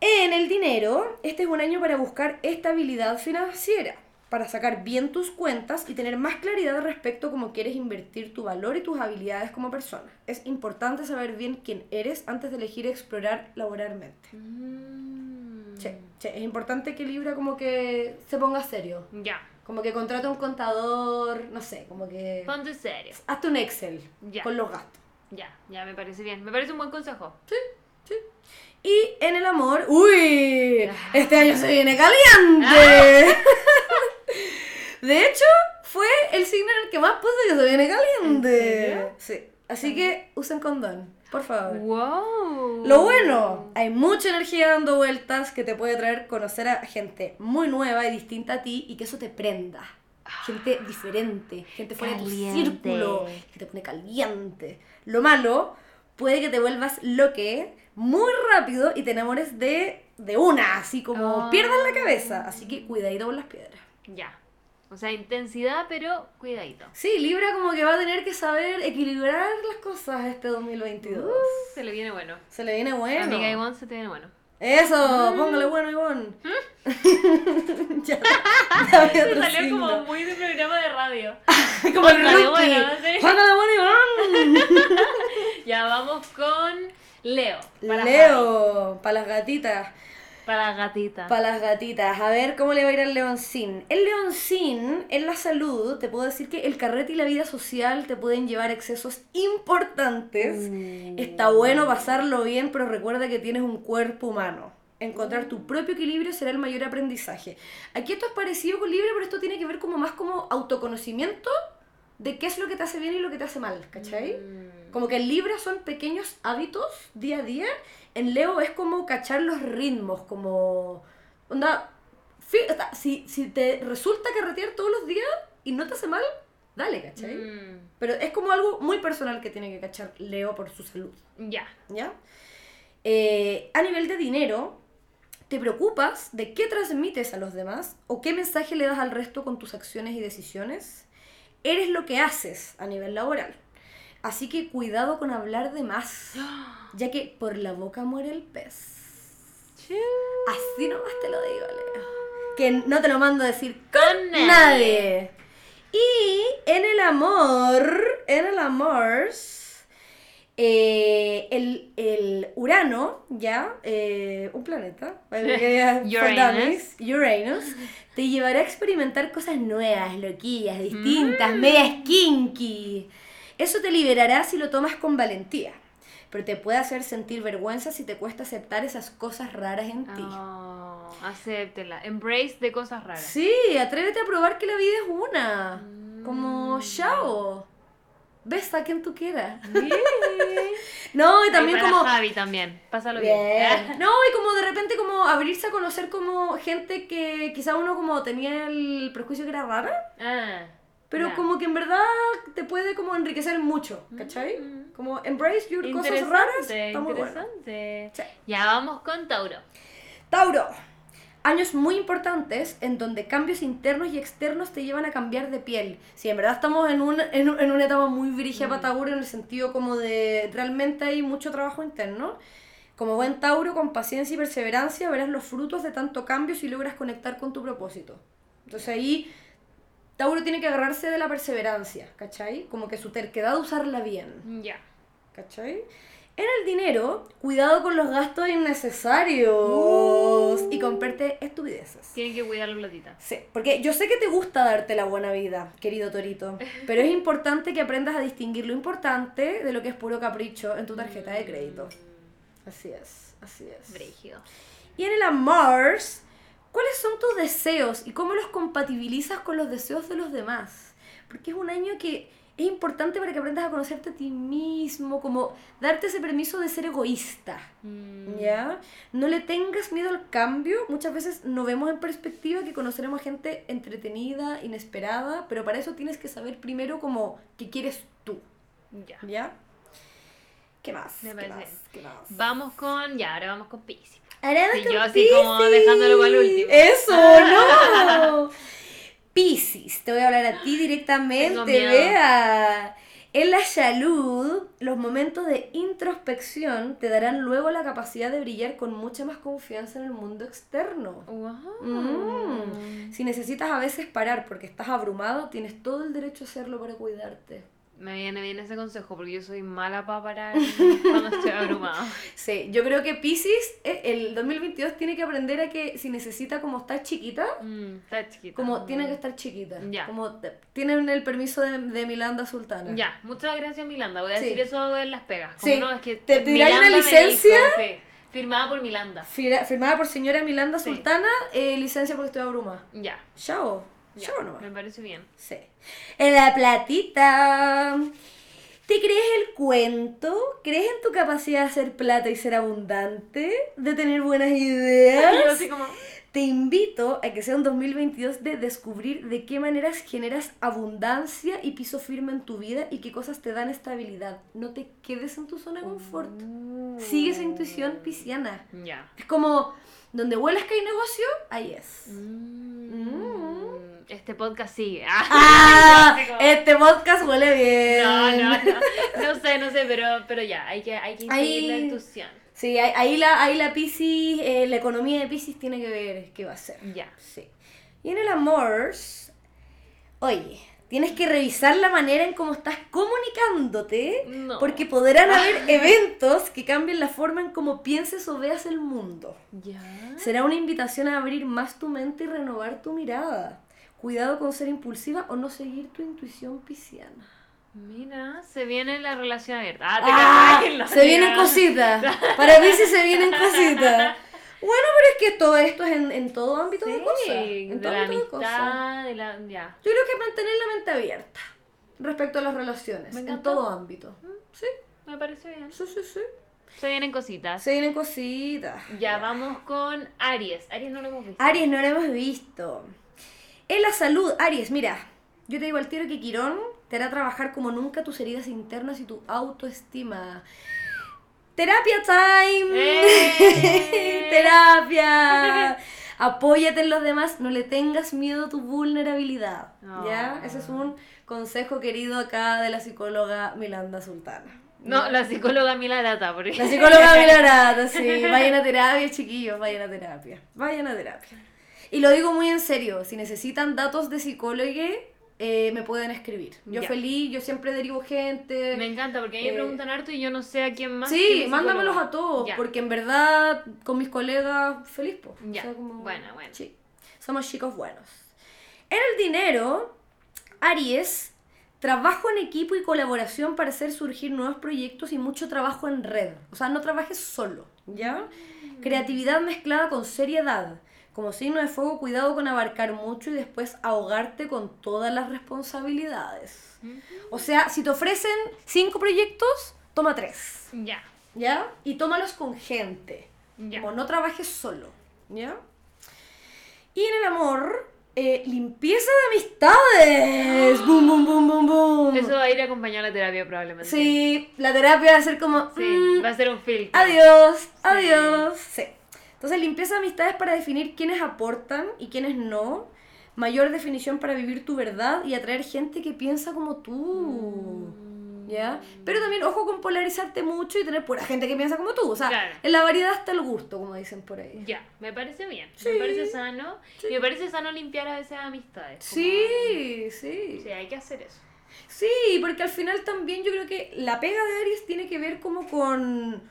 En el dinero, este es un año para buscar estabilidad financiera, para sacar bien tus cuentas y tener más claridad respecto a cómo quieres invertir tu valor y tus habilidades como persona. Es importante saber bien quién eres antes de elegir explorar laboralmente. Mm. Sí, sí, es importante que Libra como que se ponga serio. Ya. Como que contrate un contador, no sé, como que... Ponte serio. Hazte un Excel con los gastos. Ya, ya me parece bien. Me parece un buen consejo. Y en el amor, uy, [laughs] este año se viene caliente. [laughs] De hecho, fue el signo en el que más puse que se viene caliente. Sí, así que usen condón, por favor. Wow. Lo bueno, hay mucha energía dando vueltas que te puede traer conocer a gente muy nueva y distinta a ti y que eso te prenda. Gente diferente, gente fuera de tu Caliente. círculo, que te pone caliente. Lo malo, puede que te vuelvas loque muy rápido y te enamores de, de una, así como Ah. pierdas la cabeza. Así que cuidadito con las piedras. Ya. O sea, intensidad, pero cuidadito. Sí, Libra como que va a tener que saber equilibrar las cosas este 2022. Uh, se le viene bueno. Se le viene bueno. Amiga Ivonne, se te viene bueno. Eso, póngale bueno, Ivonne. [laughs] ya, [laughs] ya Se salió como muy de programa de radio. [laughs] como el Póngale bueno, sí. Póngale bueno, Ivonne. Ya vamos con Leo. para Leo, para las gatitas. Para gatita. Para las gatitas. A ver cómo le va a ir al leoncín. El leoncín, en la salud, te puedo decir que el carrete y la vida social te pueden llevar excesos importantes. Está bueno pasarlo bien, pero recuerda que tienes un cuerpo humano. Encontrar tu propio equilibrio será el mayor aprendizaje. Aquí esto es parecido con libre, pero esto tiene que ver como más como autoconocimiento de qué es lo que te hace bien y lo que te hace mal, ¿cachai? Como que Libra son pequeños hábitos día a día. En Leo es como cachar los ritmos, como... Onda, si, si te resulta carretear todos los días y no te hace mal, dale, ¿cachai? Mm, Pero es como algo muy personal que tiene que cachar Leo por su salud, ya. ¿ya? Eh, a nivel de dinero, ¿te preocupas de qué transmites a los demás o qué mensaje le das al resto con tus acciones y decisiones? Eres lo que haces a nivel laboral. Así que cuidado con hablar de más, [gasps] ya que por la boca muere el pez. Así nomás te lo digo, Leo. Que no te lo mando a decir Con nadie. nadie. Y en el amor, en el amor, eh, el, el Urano, ya, eh, un planeta, [laughs] Uranus. Uranus, te llevará a experimentar cosas nuevas, loquillas, distintas, medias kinky. Eso te liberará si lo tomas con valentía, pero te puede hacer sentir vergüenza si te cuesta aceptar esas cosas raras en ti. Oh, acéptela. Embrace de cosas raras. Sí, atrévete a probar que la vida es una. Como, Mm. chao. Ves a quien tú quieras. [laughs] No, y también para como... Javi también. Pásalo bien. Bien. [laughs] No, y como de repente como abrirse a conocer como gente que quizá uno como tenía el prejuicio que era rara, Ah, pero como que en verdad te puede como enriquecer mucho, ¿cachai? Mm. Como embrace your cosas raras. Está muy bueno. interesante. Sí. Ya vamos con Tauro. Tauro. Años muy importantes en donde cambios internos y externos te llevan a cambiar de piel. Si en verdad estamos en, un, en, en una etapa muy brígida Mm. para Tauro en el sentido como de realmente hay mucho trabajo interno. Como buen Tauro, con paciencia y perseverancia verás los frutos de tanto cambio si logras conectar con tu propósito. Entonces ahí Tauro tiene que agarrarse de la perseverancia, ¿cachai? Como que su terquedad de usarla bien. Ya. ¿Cachai? En el dinero, cuidado con los gastos innecesarios Uh. y comprarte estupideces. Tienen que cuidar la platita. Sí, porque yo sé que te gusta darte la buena vida, querido Torito, [laughs] pero es importante que aprendas a distinguir lo importante de lo que es puro capricho en tu tarjeta de crédito. Así es, así es. Brígido. Y en el amor, ¿cuáles son tus deseos y cómo los compatibilizas con los deseos de los demás? Porque es un año que es importante para que aprendas a conocerte a ti mismo, como darte ese permiso de ser egoísta. Mm, ¿Ya? No le tengas miedo al cambio. Muchas veces no vemos en perspectiva que conoceremos a gente entretenida, inesperada, pero para eso tienes que saber primero como qué quieres tú. Ya. ¿Ya? ¿Qué más? Me ¿Qué más? ¿Qué más? Vamos con. Ya, ahora vamos con Pisces. Sí, con yo así como dejándolo para el último. Eso, [laughs] no. Piscis, te voy a hablar a ti directamente, vea. En la salud, los momentos de introspección te darán luego la capacidad de brillar con mucha más confianza en el mundo externo. Wow. Mm. Si necesitas a veces parar porque estás abrumado, tienes todo el derecho a hacerlo para cuidarte. Me viene bien ese consejo porque yo soy mala para parar cuando estoy abrumada. [laughs] Sí, yo creo que Piscis, eh, el 2022 tiene que aprender a que si necesita como estar chiquita, Mm, está chiquita. como tiene que estar chiquita. Ya. Como tienen el permiso de, de Milanda Sultana. Ya, muchas gracias Milanda. Voy a Sí. decir eso en las pegas. Como Sí. no, es que ¿Te dirán una licencia? dijo, sí, firmada por Milanda. Fira- Firmada por señora Milanda Sí. Sultana, eh, licencia porque estoy abrumada. Ya. Chao. Ya, Chao nomás. Me parece bien. Sí. En la platita. ¿Te crees el cuento? ¿Crees en tu capacidad de hacer plata y ser abundante? ¿De tener buenas [laughs] Yo ideas? así como. Te invito a que sea un 2022 de descubrir de qué maneras generas abundancia y piso firme en tu vida y qué cosas te dan estabilidad. No te quedes en tu zona de confort. Sigue esa intuición pisciana. Ya. Es como, donde hueles que hay negocio, ahí es. Mm. Mm. Este podcast sigue. [laughs] ¡Ah! Este podcast huele bien. No, no, no. No sé, no sé, pero, pero ya, hay que, hay que Ahí- la intuición. Sí, ahí, ahí la, ahí la Piscis, eh, la economía de Piscis tiene que ver qué va a ser. Ya. Sí. Y en el amor, oye, tienes que revisar la manera en cómo estás comunicándote, No. porque podrán haber [laughs] eventos que cambien la forma en cómo pienses o veas el mundo. Ya. Será una invitación a abrir más tu mente y renovar tu mirada. Cuidado con ser impulsiva o no seguir tu intuición pisciana. Mira, se viene la relación abierta. Ah, te ¡Ah! la Se vienen cositas. Para mí sí se vienen cositas. Bueno, pero es que todo esto es en, en todo ámbito de Sí, cosas. En de todo la ámbito de cosas. de la... Ya. Yo creo que mantener la mente abierta respecto a las relaciones, Me en todo ámbito. Sí, Me parece bien. sí, sí, sí. Se vienen cositas. Se vienen cositas. Ya, vamos con Aries. Aries no lo hemos visto. Aries, no lo hemos visto. En la salud, Aries, mira, yo te digo al tiro que Quirón te hará trabajar como nunca tus heridas internas y tu autoestima. Terapia time. ¡Eh! [laughs] Terapia. Apóyate en los demás, no le tengas miedo a tu vulnerabilidad. ¿Ya? Oh. Ese es un consejo querido acá de la psicóloga Milanda Sultana. No, la psicóloga Milarata. Porque... La psicóloga [laughs] Milarata, sí. Vayan a terapia, chiquillos, vayan a terapia. Vayan a terapia. Y lo digo muy en serio, si necesitan datos de psicólogo, eh, me pueden escribir. Yo feliz, yo siempre derivo gente. Me encanta porque a mí me Eh, preguntan harto y yo no sé a quién más. Sí, mándamelos a todos, porque en verdad con mis colegas feliz, po. Ya, bueno, bueno. Sí, somos chicos buenos. En el dinero, Aries, trabajo en equipo y colaboración para hacer surgir nuevos proyectos y mucho trabajo en red. O sea, no trabajes solo, ¿ya? Creatividad mezclada con seriedad. Como signo de fuego, cuidado con abarcar mucho y después ahogarte con todas las responsabilidades. O sea, si te ofrecen cinco proyectos, toma tres. Ya. ¿ya? Y tómalos con gente. Ya. Como no trabajes solo, ¿ya? Y en el amor, eh, limpieza de amistades. Boom, boom, boom, boom, boom. Eso va a ir acompañado a la terapia probablemente. Sí, la terapia va a ser como... Sí, mm, va a ser un filtro. adiós, adiós. Sí. Entonces, limpieza de amistades para definir quiénes aportan y quiénes no. Mayor definición para vivir tu verdad y atraer gente que piensa como tú. ¿Ya? Pero también, ojo con polarizarte mucho y tener pura gente que piensa como tú. O sea, Claro. en la variedad está el gusto, como dicen por ahí. Ya, me parece bien. Sí. Me parece sano. Y me parece sano limpiar a veces amistades. como- Sí, sí. Sí, hay que hacer eso. Sí, porque al final también yo creo que la pega de Aries tiene que ver como con,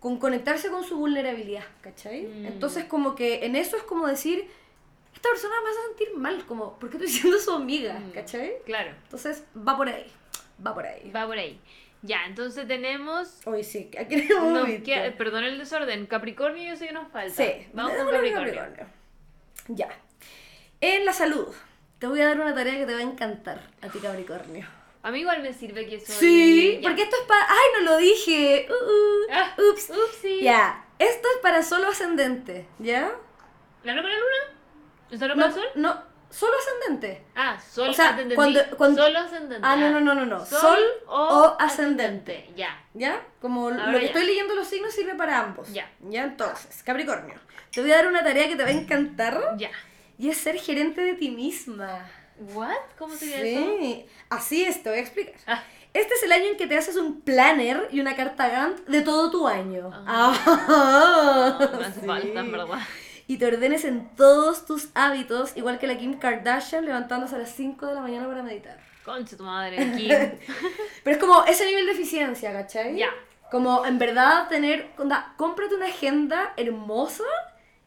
con conectarse con su vulnerabilidad, ¿cachai? Mm. Entonces como que en eso es como decir, esta persona me hace sentir mal, como, ¿por qué estoy [laughs] siendo su amiga? Mm. ¿cachai? Claro, Entonces va por ahí, va por ahí. va por ahí. Ya, entonces tenemos. Hoy sí, aquí tenemos Nos visto. queda- perdón el desorden. Capricornio, yo sé que nos falta. Sí, Vamos [laughs] con a Capricornio. Ya. En la salud, te voy a dar una tarea que te va a encantar a ti, Capricornio. A mí igual me sirve que soy. Sí, ya. porque esto es para... ¡Ay, no lo dije! Uh, uh, Ah, ups. upsi. Ya, esto es para solo ascendente, ¿ya? ¿La no para la luna? ¿Eso no No, para el sol? no, solo ascendente. Ah, sol O sea, ascendente. cuando- cuando- Solo ascendente. Ah, no, no, no, no, no. Sol, Sol o, ascendente. Ya. ¿Ya? Como Ahora lo que ya. estoy leyendo los signos sirve para ambos. Ya. Ya, entonces, Capricornio, te voy a dar una tarea que te va a encantar Ya. y es ser gerente de ti misma. ¿What? ¿Cómo sería eso? Sí, así es, te voy a explicar. Ah. Este es el año en que te haces un planner y una carta Gantt de todo tu año. Ah. [laughs] Ah, Me hace sí. falta, en verdad. Y te ordenes en todos tus hábitos, igual que la Kim Kardashian levantándose a las 5 de la mañana para meditar. Concha tu madre, [laughs] Kim. Pero es como ese nivel de eficiencia, ¿cachai? Ya. Como en verdad tener, onda, cómprate una agenda hermosa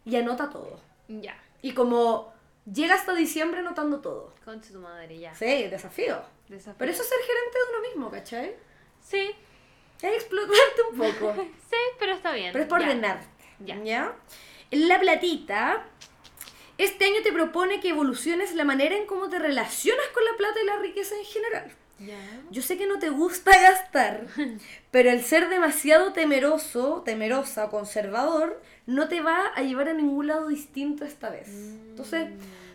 y anota todo. ya. Y como llega hasta diciembre anotando todo. Concha tu madre, ya. Sí, desafío. Desafío. Pero eso es ser gerente de uno mismo, ¿cachai? Sí, Es explotarte un poco. [laughs] sí, pero está bien. Pero es por ordenar. Ya. ¿Ya? La platita. Este año te propone que evoluciones la manera en cómo te relacionas con la plata y la riqueza en general. Ya. Yo sé que no te gusta gastar, [laughs] pero el ser demasiado temeroso, temerosa o conservador no te va a llevar a ningún lado distinto esta vez. Entonces,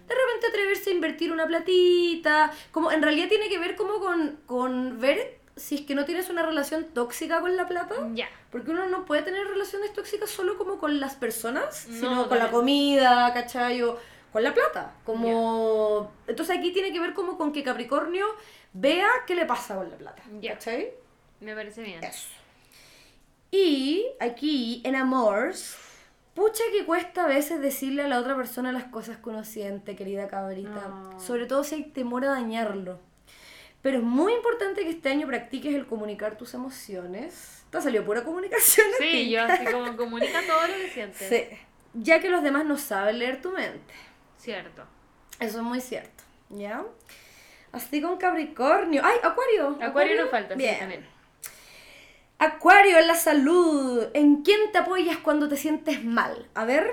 de repente atreverse a invertir una platita, como en realidad tiene que ver como con, con ver si es que no tienes una relación tóxica con la plata. Ya. Porque uno no puede tener relaciones tóxicas solo como con las personas, No, sino con la comida, ¿cachai? O con la plata. Como... Entonces aquí tiene que ver como con que Capricornio vea qué le pasa con la plata. Ya. ¿Cachai? Me parece bien. Eso. Y aquí, en Amors, pucha que cuesta a veces decirle a la otra persona las cosas que uno siente, querida cabrita. No. Sobre todo si hay temor a dañarlo. Pero es muy importante que este año practiques el comunicar tus emociones. Te ha salido pura comunicación. ti. Sí, yo así como [laughs] comunica todo lo que sientes. Sí. Ya que los demás no saben leer tu mente. Cierto. Eso es muy cierto. ¿Ya? Así con Capricornio. ¡Ay, Acuario! Acuario no falta, Bien. sí, también. Acuario en la salud. ¿En quién te apoyas cuando te sientes mal? A ver,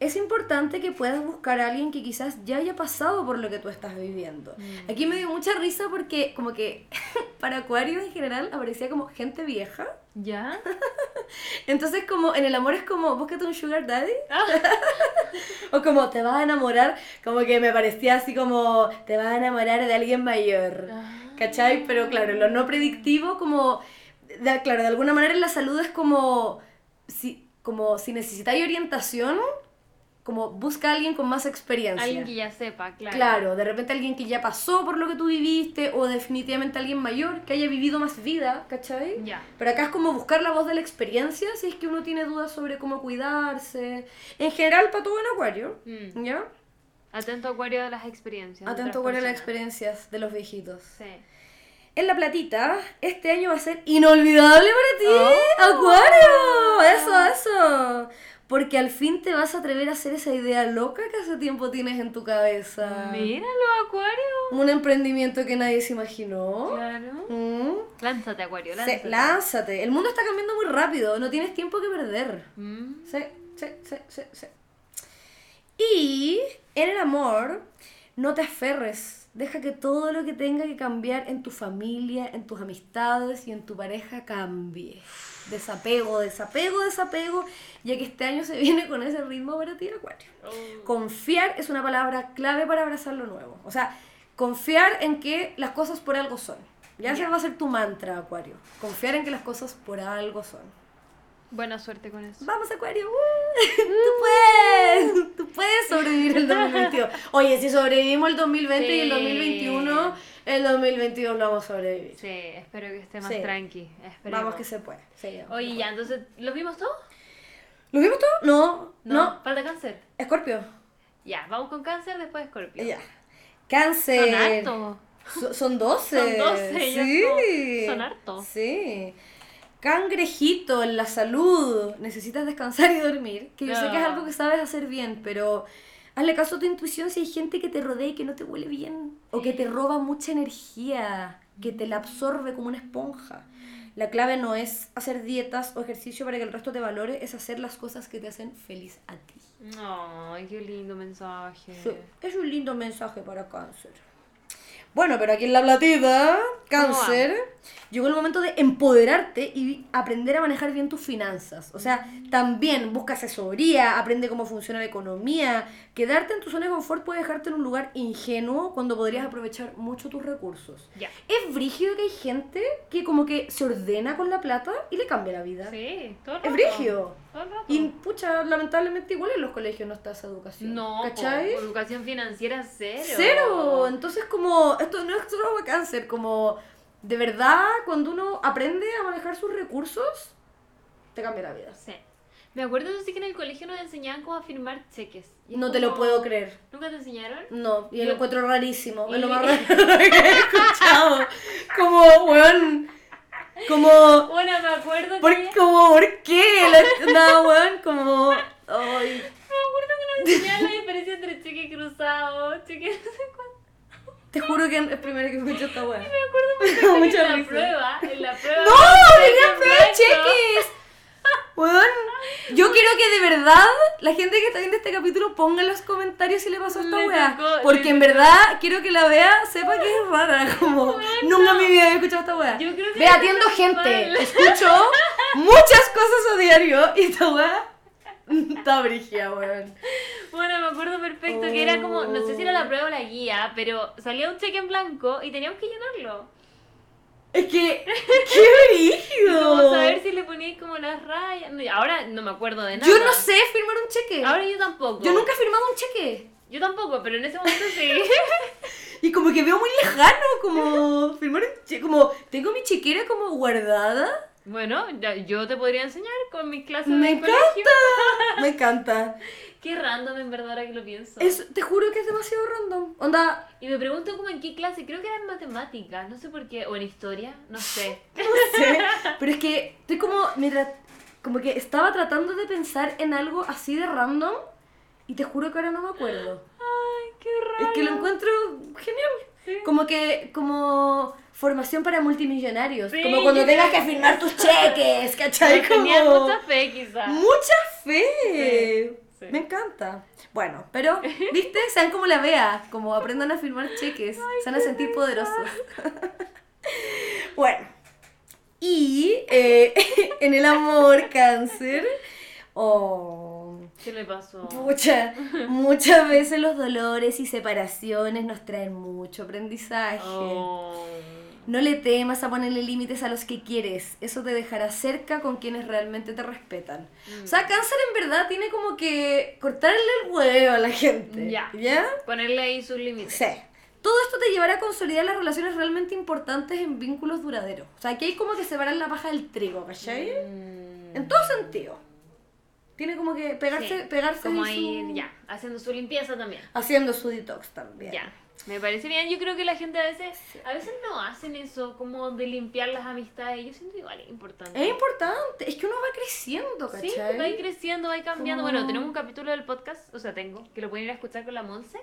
es importante que puedas buscar a alguien que quizás ya haya pasado por lo que tú estás viviendo. Mm. Aquí me dio mucha risa porque como que [laughs] para Acuario en general aparecía como gente vieja. ¿Ya? [laughs] Entonces como en el amor es como, búscate un sugar daddy. Ah. [laughs] O como te vas a enamorar, como que me parecía así como te vas a enamorar de alguien mayor. Ah. ¿Cachai? Pero claro, lo no predictivo como, de- claro, de alguna manera la salud es como, si, como si necesitáis orientación, como busca a alguien con más experiencia. Alguien que ya sepa, claro. Claro, de repente alguien que ya pasó por lo que tú viviste o definitivamente alguien mayor que haya vivido más vida, ¿cachai? Ya. Pero acá es como buscar la voz de la experiencia si es que uno tiene dudas sobre cómo cuidarse. En general, para todo en acuario, Mm. ¿ya? Atento acuario de las experiencias. de Atento acuario a las experiencias de los viejitos. Sí. En La Platita, este año va a ser inolvidable para ti, Oh. Acuario. Eso, eso. Porque al fin te vas a atrever a hacer esa idea loca que hace tiempo tienes en tu cabeza. Míralo, acuario. Un emprendimiento que nadie se imaginó. Claro. Mm. Lánzate, acuario, lánzate. lánzate. El mundo está cambiando muy rápido. No tienes tiempo que perder. Mm. Sí, sí, sí, sí, sí. Y en el amor, no te aferres. Deja que todo lo que tenga que cambiar en tu familia, en tus amistades y en tu pareja cambie. Desapego, desapego, desapego, ya que este año se viene con ese ritmo para ti, Acuario. Oh. Confiar es una palabra clave para abrazar lo nuevo. O sea, confiar en que las cosas por algo son. Ya ese Ya. va a ser tu mantra, Acuario. Confiar en que las cosas por algo son. Buena suerte con eso. Vamos, Acuario. ¡Uh! [laughs] Tú puedes. Tú puedes sobrevivir el 2022. Oye, si sobrevivimos el 2020 y el Sí. 2021, el 2022 lo vamos a sobrevivir. Sí, espero que esté más Sí. tranqui. Esperemos. Vamos que se puede. Sí, Oye, ya, entonces, ¿los vimos todos? ¿Lo vimos todo? No, no. Falta cáncer. Escorpio. Ya, vamos con cáncer, después escorpio. Ya. Cáncer. Son hartos. So- son 12. Son 12, ya Sí. son- son hartos. Sí. Cangrejito en la salud. Necesitas descansar y dormir. Que yo sé que es No. algo que sabes hacer bien, pero hazle caso a tu intuición si hay gente que te rodea y que no te huele bien. O que te roba mucha energía, que te la absorbe como una esponja. La clave no es hacer dietas o ejercicio para que el resto te valore, es hacer las cosas que te hacen feliz a ti. Ay, qué lindo mensaje. Sí, es un lindo mensaje para cáncer. Bueno, pero aquí en la platita, cáncer, llegó el momento de empoderarte y aprender a manejar bien tus finanzas. O sea, también busca asesoría, aprende cómo funciona la economía. Quedarte en tu zona de confort puede dejarte en un lugar ingenuo cuando podrías aprovechar mucho tus recursos. Ya. Es brígido que hay gente que como que se ordena con la plata y le cambia la vida. Sí, todo el Es rato. brígido. Todo el rato. Y pucha, lamentablemente igual en los colegios no está esa educación. No, ¿cachai? educación financiera cero. Cero. Entonces como, esto no es solo cáncer, como de verdad cuando uno aprende a manejar sus recursos, te cambia la vida. Sí. Me acuerdo sí que en el colegio nos enseñaban cómo firmar cheques. Y es No te lo puedo creer. ¿Nunca te enseñaron? No, y Yo- lo encuentro rarísimo. Es lo Y- más [laughs] raro que he escuchado. Como, weón, como, Bueno, me acuerdo ¿por, que... como, ¿por qué? No, weón, como, ay. Me acuerdo que nos enseñaban la diferencia entre cheque cruzado, cheque no sé cuánto. Te juro que es primero que escucho esta weá. Me acuerdo [laughs] Mucha en la prueba, en la prueba... ¡No! ¡Tenía prueba de cheques! Weón, yo quiero que de verdad la gente que está viendo este capítulo ponga en los comentarios si le pasó a esta weá. Porque en verdad quiero que la vea, sepa que es rara. [laughs] Como nunca en mi vida había escuchado esta weá. Ve, atiendo gente, [laughs] escucho muchas cosas a diario y esta weá [laughs] está brigia, weón. Bueno, me acuerdo perfecto que era como, no sé si era Oh. la prueba o la guía, pero salía un cheque en blanco y teníamos que llenarlo. Es que, [laughs] qué Y como brígido. saber si le poníais como las rayas. No, Ahora no me acuerdo de nada. Yo no sé firmar un cheque. Ahora yo tampoco. Yo nunca he firmado un cheque. Yo tampoco, pero en ese momento sí. [laughs] Y como que veo muy lejano, como filmar en che- como tengo mi chequera como guardada. Bueno, ya- yo te podría enseñar con mis clases Me de encanta, colegio. me encanta. [laughs] Qué random en verdad ahora que lo pienso. Es, te juro que es demasiado random. Onda, Y me pregunto como en qué clase, creo que era en matemáticas, no sé por qué, o en historia, no sé. [laughs] no sé. [laughs] Pero es que estoy como, mientras, como que estaba tratando de pensar en algo así de random y te juro que ahora no me acuerdo. Ay, qué raro. Es que lo encuentro genial. Sí. Como que, como formación para multimillonarios. Sí, como cuando tengas que firmar tus cheques, [laughs] ¿cachai? Pero tenía Como- mucha fe quizás. Mucha fe. Sí, sí. Me encanta. Bueno, pero, [laughs] ¿viste? Sean como la vea, como aprendan a firmar cheques. se van a sentir poderosos. [laughs] bueno. Y eh, en el amor, cáncer. Oh. ¿Qué le pasó? Pucha, muchas veces los dolores y separaciones nos traen mucho aprendizaje. Oh. No le temas a ponerle límites a los que quieres. Eso te dejará cerca con quienes realmente te respetan. O sea, cáncer en verdad tiene como que cortarle el huevo a la gente. Ya. ¿Ya? Ponerle ahí sus límites. Sí. Todo esto te llevará a consolidar las relaciones realmente importantes en vínculos duraderos. O sea, aquí hay como que separar la paja del trigo, ¿cachai? Mm. En todo sentido. Tiene como que pegarse, Sí, pegarse Como ahí, su- ya, haciendo su limpieza también. Haciendo su detox también. Ya, me parece bien. Yo creo que la gente a veces, a veces no hacen eso, como de limpiar las amistades. Yo siento igual es importante. Es importante. Es que uno va creciendo, Sí, ¿cachai? va a ir creciendo, va cambiando. Como- Bueno, tenemos un capítulo del podcast, o sea, tengo, que lo pueden ir a escuchar con la Monse,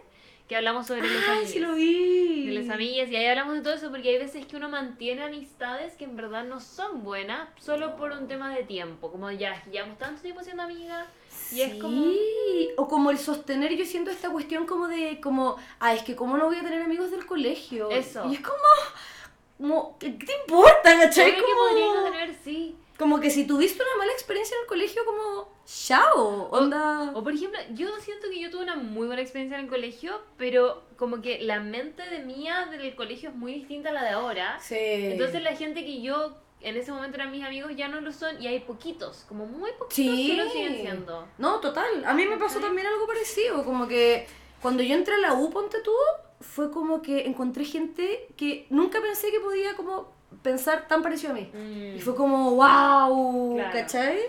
que hablamos sobre las Ay, amigas. sí lo vi. De las amigas, y ahí hablamos de todo eso, porque hay veces que uno mantiene amistades que en verdad no son buenas, solo por un tema de tiempo. Como ya, llevamos tanto tiempo siendo amigas, y es como... Sí, o como el sostener, yo siento esta cuestión como de, como, ah, es que cómo no voy a tener amigos del colegio. Eso. Y es como, como ¿qué te importa, cachai? Que Como, podrían no tener, sí. como que si tuviste una mala experiencia en el colegio, como, chao, onda. O por ejemplo, yo siento que yo tuve una muy buena experiencia en el colegio, pero como que la mente de mía del colegio es muy distinta a la de ahora. sí. Entonces la gente que yo en ese momento eran mis amigos ya no lo son y hay poquitos, como muy poquitos Sí. que lo siguen siendo. No, total. A mí me pasó ¿Cachai? también algo parecido. Como que cuando yo entré a la U, ponte tú, fue como que encontré gente que nunca pensé que podía como pensar tan parecido a mí. Mm. Y fue como, wow, Claro. ¿cachai?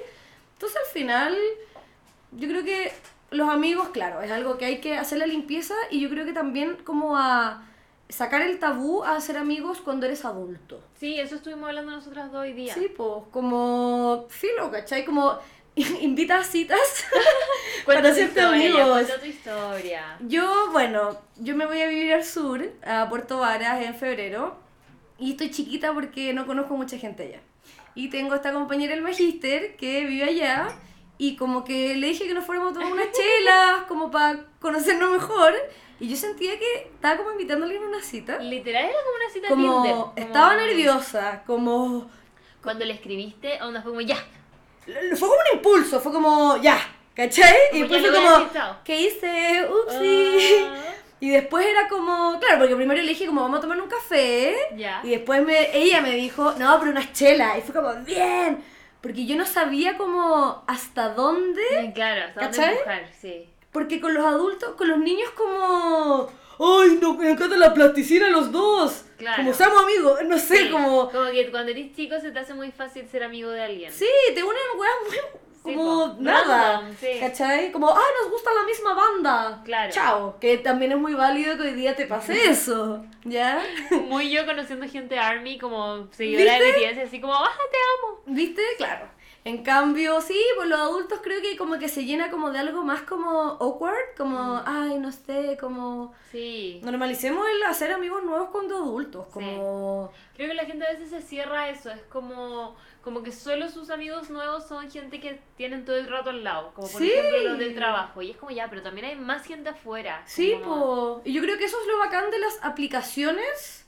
Entonces al final, yo creo que los amigos, claro, es algo que hay que hacer la limpieza y yo creo que también como a sacar el tabú a hacer amigos cuando eres adulto. Sí, eso estuvimos hablando nosotras dos hoy día. Sí, pues, como filo, ¿cachai? Como [laughs] invita a citas [laughs] para hacerte amigos. tu historia. Yo, bueno, yo me voy a vivir al sur, a Puerto Varas, en febrero. Y estoy chiquita porque no conozco mucha gente allá. Y tengo esta compañera del magíster que vive allá. Y como que le dije que nos fuéramos a tomar unas [laughs] chelas, como para conocernos mejor. Y yo sentía que estaba como invitándole a una cita. Literal era como una cita Como Tinder. como- estaba nerviosa, como... Cuando le escribiste, onda fue como ya. Fue como un impulso, fue como ya, ¿cachai? y Como después ya fue a como. ¿qué hice? Upsi. Ah, [laughs] Y después era como, claro, porque primero le dije como vamos a tomar un café. ya. Y después me, ella me dijo, no, pero unas chelas. Y fue como, bien. Porque yo no sabía como hasta dónde. Sí, Claro, hasta dónde ¿Cachai? empujar, sí. Porque con los adultos, con los niños como... Ay, no, me encanta la plasticina los dos. Claro. Como somos amigos, no sé, Sí, como... Como que cuando eres chico se te hace muy fácil ser amigo de alguien. Sí, te unen weas muy... Sí, Como po, nada. random, sí. ¿Cachai? Como, ah, nos gusta la misma banda. Claro. Chao. Que también es muy válido que hoy día te pase [laughs] eso. ¿Ya? Muy yo conociendo gente ARMY como seguidora de BTS, así como, ah, te amo. ¿Viste? Claro. En cambio, sí, pues los adultos creo que como que se llena como de algo más como awkward, como, ay, no sé, como... Sí. Normalicemos el hacer amigos nuevos cuando adultos, como... Creo que la gente a veces se cierra a eso, es como, como que solo sus amigos nuevos son gente que tienen todo el rato al lado, como por Sí. ejemplo los del trabajo. Y es como ya, pero también hay más gente afuera. Sí, como- pues... Y yo creo que eso es lo bacán de las aplicaciones,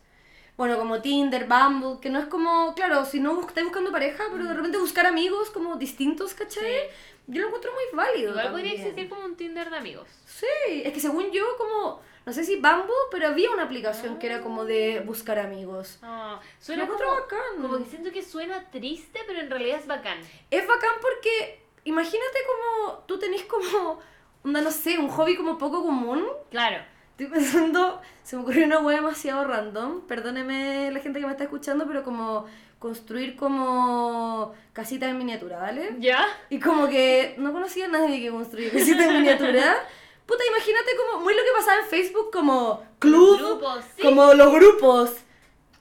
bueno, como Tinder, Bumble, que no es como, claro, si no estás buscando pareja, pero de repente buscar amigos como distintos, ¿cachai? Sí. Yo lo encuentro muy válido. Igual podría existir como un Tinder de amigos. Sí, es que según yo, como, no sé si Bumble, pero había una aplicación que era como de buscar amigos. Ah, Lo suena encuentro como, bacán. como que siento que suena triste, pero en realidad es bacán. Es bacán porque, imagínate como tú tenés como onda, no sé, un hobby como poco común. Claro. Estoy pensando, [laughs] se me ocurrió una hueá demasiado random. Perdóneme la gente que me está escuchando, pero como construir como casitas en miniatura, ¿vale? ¿Ya? Y como que no conocía a nadie que construía casitas en miniatura. [laughs] Puta, imagínate como muy lo que pasaba en Facebook, como club, Grupos, sí. como los grupos.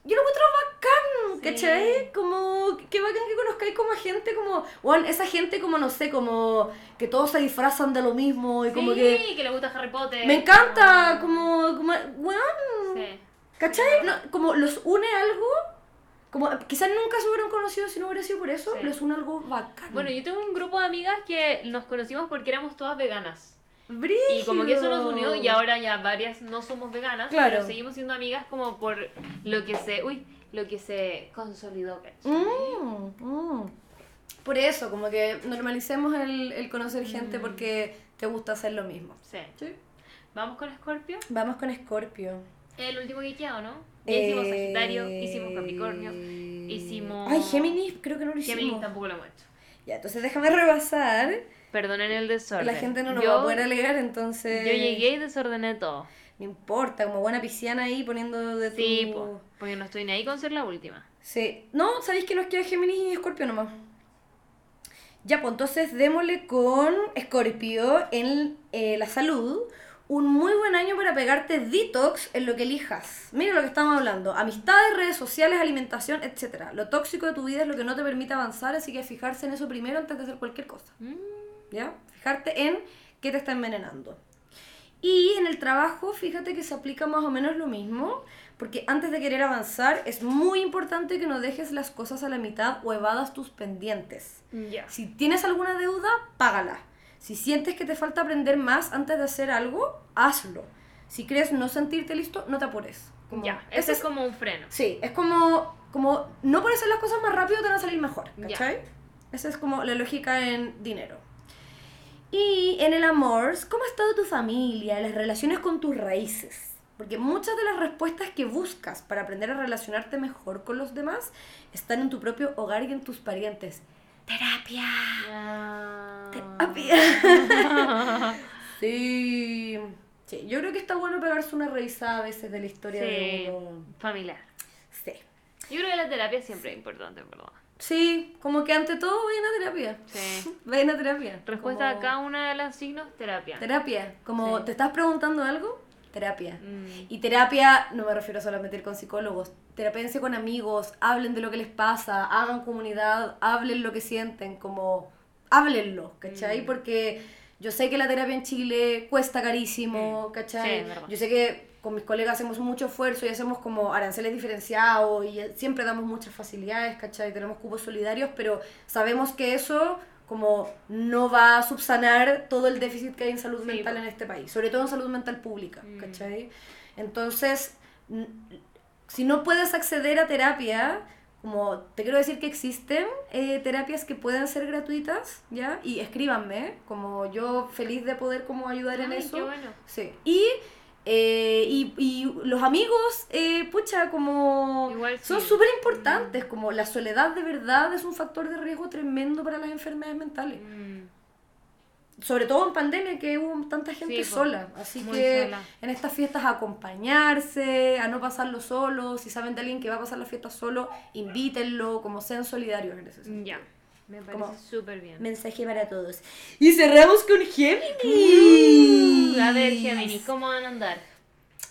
Yo lo encuentro bacán, Sí. ¿cachai? Como, qué bacán que conozcáis como a gente como, bueno, esa gente como, no sé, como que todos se disfrazan de lo mismo y como sí, que... que le gusta Harry Potter. Me encanta, como, como, weón, Sí. ¿cachai? No, como los une algo, como quizás nunca se hubieran conocido si no hubiera sido por eso, los une algo bacán. Bueno, yo tengo un grupo de amigas que nos conocimos porque éramos todas veganas. Brígido. Y como que eso nos unió y ahora ya varias no somos veganas, Claro. pero seguimos siendo amigas como por lo que se, uy, lo que se consolidó. Mm, mm. Por eso, como que normalicemos el, el conocer Mm. gente porque te gusta hacer lo mismo. Sí. Sí. Vamos con Scorpio. Vamos con Escorpio. El último guiqueado, ¿no? Ya hicimos Eh, Sagitario, hicimos Capricornio, hicimos... Ay, Géminis, creo que no lo hicimos. Géminis tampoco lo hemos hecho. Ya, entonces déjame rebasar. Perdonen el desorden. La gente no nos yo, va a poder alegar, entonces. Yo llegué y desordené todo. No importa, como buena pisciana ahí poniendo de tu. Sí, po, porque no estoy ni ahí con ser la última. Sí. No, ¿sabéis que nos queda Géminis y Escorpio nomás? Ya, pues entonces démosle con Escorpio en eh, la salud. Un muy buen año para pegarte detox en lo que elijas. Mira lo que estamos hablando. Amistades, redes sociales, alimentación, etc. Lo tóxico de tu vida es lo que no te permite avanzar, así que fijarse en eso primero antes de hacer cualquier cosa. Mm, ¿Ya? Fijarte en qué te está envenenando. Y en el trabajo, fíjate que se aplica más o menos lo mismo, porque antes de querer avanzar es muy importante que no dejes las cosas a la mitad o evadas tus pendientes. Ya. Si tienes alguna deuda, págala. Si sientes que te falta aprender más antes de hacer algo, hazlo. Si crees no sentirte listo, no te apures. Como- Ya, ese ese es como un freno. Sí, es como, como no por hacer las cosas más rápido te van a salir mejor. ¿cachai? Esa es como la lógica en dinero. Y en el amor, ¿cómo ha estado tu familia, las relaciones con tus raíces? Porque muchas de las respuestas que buscas para aprender a relacionarte mejor con los demás están en tu propio hogar y en tus parientes. Terapia. Terapia. [laughs] Sí. Sí, yo creo que está bueno pegarse una revisada a veces de la historia Sí, de uno. familiar. Sí. Yo creo que la terapia siempre es importante, verdad. Sí, como que ante todo vayan a terapia. Sí. [laughs] Vayan a terapia. Respuesta Como- a cada una de las signos, terapia. Terapia. Como Sí. te estás preguntando algo, terapia. Mm. Y terapia, no me refiero solamente a ir con psicólogos, terapéense con amigos, hablen de lo que les pasa, hagan comunidad, hablen lo que sienten, como háblenlo, ¿cachai? Mm. Porque yo sé que la terapia en Chile cuesta carísimo, ¿cachai? Sí, yo sé que con mis colegas hacemos mucho esfuerzo y hacemos como aranceles diferenciados y siempre damos muchas facilidades, ¿cachai? Tenemos cupos solidarios, pero sabemos que eso como no va a subsanar todo el déficit que hay en salud Sí, mental en este país, sobre todo en salud mental pública, Mm. ¿cachai? Entonces, si no puedes acceder a terapia, como te quiero decir que existen eh, terapias que pueden ser gratuitas, ¿ya? Y escríbanme, como yo feliz de poder como ayudar en Ay, eso. qué bueno. Sí. Y, eh, y, y los amigos, eh, pucha, como Igual son sí. súper importantes, como la soledad de verdad es un factor de riesgo tremendo para las enfermedades mentales. Mm. Sobre todo en pandemia que hubo tanta gente Sí, sola. Así que sola. en estas fiestas a acompañarse, a no pasarlo solo. Si saben de alguien que va a pasar las fiestas solo, invítenlo, como sean solidarios en ese sentido. Ya. Me parece súper bien. Mensaje para todos. Y cerramos con Géminis. A ver, Géminis, ¿cómo van a andar?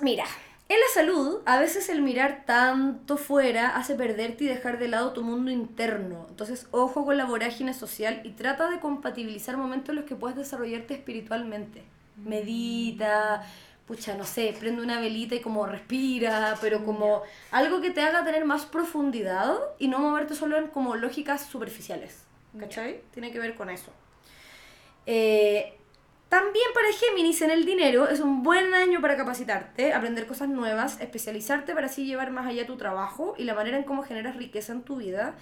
Mira, en la salud, a veces el mirar tanto fuera hace perderte y dejar de lado tu mundo interno. Entonces, ojo con la vorágine social y trata de compatibilizar momentos en los que puedes desarrollarte espiritualmente. Medita, pucha, no sé, prende una velita y como respira, pero como algo que te haga tener más profundidad y no moverte solo en como lógicas superficiales. ¿Cachai? Tiene que ver con eso. Eh, también para Géminis en el dinero es un buen año para capacitarte, aprender cosas nuevas, especializarte para así llevar más allá tu trabajo y la manera en cómo generas riqueza en tu vida.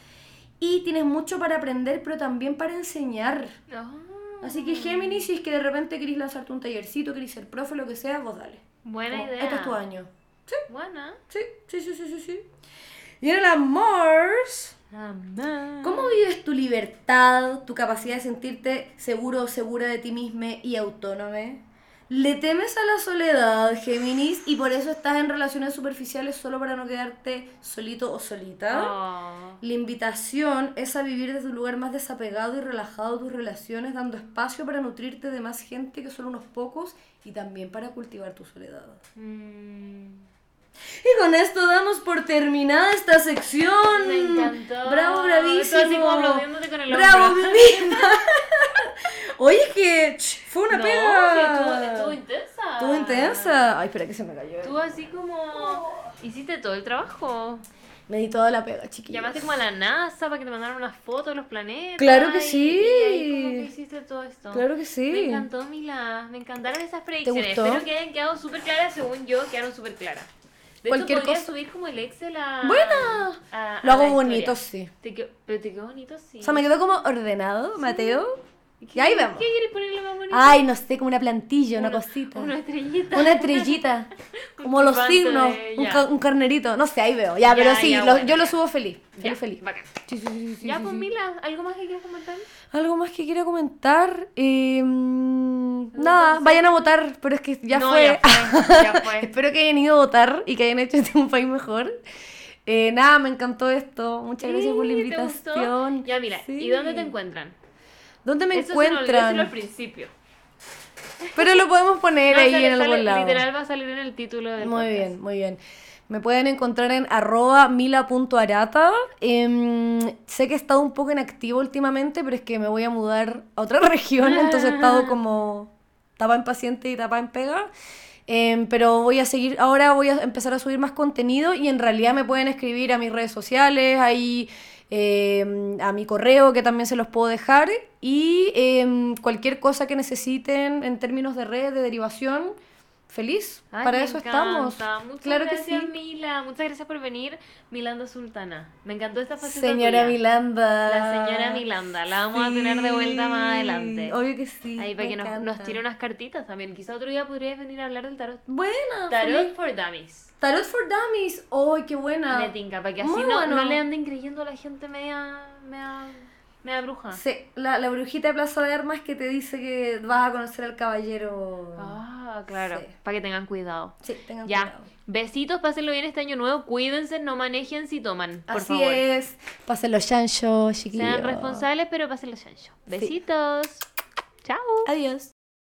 Y tienes mucho para aprender, pero también para enseñar. Ah, Así que Géminis, si es que de repente querés lanzarte un tallercito, querés ser profe, lo que sea, vos dale. Buena Como, idea. Este es tu año. Buena. Sí, sí, sí, sí, sí. sí. Y en el amor, ¿cómo vives tu libertad, tu capacidad de sentirte seguro o segura de ti misma y autónome? Le temes a la soledad, Géminis, y por eso estás en relaciones superficiales solo para no quedarte solito o solita. Oh. La invitación es a vivir desde un lugar más desapegado y relajado tus relaciones, dando espacio para nutrirte de más gente que solo unos pocos y también para cultivar tu soledad. Mm. Y con esto damos por terminada esta sección. Me encantó. Bravo, bravísimo. Así como aplaudiéndote con el Bravo, mi [laughs] vida. Oye, que fue una No, pega. estuvo, estuvo intensa. Estuvo intensa. Ay, espera que se me cayó. Tú así como hiciste todo el trabajo. Me di toda la pega, chiquillos. Llamaste como a la NASA para que te mandaran unas fotos de los planetas. Claro que y- sí. Y, como que hiciste todo esto. Claro que sí. Me encantó, Mila. Me encantaron esas predicciones. gustó? Espero que hayan quedado súper claras. Según yo, quedaron súper claras. De Cualquier hecho, cosa. subir como el Excel a... Buena. a- a Lo hago historia. bonito, sí. Te quedó- pero te quedó bonito, sí. O sea, me quedó como ordenado, Mateo. ¿Qué- Y ahí vemos. ¿Qué quieres ponerle más bonito? Ay, no sé, como una plantilla, una, Una- cosita. Una estrellita. Una estrellita. [laughs] Como los signos. de- Un, ca- un carnerito. No sé, ahí veo. Ya, Ya, pero sí, ya, lo- bueno, yo lo subo feliz. Ya, Feliz, feliz. Bacán. Sí, sí, sí, ya, pues. Mila, ¿algo más que quieras comentar? Algo más que quiera comentar. Eh, nada, vayan a votar, pero es que ya No, fue. ya fue, ya [laughs] fue. Espero que hayan ido a votar y que hayan hecho este un país mejor. Eh, nada, me encantó esto. Muchas gracias por la invitación. Ya, mira, ¿y dónde te encuentran? ¿Dónde me Eso se decirlo al encuentran? principio. Pero lo podemos poner [laughs] No, ahí sale- en algún sale- lado. Literal va a salir en el título del Muy podcast. bien, muy bien. Me pueden encontrar en arroba mila.arata. Em, sé que he estado un poco inactivo últimamente, pero es que me voy a mudar a otra [laughs] región, entonces he estado como tapa en paciente y tapa en pega. Em, pero voy a seguir, ahora voy a empezar a subir más contenido y en realidad me pueden escribir a mis redes sociales, ahí em, a mi correo que también se los puedo dejar y cualquier cosa que necesiten en términos de red, de derivación, feliz. Ay, Para eso encanta. estamos. Muchas claro que sí. Mila. Muchas gracias por venir, Milanda Sultana. Me encantó esta faceta Señora tuya. Milanda. La señora Milanda. La vamos a tener de vuelta más adelante. Obvio que sí. Ahí para que nos, nos tire unas cartitas también. Quizá otro día podrías venir a hablar del tarot. Buena. Tarot feliz. for Dummies. Tarot for Dummies. ¡Ay, qué buena! Me tinca, para que así no, bueno. no le anden creyendo a la gente media, media, media bruja. Sí, la, la brujita de Plaza de Armas que te dice que vas a conocer al caballero. Ah, claro. Sí. Para que tengan cuidado. Sí, tengan Ya. cuidado. Besitos, pásenlo bien este año nuevo. Cuídense, no manejen si toman. Por Así favor. es. Pasen los chanchos, chiquillos. Sean responsables, pero pásenlo chancho. Besitos. Chao. Adiós.